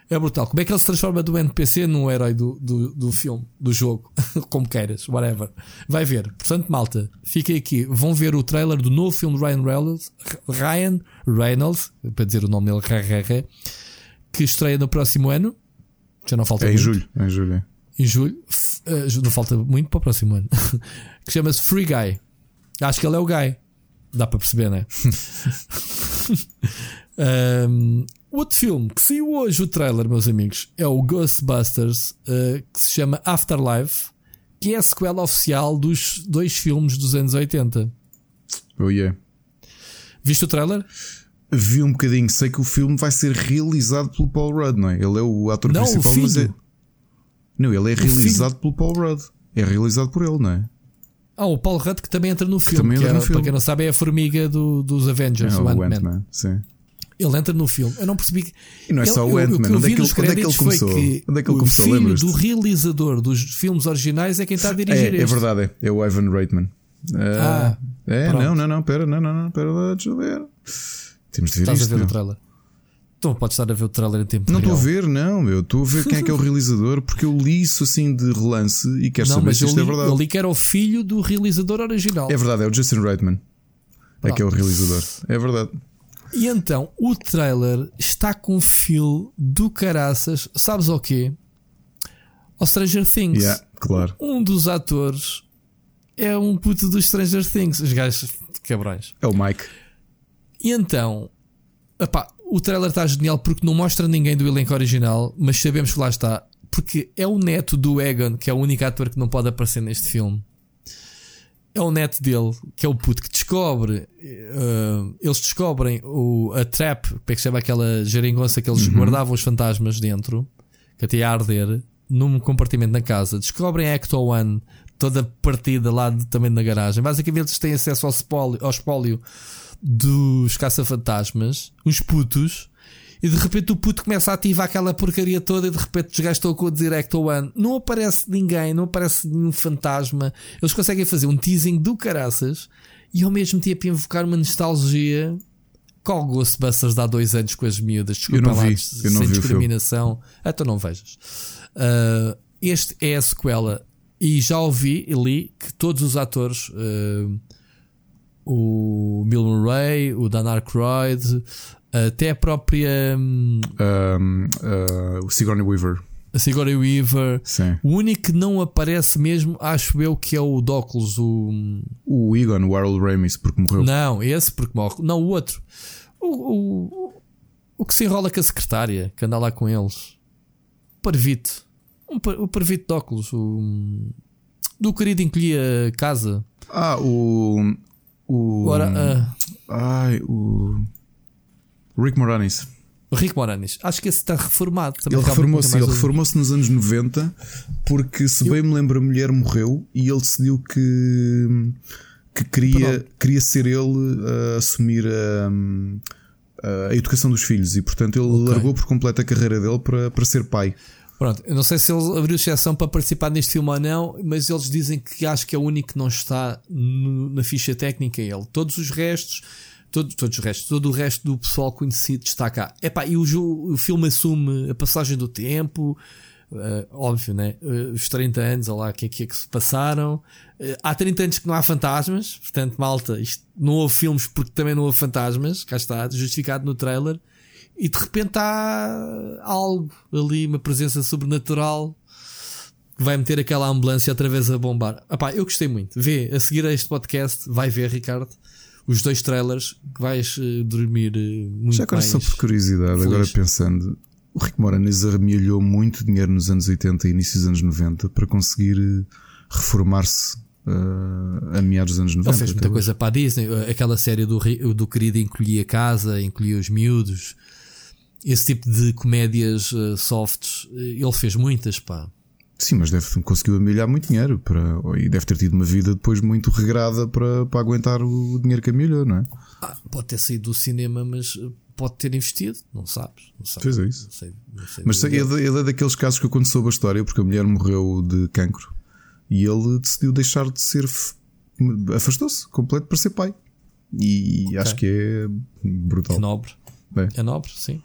É brutal. Como é que ele se transforma do NPC num herói do, do, do filme, do jogo? Como queiras, whatever. Vai ver. Portanto, malta, fiquem aqui. Vão ver o trailer do novo filme de Ryan Reynolds, Ryan Reynolds, para dizer o nome dele, que estreia no próximo ano. Já não falta É em muito. julho. É em julho. é. em julho. F- eh, não falta muito para o próximo ano. que chama-se Free Guy. Acho que ele é o Guy. Dá para perceber, não é? Um, outro filme que saiu hoje, o trailer, meus amigos, é o Ghostbusters, uh, que se chama Afterlife, que é a sequela oficial dos dois filmes dos anos 80. Oh yeah. Viste o trailer? Vi um bocadinho, sei que o filme vai ser realizado pelo Paul Rudd, não é? Ele é o ator Não, o principal, mas é. filho. Não, ele é filho. realizado pelo Paul Rudd. É realizado por ele, não é? Ah, o Paul Rudd que também entra no filme. também que entra é, no filme. Para quem não sabe, é a formiga do- dos Avengers, É o o Ant-Man. Ant-Man, sim. Ele entra no filme. Eu não percebi. que- E não é Ele- só o Ant-Man. Onde é vi que onde é que ele começou? que Onde é que ele o começou? filho Lembras-te? do realizador dos filmes originais é quem está a dirigir É, é verdade, é. É o Ivan Reitman. Ah, é, pronto. não, não, não, pera, não, não, não, pera lá, deixa eu ver. Temos de ver Estás a isto. ver o trailer? Então podes estar a ver o trailer em tempo Não estou a ver, não, meu. Estou a ver quem é que é o realizador porque eu li isso assim de relance e quero Não, saber se isto li, é verdade. eu li que era o filho do realizador original. É verdade, é o Justin Reitman. É que é o realizador. É verdade. E então o trailer está com fio do caraças. Sabes o quê? Ao Stranger Things. Yeah, claro. Um dos atores é um puto dos Stranger Things. Os gajos cabrões. É o Mike. E então, epá, o trailer está genial porque não mostra ninguém do elenco original, mas sabemos que lá está. Porque é o neto do Egon, que é o único ator que não pode aparecer neste filme. É o neto dele, que é o puto que descobre. eh, eles descobrem o, a trap, como é que se chama aquela geringonça que eles guardavam os fantasmas dentro, que até ia arder, num compartimento na casa. Descobrem a Ecto One toda partida lá de- também na garagem. Basicamente, eles têm acesso ao espólio, ao espólio dos caça-fantasmas, os putos, e de repente o puto começa a ativar aquela porcaria toda e de repente estão com o Direct One. Não aparece ninguém, não aparece nenhum fantasma. Eles conseguem fazer um teasing do caraças e ao mesmo tempo invocar uma nostalgia com o Ghostbusters de há dois anos com as miúdas. Desculpa Eu não lá, vi, sem não vi discriminação. Ah, então não vejas. Ah, este é a sequela. E já ouvi e li que todos os atores, ah, o Bill Murray, o Dan Aykroyd, até a própria hum, Um, uh, o Sigourney Weaver. a Sigourney Weaver. Sim. O único que não aparece mesmo, acho eu, que é o Doclos, o. O Egon, o Harold Ramis, porque morreu. Não, esse porque morre. Não, o outro. O, o, o que se enrola com a secretária, que anda lá com eles. Parvito. Um, par- o Parvito de óculos. O, do querido encolhia a casa. Ah, o. O. Ora, ah, Ai, o. Rick Moranis. Rick Moranis. Acho que esse está reformado. Também Ele reformou-se, ele reformou-se nos anos 90 porque, se bem me lembro, a mulher morreu e ele decidiu que, que queria, queria ser ele a assumir a, a educação dos filhos e, portanto, ele Ok. largou por completo a carreira dele para, para ser pai. Pronto, eu não sei se ele abriu exceção para participar neste filme ou não, mas eles dizem que acho que é o único que não está no- na ficha técnica. é Ele, todos os restos, todo, todos os restos, todo o resto do pessoal conhecido está cá. Epá, e o, o filme assume a passagem do tempo, eh, óbvio, né? Eh, os 30 anos, olha lá, o que é que é que se passaram. Eh, há 30 anos que não há fantasmas, portanto, malta, isto, não houve filmes porque também não houve fantasmas, cá está, justificado no trailer. E de repente há algo ali, uma presença sobrenatural que vai meter aquela ambulância outra vez a bombar. Epá, eu gostei muito. Vê, a seguir a este podcast, vai ver, Ricardo, os dois trailers que vais eh, dormir eh, muito Já agora, mais. só por curiosidade, feliz. agora pensando, o Rick Moranis arremelhou muito dinheiro nos anos 80 e início dos anos 90 para conseguir eh, reformar-se eh, a meados dos anos 90. Ele fez muita coisa para a Disney, aquela série do, do querido encolhia a casa, encolhia os miúdos, esse tipo de comédias eh, softs, ele fez muitas, pá. Sim, mas deve, conseguiu amelhar muito dinheiro para, e deve ter tido uma vida depois muito regrada para, para aguentar o dinheiro que amelhou, não é? Ah, pode ter saído do cinema, mas eh, pode ter investido, não sabes? Não sabes. Pois é isso. Não sei, não sei Mas ele, ele é daqueles casos que eu quando soube a história, porque a mulher morreu de cancro e ele decidiu deixar de ser. afastou-se completo para ser pai. E acho que é brutal. Que nobre. É. É nobre, sim.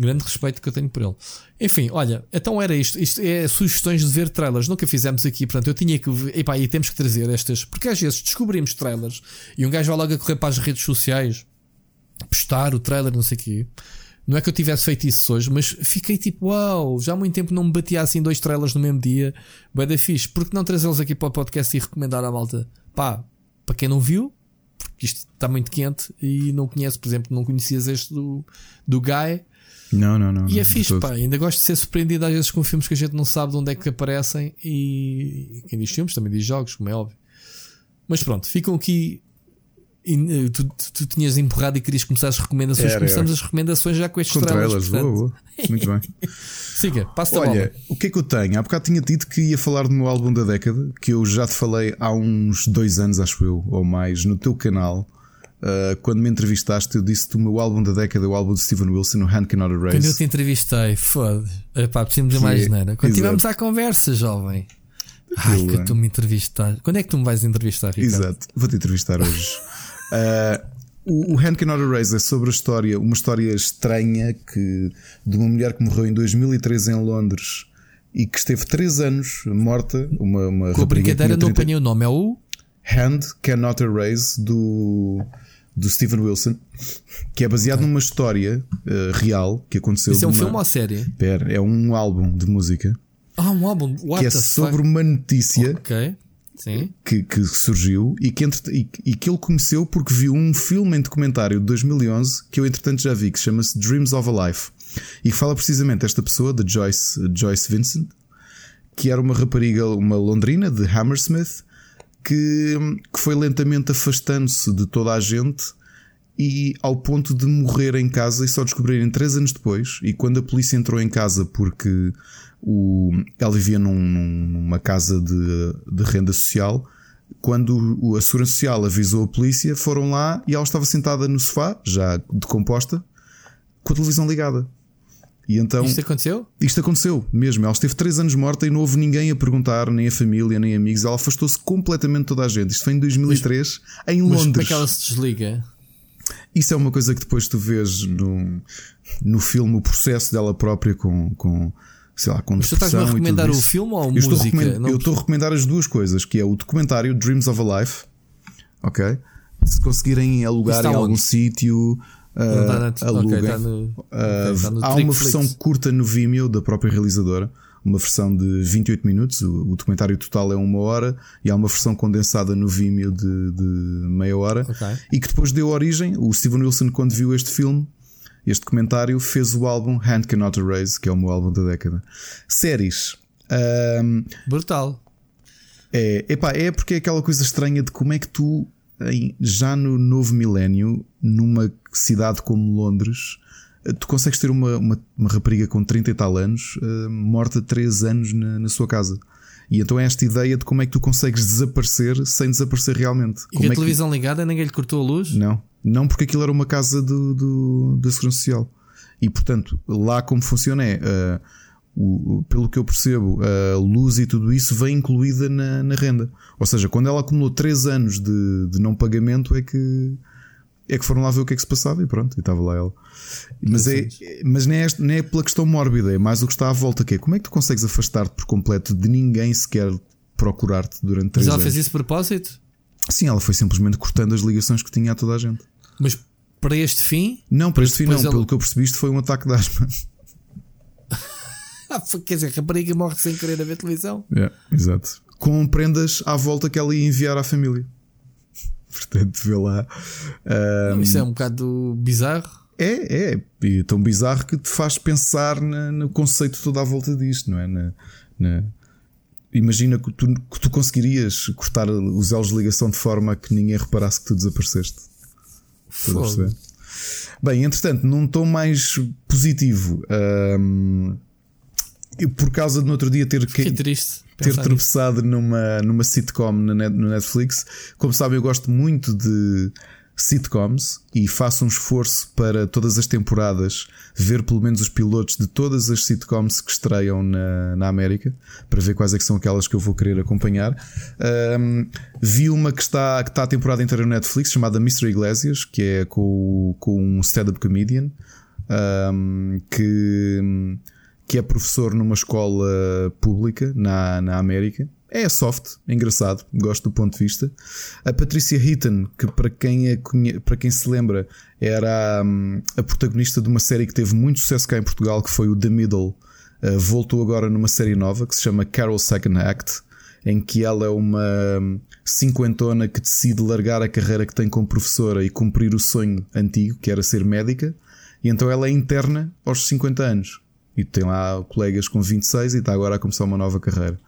Grande respeito que eu tenho por ele. Enfim, olha, então era isto. Isto é sugestões de ver trailers. Nunca fizemos aqui, portanto, eu tinha que. ver- Epá, e temos que trazer estas. Porque às vezes descobrimos trailers e um gajo vai logo a correr para as redes sociais postar o trailer, não sei o quê. Não é que eu tivesse feito isso hoje, mas fiquei tipo, uau, já há muito tempo não me batia assim dois trailers no mesmo dia. Bué da fixe. Por que não trazê-los aqui para o podcast e recomendar à malta? Pá, para quem não viu, porque isto está muito quente e não conhece, por exemplo, não conhecias este do, do Guy. Não, não, não. E não, é fixe, pá. Ainda gosto de ser surpreendido às vezes com filmes que a gente não sabe de onde é que aparecem. E quem diz filmes também diz jogos, como é óbvio. Mas pronto, ficam aqui e, tu, tu, tu, tinhas empurrado e querias começar as recomendações. Era, Começamos era. as recomendações já com estes com trailers. trailers. Boa, boa. Muito bem. Siga, passa Olha, o que é que eu tenho? Há bocado tinha dito que ia falar do meu álbum da década, que eu já te falei há uns dois anos, acho eu, ou mais, no teu canal. Uh, quando me entrevistaste, eu disse-te o meu álbum da década, o álbum de Steven Wilson, o Hand Cannot Erase. Quando eu te entrevistei, foda. Pá, precisamos de mais, é, Quando tivemos à conversa, jovem. Ai, que tu me entrevistaste. Quando é que tu me vais entrevistar, Ricardo? Exato, vou-te entrevistar hoje. Uh, o, o Hand Cannot Erase é sobre a história, uma história estranha que, de uma mulher que morreu em 2013 em Londres e que esteve 3 anos morta. Uma, uma Com a brincadeira 30... não apanhei o nome, é o Hand Cannot Erase do, do Steven Wilson, que é baseado okay. numa história uh, real que aconteceu. Isso é um uma... filme ou série? Pera, é um álbum de música. Ah, um álbum What que é sobre fuck? uma notícia. Ok Sim. Que, que surgiu e que, entre, e, e, que ele conheceu porque viu um filme em documentário de 2011 que eu entretanto já vi, que chama-se Dreams of a Life e que fala precisamente esta pessoa, de Joyce, Joyce Vincent, que era uma rapariga, uma londrina de Hammersmith, que, que foi lentamente afastando-se de toda a gente e ao ponto de morrer em casa e só descobrirem três anos depois. E quando a polícia entrou em casa porque o, ela vivia num, numa casa de, de renda social. Quando o, a Segurança Social avisou a polícia, foram lá e ela estava sentada no sofá, já decomposta, com a televisão ligada. E então, isto aconteceu? Isto aconteceu mesmo. Ela esteve 3 anos morta e não houve ninguém a perguntar, nem a família, nem amigos. Ela afastou-se completamente de toda a gente. Isto foi em 2003, mas, em Londres. Mas como é que ela se desliga? Isso é uma coisa que depois tu vês no, no filme, o processo dela própria com, com sei lá, com Mas tu estás-me a recomendar o filme ou a eu música? Estou eu estou a recomendar as duas coisas, que é o documentário Dreams of a Life, ok? Se conseguirem alugar em algum sítio, uh, aluguem. Okay, tá no, okay, tá há uma versão curta no Vimeo da própria realizadora, uma versão de 28 minutos, o, o, documentário total é uma hora, e há uma versão condensada no Vimeo de, de meia hora, okay. e que depois deu origem. O Steven Wilson, quando viu este filme, este documentário fez o álbum Hand Cannot Erase, que é o meu álbum da década. Séries. Um, Brutal. É, epá, é porque é aquela coisa estranha de como é que tu, já no novo milénio, numa cidade como Londres, tu consegues ter uma, uma, uma rapariga com 30 e tal anos uh, morta 3 anos na, na, sua casa. E então é esta ideia de como é que tu consegues desaparecer sem desaparecer realmente. E como a é televisão que... ligada ninguém lhe cortou a luz? Não. Não porque aquilo era uma casa do, do da Segurança Social. E portanto, lá como funciona é. Uh, o, pelo que eu percebo, a luz e tudo isso vem incluída na, na renda. Ou seja, quando ela acumulou 3 anos de, de não pagamento, é que é que foram lá ver o que é que se passava e pronto, e estava lá ela. Mas, é, mas nem, é, é pela questão mórbida, é mais o que está à volta, que é como é que tu consegues afastar-te por completo de ninguém sequer procurar-te durante 3 anos. Mas ela anos? fez isso de propósito? Sim, ela foi simplesmente cortando as ligações que tinha a toda a gente. Mas para este fim? Não, para este fim não. Ela... Pelo que eu percebi, isto foi um ataque de asma. Ah, quer dizer, a rapariga morre sem querer a ver televisão. É, exato. Com prendas à volta que ela ia enviar à família. Portanto, vê lá. Um... Isso é um bocado bizarro. É, é. E tão bizarro que te faz pensar na, no conceito todo à volta disto, não é? Na, na... Imagina que tu, que tu conseguirias cortar os elos de ligação de forma que ninguém reparasse que tu desapareceste. Bem, entretanto, num tom mais positivo, um, por causa de no outro dia ter, que, triste ter tropeçado numa, numa sitcom no Netflix, como sabem, eu gosto muito de sitcoms e faço um esforço para todas as temporadas ver pelo menos os pilotos de todas as sitcoms que estreiam na, na América para ver quais é que são aquelas que eu vou querer acompanhar. Um, vi uma que está, que está a temporada inteira no Netflix chamada Mr. Iglesias, que é com, com um stand-up comedian um, que, que é professor numa escola pública na, na América. é soft, é engraçado, gosto do ponto de vista. A Patricia Heaton, que para quem, é, para quem se lembra, era hum, a protagonista de uma série que teve muito sucesso cá em Portugal, que foi o The Middle, uh, voltou agora numa série nova que se chama Carol Second Act, em que ela é uma hum, cinquentona que decide largar a carreira que tem como professora e cumprir o sonho antigo, que era ser médica, e então ela é interna aos 50 anos. E tem lá colegas com 26 e está agora a começar uma nova carreira.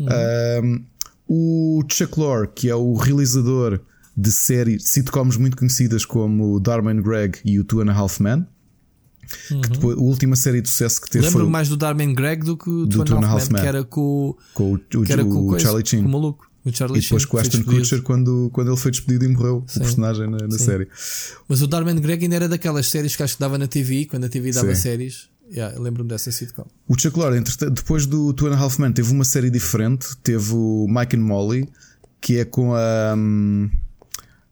Uhum. Um, o Chuck Lorre, que é o realizador de séries, sitcoms muito conhecidas como Darman Greg e o Two and a Half Men. Uhum. Que depois, a última série de sucesso que teve Lembro foi mais do Darman Greg do que o do Two and a Half Men, que era com, com o, o, que era com o, o Charlie Chin. Com o maluco. e depois com o Ashton Kutcher quando, quando ele foi despedido e morreu, Sim. o personagem na, na série. Mas o Darman Greg ainda era daquelas séries que acho que dava na TV, quando a TV dava Sim. séries. Yeah, lembro-me dessa sitcom. O Chuck Lorre, depois do Two and a Half Men, teve uma série diferente. Teve o Mike and Molly, que é com a. Um,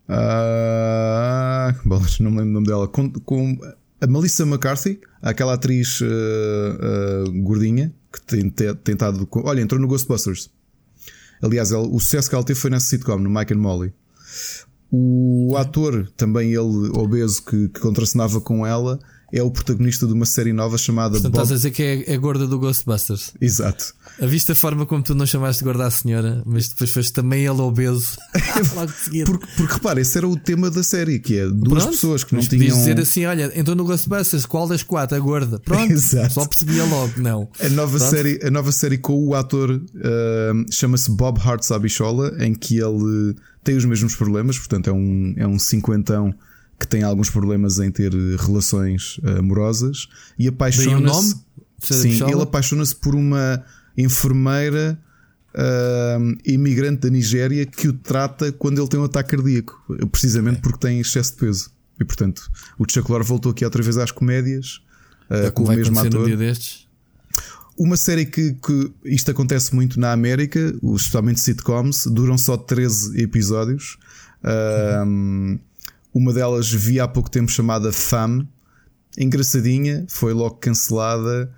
a bom, não me lembro o nome dela. Com, com a Melissa McCarthy, aquela atriz uh, uh, gordinha que tem tentado. Olha, entrou no Ghostbusters. Aliás, ele, o sucesso que ela teve foi nessa sitcom, no Mike and Molly. O ator, também ele obeso, que, que contracenava com ela, é o protagonista de uma série nova chamada Portanto, Bob... estás a dizer que é, é gorda do Ghostbusters. Exato. A vista a forma como tu não chamaste de gorda à senhora, mas depois foste também ele obeso. porque, porque repara, esse era o tema da série, que é duas Pronto, pessoas que não tinham. dizer assim: olha, entrou no Ghostbusters, qual das quatro? A gorda. Pronto, Exato. só percebia logo, não. A nova, série, a nova série com o ator uh, chama-se Bob Hart Sabichola, em que ele tem os mesmos problemas, portanto é um, é um cinquentão que tem alguns problemas em ter relações amorosas e apaixona-se. Sim, ele apaixona-se por uma enfermeira uh, imigrante da Nigéria que o trata quando ele tem um ataque cardíaco, precisamente porque tem excesso de peso. E portanto, o Chuck Lorre voltou aqui outra vez às comédias uh, com o mesmo ator. Um uma série que, que, isto acontece muito na América, especialmente sitcoms, duram só 13 episódios. Uhum. Uma delas vi há pouco tempo chamada Fame, engraçadinha, foi logo cancelada.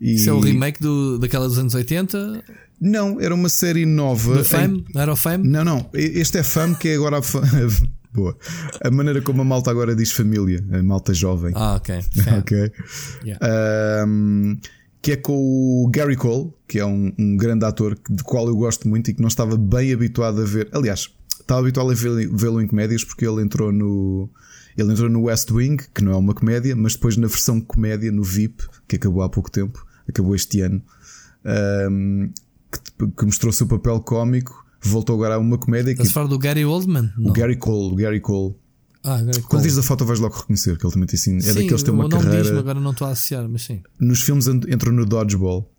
E... Isso é o remake do, daquela dos anos 80? Não, era uma série nova. Do Fame? Em... Era o Fame? Não, não. Este é Fame, que é agora a Boa. A maneira como a malta agora diz família, a malta jovem. Ah, ok. ok. Yeah. Um, que é com o Gary Cole, que é um, um grande ator de qual eu gosto muito e que não estava bem habituado a ver. Aliás, estava habituado a vê-lo em comédias porque ele entrou no. Ele entrou no West Wing, que não é uma comédia, mas depois na versão comédia, no VIP, que acabou há pouco tempo, acabou este ano, um, que, que, mostrou seu papel cómico, voltou agora a uma comédia. Estás a falar do Gary Oldman? O não. Gary Cole, o Gary Cole. Ah, Gary Quando diz a foto vais logo reconhecer que ele também tem assim. É sim, daqueles que têm uma carreira. agora não estou a associar, mas sim. Nos filmes entrou no Dodgeball.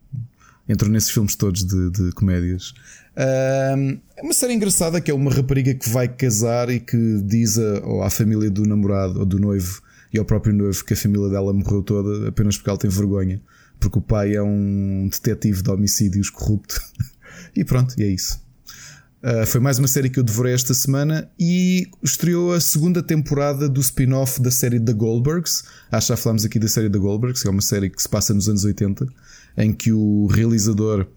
Entrou nesses filmes todos de, de comédias. É uma série engraçada que é uma rapariga que vai casar e que diz a, à família do namorado ou do noivo e ao próprio noivo que a família dela morreu toda apenas porque ela tem vergonha. Porque o pai é um detetive de homicídios corrupto. e pronto, e é isso. Uh, foi mais uma série que eu devorei esta semana e estreou a segunda temporada do spin-off da série The Goldbergs. Acho que já falámos aqui da série The Goldbergs, que é uma série que se passa nos anos 80, em que o realizador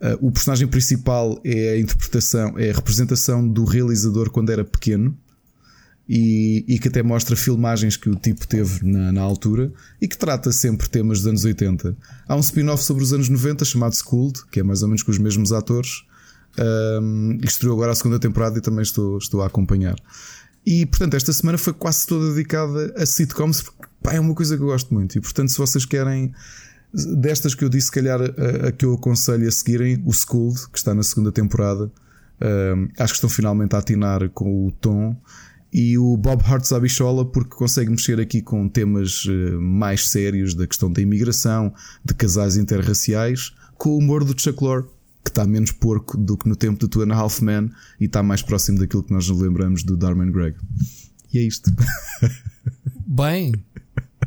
Uh, o personagem principal é a interpretação, é a representação do realizador quando era pequeno e, e que até mostra filmagens que o tipo teve na, na, altura e que trata sempre temas dos anos 80. Há um spin-off sobre os anos 90 chamado Schooled, que é mais ou menos com os mesmos atores, um, estreou agora a segunda temporada e também estou, estou a acompanhar. E portanto, esta semana foi quase toda dedicada a sitcoms, porque pá, é uma coisa que eu gosto muito. E portanto, se vocês querem Destas que eu disse, se calhar a, a que eu aconselho a seguirem, o Schooled, que está na segunda temporada. Acho que estão finalmente a atinar com o tom. E o Bob Hart Zabichola, porque consegue mexer aqui com temas uh, mais sérios da questão da imigração, de casais interraciais, com o humor do Chuck Lorre, que está menos porco do que no tempo do Two and a Half e está mais próximo daquilo que nós nos lembramos do Darman Greg. E é isto. Bem,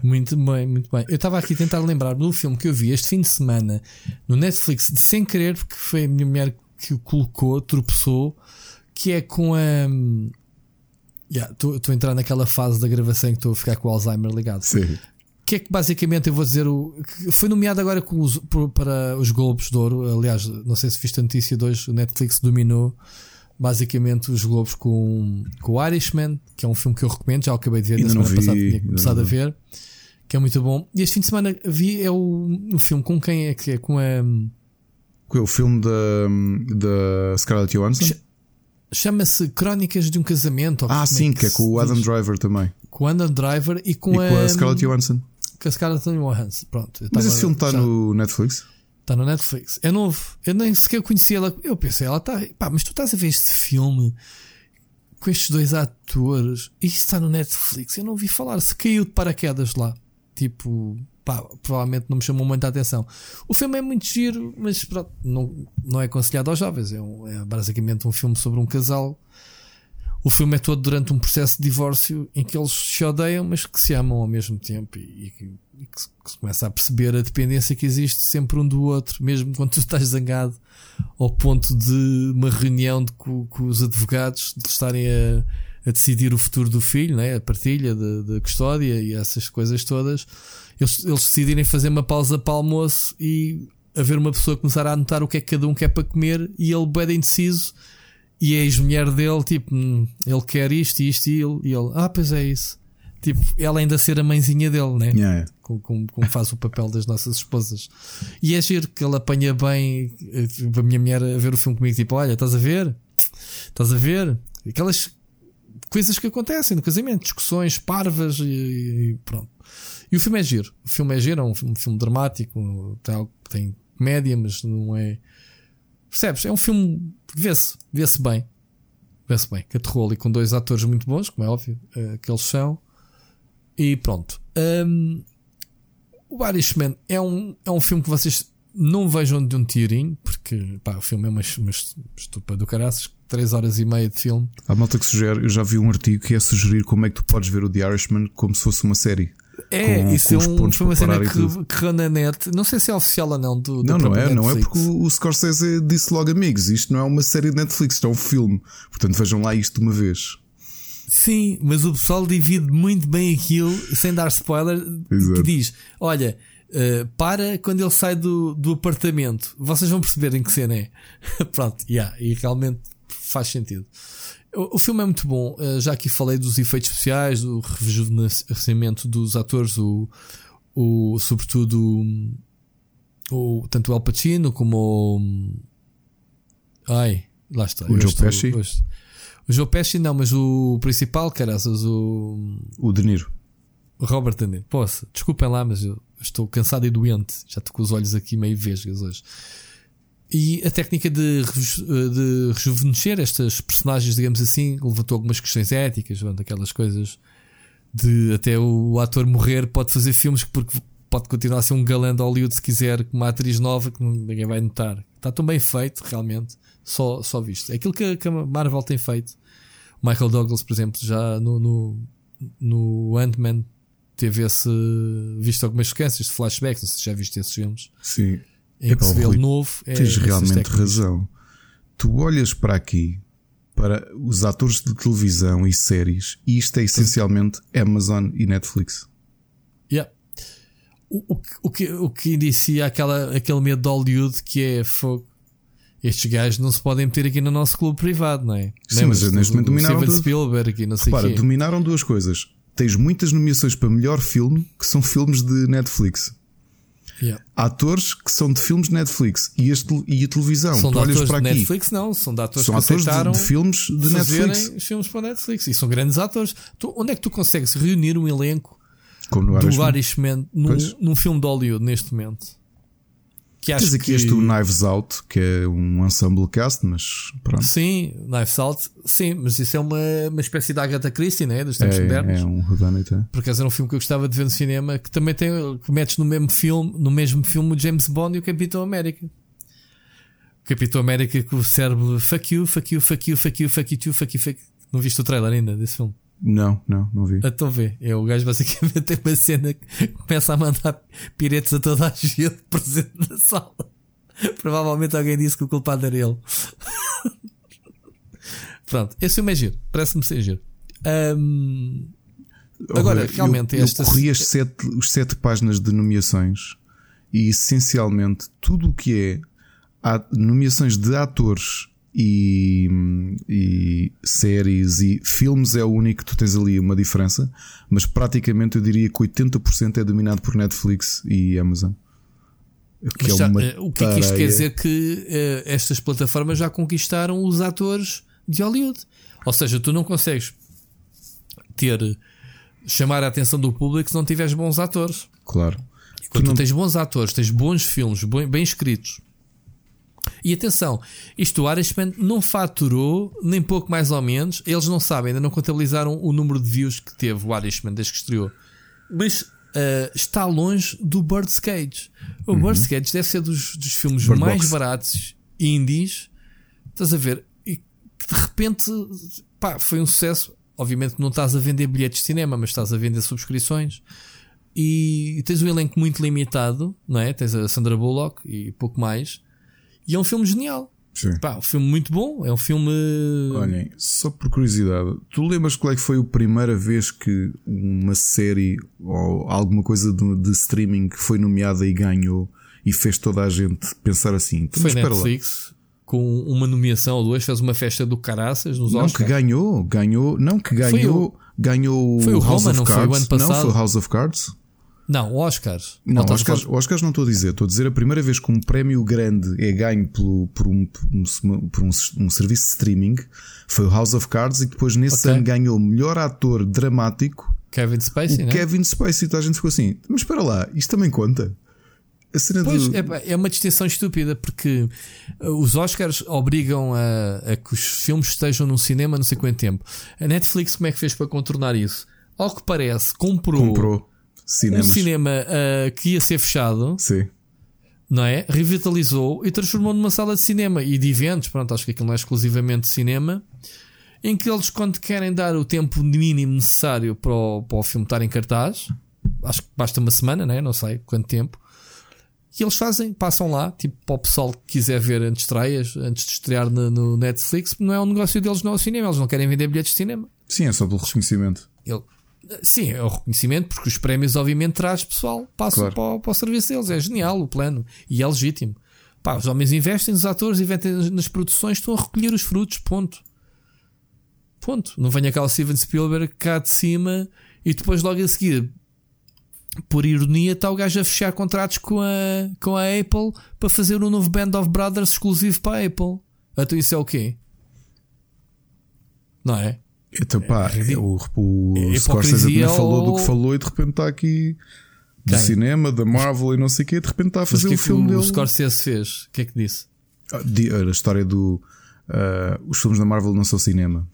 muito bem, muito bem. Eu estava aqui a tentar lembrar do filme que eu vi este fim de semana no Netflix, de sem querer, porque foi a minha mulher que o colocou, tropeçou, que é com a. Estou yeah, a entrar naquela fase da gravação que estou a ficar com o Alzheimer ligado. Sim. que é que basicamente eu vou dizer? O, foi nomeado agora os, para os Globos de Ouro. Aliás, não sei se viste a notícia de hoje, o Netflix dominou basicamente os Globos com, com o Irishman, que é um filme que eu recomendo, já acabei de ver Ainda na semana vi, passada, tinha começado a ver, que é muito bom. E este fim de semana vi é o, o filme com quem é que é? Com a. O filme da, da Scarlett Johansson? Chama-se Crónicas de um Casamento. Ah, sim, é que, que, é com o Adam Driver também. Com o Adam Driver e com, e a, com a Scarlett Johansson. Com a Scarlett Johansson, pronto. Mas esse filme está no Netflix? Está no Netflix. É novo. Eu nem sequer conhecia ela. Eu pensei, ela está. Pá, mas tu estás a ver este filme com estes dois atores e isto está no Netflix. Eu não ouvi falar. Se caiu de paraquedas lá. Tipo, pá, provavelmente não me chamou muita atenção. O filme é muito giro, mas pronto, não, não é aconselhado aos jovens. É, um, é basicamente um filme sobre um casal. O filme é todo durante um processo de divórcio em que eles se odeiam, mas que se amam ao mesmo tempo e, e, e que, se, que, se, começa a perceber a dependência que existe sempre um do outro, mesmo quando tu estás zangado, ao ponto de uma reunião de, com, com os advogados de estarem a a decidir o futuro do filho, né? a partilha da custódia e essas coisas todas, eles, eles decidirem fazer uma pausa para o almoço e haver uma pessoa começar a anotar o que é que cada um quer para comer e ele bem indeciso e a ex-mulher dele, tipo, hum, ele quer isto, isto e ele, e ele, ah, pois é isso. Tipo, ela ainda ser a mãezinha dele, né? Yeah. Como, como, como, faz o papel das nossas esposas. E é giro que ele apanha bem eh, a minha mulher a ver o filme comigo, tipo, olha, estás a ver? Estás a ver? Aquelas coisas que acontecem no casamento, discussões parvas e, e, pronto. E o filme é giro. O filme é giro, é um, um filme dramático, tem, tem comédia, mas não é. Percebes? É um filme vê-se, vê-se bem. Vê-se bem. Que aterrou ali com dois atores muito bons, como é óbvio, uh, que eles são. E pronto. Um, o Irishman é um, é um filme que vocês não vejam de um tirinho, porque pá, o filme é uma, uma estupa do caraças 3 horas e meia de filme. Há malta que sugere, eu já vi um artigo que é sugerir como é que tu podes ver o The Irishman como se fosse uma série. É, com, isso com é um, foi uma cena que, que na net, não sei se é oficial ou não. Do, não, não é, Netflix. não é porque o, o Scorsese disse logo, amigos, isto não é uma série de Netflix, isto é um filme. Portanto, vejam lá isto de uma vez. Sim, mas o pessoal divide muito bem aquilo, sem dar spoiler, Exato. que diz: olha. Uh, para quando ele sai do, do apartamento, vocês vão perceber em que cena é. Pronto, yeah, e realmente faz sentido. O, o filme é muito bom. Uh, já aqui falei dos efeitos especiais, do rejuvenescimento dos atores, o, o, sobretudo o, tanto o Al Pacino como o. Ai, lá está. O Joe Pesci? O Joe Pesci não, mas o principal, caraças, o. O De Niro. Robert De Niro. Posso, desculpem lá, mas eu estou cansado e doente. Já estou com os olhos aqui meio vesgas hoje. E a técnica de, de rejuvenescer estas personagens, digamos assim, levantou algumas questões éticas, aquelas coisas de até o ator morrer pode fazer filmes porque pode continuar a ser um galã de Hollywood se quiser, com uma atriz nova que ninguém vai notar. Está tão bem feito, realmente, só, só visto. É aquilo que, que a Marvel tem feito. Michael Douglas, por exemplo, já no, no, no Ant-Man teve esse visto algumas sequências de flashbacks, não sei se já viste esses filmes. Sim em que se vê novo. É tens realmente razão. Tu olhas para aqui, para os atores de televisão e séries, e isto é essencialmente Amazon e Netflix. Yeah. O, o, o, que, o que inicia aquela, aquele medo de Hollywood que é fogo. Estes gajos não se podem meter aqui no nosso clube privado, não é? Sim, mas neste momento dominaram. Steven Spielberg e não sei Repara, quê. dominaram duas coisas. Tens muitas nomeações para melhor filme que são filmes de Netflix. Yeah. Atores que são de filmes de Netflix e, este, e a televisão. São tu de atores de aqui. Netflix, não. São de atores são que atores de, de filmes de Netflix. filmes para Netflix. E são grandes atores. Tu, onde é que tu consegues reunir um elenco Como no do Irishman, Irishman num, num filme de Hollywood neste momento? Que acho Tens aqui que... este Knives Out, que é um ensemble cast, mas pronto. Sim, Knives Out, sim, mas isso é uma, uma espécie da Agatha Christie, né? Dos tempos é, modernos. É um Rudanit, é. Por acaso era um filme que eu gostava de ver no cinema, que também tem, que metes no mesmo filme, no mesmo filme o James Bond e o Capitão América. O Capitão América com o cérebro fuck you, fuck you, fuck you, fuck you, fuck you, fuck you, fuck you. Não viste o trailer ainda desse filme? Não, não, não vi. Então vê. É o gajo basicamente tem uma cena que começa a mandar piretes a toda a gente presente na sala. Provavelmente alguém disse que o culpado era ele. Pronto, esse filme é giro. Parece-me ser giro. Um... Agora, realmente, eu, esta... eu corri as sete, os sete páginas de nomeações e essencialmente tudo o que é nomeações de atores e, e, séries e filmes é o único que tu tens ali uma diferença, mas praticamente eu diria que 80% é dominado por Netflix e Amazon. Que é uma eh, o que é que isto quer dizer que uh, estas plataformas já conquistaram os atores de Hollywood? Ou seja, tu não consegues ter chamar a atenção do público se não tiveres bons atores. Claro. quando tu, não... tu tens bons atores, tens bons filmes, bem, bem escritos. E atenção, isto o Irishman não faturou, nem pouco mais ou menos. Eles não sabem, ainda não contabilizaram o número de views que teve o Irishman desde que estreou. Mas uh, está longe do Bird's Cage. O uhum. Bird's Cage deve ser dos, dos filmes Bird mais Box. baratos indies. Estás a ver? E que de repente pá, foi um sucesso. Obviamente não estás a vender bilhetes de cinema, mas estás a vender subscrições. E tens um elenco muito limitado, não é? Tens a Sandra Bullock e pouco mais. E é um filme genial. Sim. Pá, um filme muito bom. É um filme. Olhem, só por curiosidade, tu lembras qual é que foi a primeira vez que uma série ou alguma coisa de, de streaming foi nomeada e ganhou e fez toda a gente pensar assim? Foi Netflix. Lá. Com uma nomeação ou duas, fez uma festa do Caraças nos Não, Oscars. que ganhou, ganhou, não que ganhou, foi o, ganhou foi o House Roma, of não Cards. Foi o ano passado. Não, foi o House of Cards. Não, Oscars. Não, Oscars, Oscars não estou a dizer. Estou a dizer a primeira vez que um prémio grande é ganho pelo, por, um, um, por um, um, serviço de streaming foi o House of Cards e depois nesse okay. ano ganhou o melhor ator dramático. Kevin Spacey, né? Kevin Spacey. Então a gente ficou assim, mas espera lá, isto também conta. Pois, do... é, é uma distinção estúpida porque uh, os Oscars obrigam a, a, que os filmes estejam no cinema não sei quanto tempo. A Netflix, como é que fez para contornar isso? Ao que parece, comprou. comprou Cinemas. um cinema uh, que ia ser fechado. Sim. Não é? Revitalizou e transformou numa sala de cinema e de eventos. Pronto, acho que aquilo não é exclusivamente cinema. Em que eles, quando querem dar o tempo mínimo necessário para o, para o filme estar em cartaz, acho que basta uma semana, né? não sei quanto tempo. E eles fazem, passam lá, tipo para o pessoal que quiser ver antes de estreias, antes de estrear no, no Netflix, não é um negócio deles, não é o cinema, eles não querem vender bilhetes de cinema. Sim, é só pelo reconhecimento. Sim, é o reconhecimento, porque os prémios, obviamente, traz pessoal, passam claro. para, o, para, o serviço deles. É genial o plano e é legítimo. Pá, os homens investem nos atores, investem nas produções, estão a recolher os frutos. Ponto. Ponto. Não venha cá o Steven Spielberg cá de cima e depois, logo a seguir, por ironia, está o gajo a fechar contratos com a, com a Apple para fazer um novo Band of Brothers exclusivo para a Apple. Então, isso é o quê? Não é? Então, pá, é, o, o é Scorsese também ou... falou do que falou e de repente está aqui do cinema, da Marvel e não sei o quê, de repente está a fazer o um filme o dele. O Scorsese fez, o que é que disse? Ah, a história do. Uh, os filmes da Marvel não são cinema.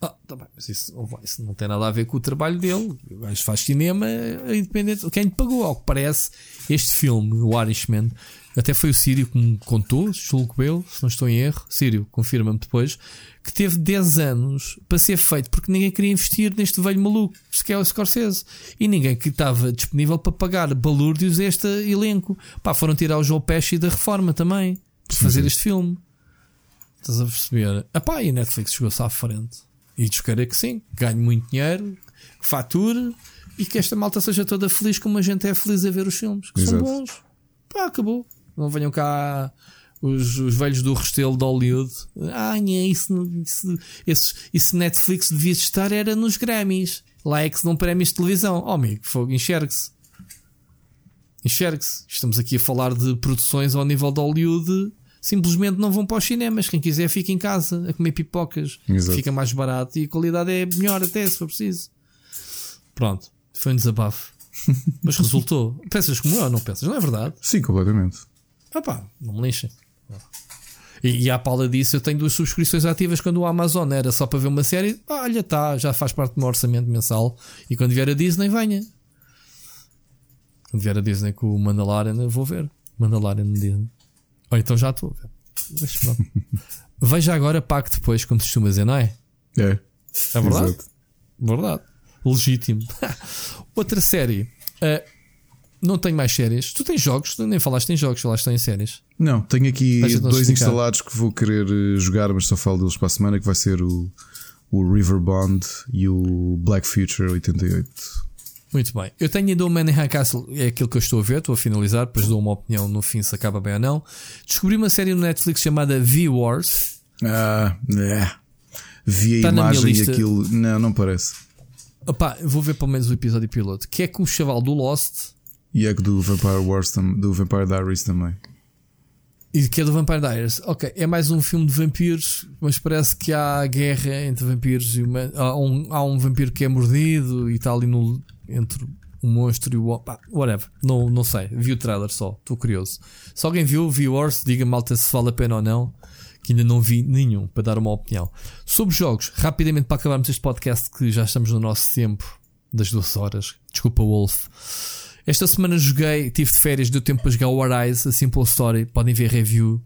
Ah, tá bem, mas isso, isso, não tem nada a ver com o trabalho dele. O gajo faz cinema é independente. Quem lhe pagou, ao que parece, este filme, o Irishman, até foi o Sírio que me contou, julgo eu, se não estou em erro. Sírio, confirma-me depois, que teve 10 anos para ser feito porque ninguém queria investir neste velho maluco, que é o Scorsese. E ninguém que estava disponível para pagar balúrdios a este elenco. Pá, foram tirar o João Pesci da reforma também, para fazer este filme. Estás a perceber? Ah pá, e a Netflix chegou-se à frente. E descarei que sim, ganhe muito dinheiro, que fature e que esta malta seja toda feliz como a gente é feliz a ver os filmes, que Exato. são bons. Pá, acabou. Não venham cá os, os velhos do Restelo de Hollywood. Ah, isso, isso, isso, isso Netflix devia estar era nos Grammys. Lá é que se não prémios de televisão. Oh, amigo, fogo, enxergue-se. Enxergue-se. Estamos aqui a falar de produções ao nível de Hollywood. Simplesmente não vão para os cinemas. Quem quiser fica em casa a comer pipocas. Exato. Fica mais barato e a qualidade é melhor até se for preciso. Pronto. Foi um desabafo. Mas resultou. Pensas como eu ou não pensas? Não é verdade? Sim, completamente. Ah pá, não me lixem. E, e à pala disso, eu tenho duas subscrições ativas quando o Amazon era só para ver uma série. Ah, olha, tá, já faz parte do meu orçamento mensal. E quando vier a Disney, venha. Quando vier a Disney com o Mandalorian, eu vou ver. Mandalorian Disney. Ou então já estou. Mas pronto. Veja agora, pague depois, como se costuma dizer, não é? É. É verdade? Exato. Verdade. Legítimo. Outra série. Uh, não tenho mais séries. Tu tens jogos? Tu nem falaste em jogos, falaste em séries. Não, tenho aqui dois instalados que vou querer eh, jogar, mas só falo deles para a semana, que vai ser o, o River Bond e o Black Future 88. Muito bem. Eu tenho ainda o Manhattan Castle, é aquilo que eu estou a ver, estou a finalizar, depois dou uma opinião no fim se acaba bem ou não. Descobri uma série no Netflix chamada V-Wars. Ah, é. Vi a Tá imagem e aquilo. Não, não parece. Opá, vou ver pelo menos o episódio piloto, que é com o chaval do Lost E é que do Vampire Wars do Vampire Diaries também. e que é do Vampire Diaries. Ok, é mais um filme de vampiros, mas parece que há guerra entre vampiros e humanos. Há um, há um vampiro que é mordido e está ali no, entre o monstro e o. pá, whatever. Não, não sei. Vi o trailer só. Estou curioso. Se alguém viu, Viewers, diga-me malta se vale a pena ou não. Que ainda não vi nenhum para dar uma opinião. Sobre jogos, rapidamente para acabarmos este podcast, que já estamos no nosso tempo das duas horas. Desculpa, Wolf. Esta semana joguei, tive de férias, deu tempo para jogar o Arise, a Simple Story. Podem ver review.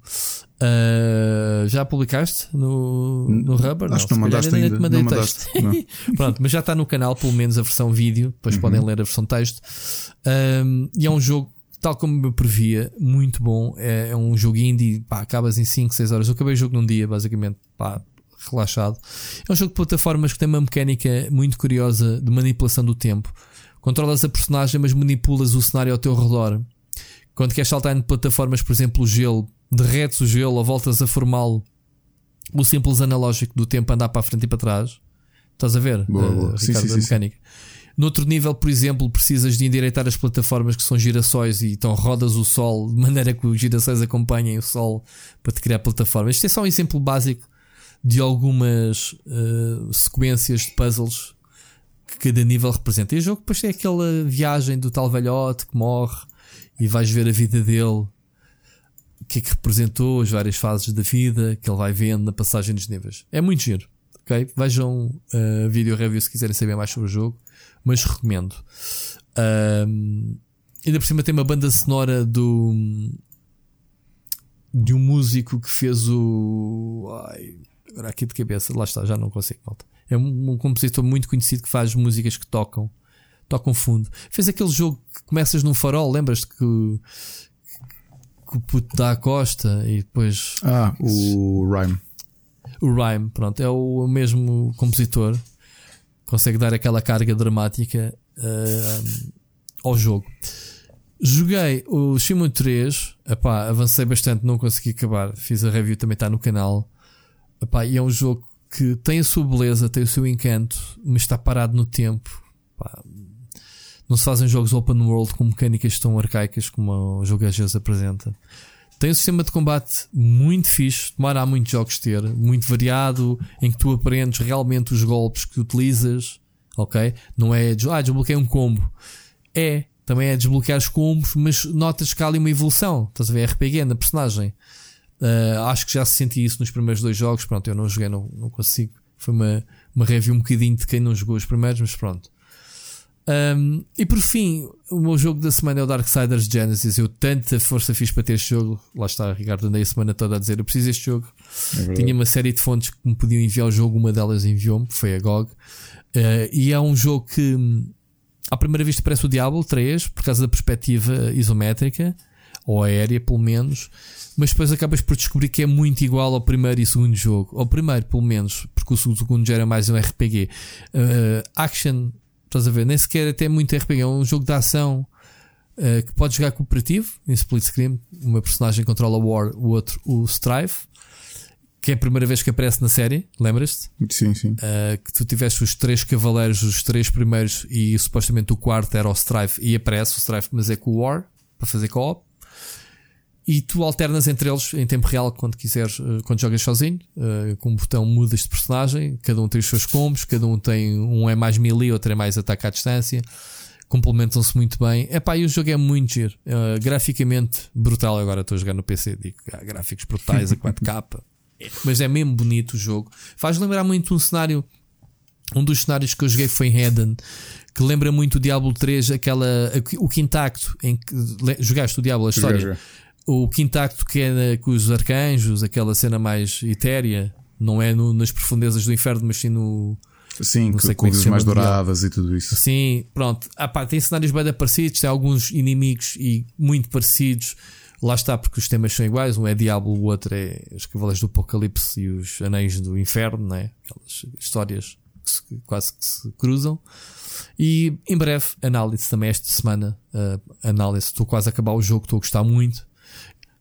Ah, já publicaste no, no Rubber? Acho que não se calhar mandaste ainda. te mandei Não texto. mandaste. Não. Pronto, mas já está no canal, pelo menos a versão vídeo. Depois Uhum. podem ler a versão texto. Um, e é um jogo, tal como eu previa, muito bom. É, é um jogo indie, pá, acabas em 5, 6 horas. Eu acabei o jogo num dia, basicamente, pá, relaxado. É um jogo de plataformas que tem uma mecânica muito curiosa de manipulação do tempo. Controlas a personagem, mas manipulas o cenário ao teu redor. Quando queres saltar em plataformas, por exemplo, o gelo, derretes o gelo ou voltas a formá-lo. O simples analógico do tempo andar para a frente e para trás. Estás a ver? Boa, eh, boa. Sim, Ricardo, sim, a sim, mecânica. Noutro nível, por exemplo, precisas de endireitar as plataformas que são girassóis e então rodas o sol de maneira que os girassóis acompanhem o sol para te criar plataformas. Isto é só um exemplo básico de algumas eh, sequências de puzzles que cada nível representa. E o jogo depois tem aquela viagem do tal velhote que morre e vais ver a vida dele, o que é que representou, as várias fases da vida que ele vai vendo na passagem dos níveis. É muito giro. ok? Vejam a vídeo review se quiserem saber mais sobre o jogo, mas recomendo. Ahm, ainda por cima tem uma banda sonora do de um músico que fez o ai, agora aqui de cabeça, lá está, já não consigo volta. É um, um compositor muito conhecido que faz músicas que tocam, tocam fundo. Fez aquele jogo que começas num farol, lembras-te que, que o puto dá a costa e depois Ah, o Rhyme. o Rhyme, pronto, é o mesmo compositor, consegue dar aquela carga dramática ah, ao jogo. Joguei o Shimon 3, epá, avancei bastante, não consegui acabar. Fiz a review, também está no canal. Epá, e é um jogo que tem a sua beleza, tem o seu encanto, mas está parado no tempo. Epá, não se fazem jogos open world com mecânicas tão arcaicas como o jogo às vezes apresenta. Tem um sistema de combate muito fixe, tomara há muitos jogos ter, muito variado, em que tu aprendes realmente os golpes que utilizas, ok? Não é, ah, desbloqueei um combo. É, também é desbloquear os combos, mas notas que há ali uma evolução. Estás a ver? RPG na personagem. Ah, acho que já se sentia isso nos primeiros dois jogos. Pronto, eu não joguei, não, não consigo. Foi uma, uma review um bocadinho de quem não jogou os primeiros, mas pronto. Um, e por fim, o meu jogo da semana é o Darksiders Genesis. Eu tanta força fiz para ter este jogo. Lá está, Ricardo, andei a semana toda a dizer: eu preciso deste jogo. Tinha uma série de fontes que me podiam enviar o jogo, uma delas enviou-me, foi a GOG. Uh, e é um jogo que, hum, à primeira vista, parece o Diablo 3, por causa da perspectiva isométrica, ou aérea, pelo menos. Mas depois acabas por descobrir que é muito igual ao primeiro e segundo jogo. Ao primeiro, pelo menos, porque o segundo já era mais um RPG. Uh, action, estás a ver? Nem sequer até muito RPG, é um jogo de ação. uh, que pode jogar cooperativo em split screen. Uma personagem controla o War, o outro o Strive, que é a primeira vez que aparece na série. Lembras-te? Sim, sim. Uh, que tu tiveste os três cavaleiros, os três primeiros, e supostamente o quarto era o Strife, e aparece o Strife, mas é com o War para fazer co-op. E tu alternas entre eles em tempo real quando quiseres, uh, quando jogas sozinho. Uh, com um botão mudas de personagem, cada um tem os seus combos, cada um tem um é mais melee, outro é mais ataque à distância. Complementam-se muito bem. Epá, e o jogo é muito giro. Uh, graficamente brutal. Agora estou a jogar no PC, digo, ah, gráficos brutais a 4K. Mas é mesmo bonito o jogo. Faz lembrar muito um cenário. Um dos cenários que eu joguei foi em Eden, que lembra muito o Diablo 3, aquela, o quintacto em que jogaste o Diablo, a história. Joguei, O quintacto que é com os arcanjos, aquela cena mais etérea, não é no- nas profundezas do inferno, mas sim no. Sim, Não sei com como é mais douradas e tudo isso. Sim, pronto. Ah, pá, tem cenários bem parecidos, tem alguns inimigos e muito parecidos. Lá está, porque os temas são iguais. Um é Diablo, o outro é os Cavaleiros do Apocalipse e os Anéis do Inferno, né? Aquelas histórias que se, quase que se cruzam. E em breve, análise também esta semana. Uh, análise, estou quase a acabar o jogo, estou a gostar muito.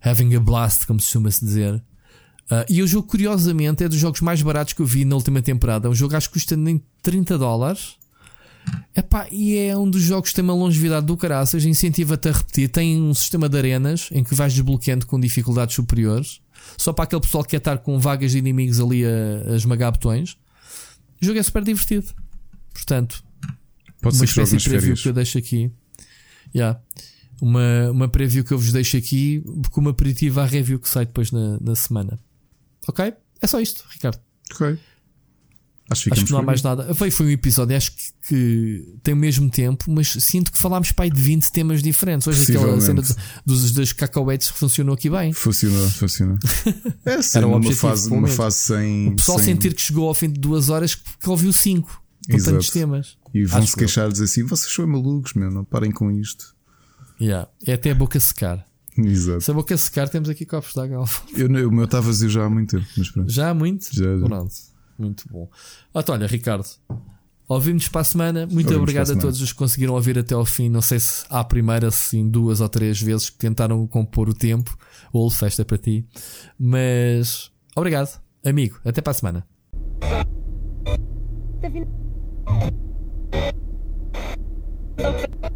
Having a blast, como se chama-se dizer. Uh, e o jogo, curiosamente, é dos jogos mais baratos que eu vi na última temporada. Um jogo acho que custa nem 30 dólares. Epá, e é um dos jogos que tem uma longevidade do caraças, incentiva-te a repetir. Tem um sistema de arenas em que vais desbloqueando com dificuldades superiores, só para aquele pessoal que quer estar com vagas de inimigos ali a, a esmagar botões. O jogo é super divertido. Portanto, Pode uma espécie de preview férias. que eu deixo aqui. Yeah. Uma, uma preview que eu vos deixo aqui como aperitivo à review que sai depois na, na semana. Ok? É só isto, Ricardo. Ok. Acho que Acho que não há mais nada. Foi, foi um episódio, acho que, que tem o mesmo tempo, mas sinto que falámos pai de 20 temas diferentes. Hoje aquela cena de- dos, das cacauetes funcionou aqui bem. Funcionou, funcionou. É assim, Era o numa objetivo, fase, menos. fase sem. O pessoal sem- sentir que chegou ao fim de duas horas que, que ouviu cinco. Com Exato. tantos temas. E vão Acho se queixar e dizer assim: vocês são malucos, meu, não parem com isto. Yeah. É até a boca secar. Exato. Se a boca secar, temos aqui copos de água. Eu, o meu está vazio já há muito tempo, mas pronto. Já há muito? Já, já. Pronto. Muito bom. Ah, então, olha, Ricardo. Ouvimos para a semana. Muito Ouvimos obrigado a a todos os que conseguiram ouvir até ao fim. Não sei se à primeira, se em duas ou três vezes que tentaram compor o tempo. Ou festa para ti. Mas obrigado, amigo. Até para a semana. Tá.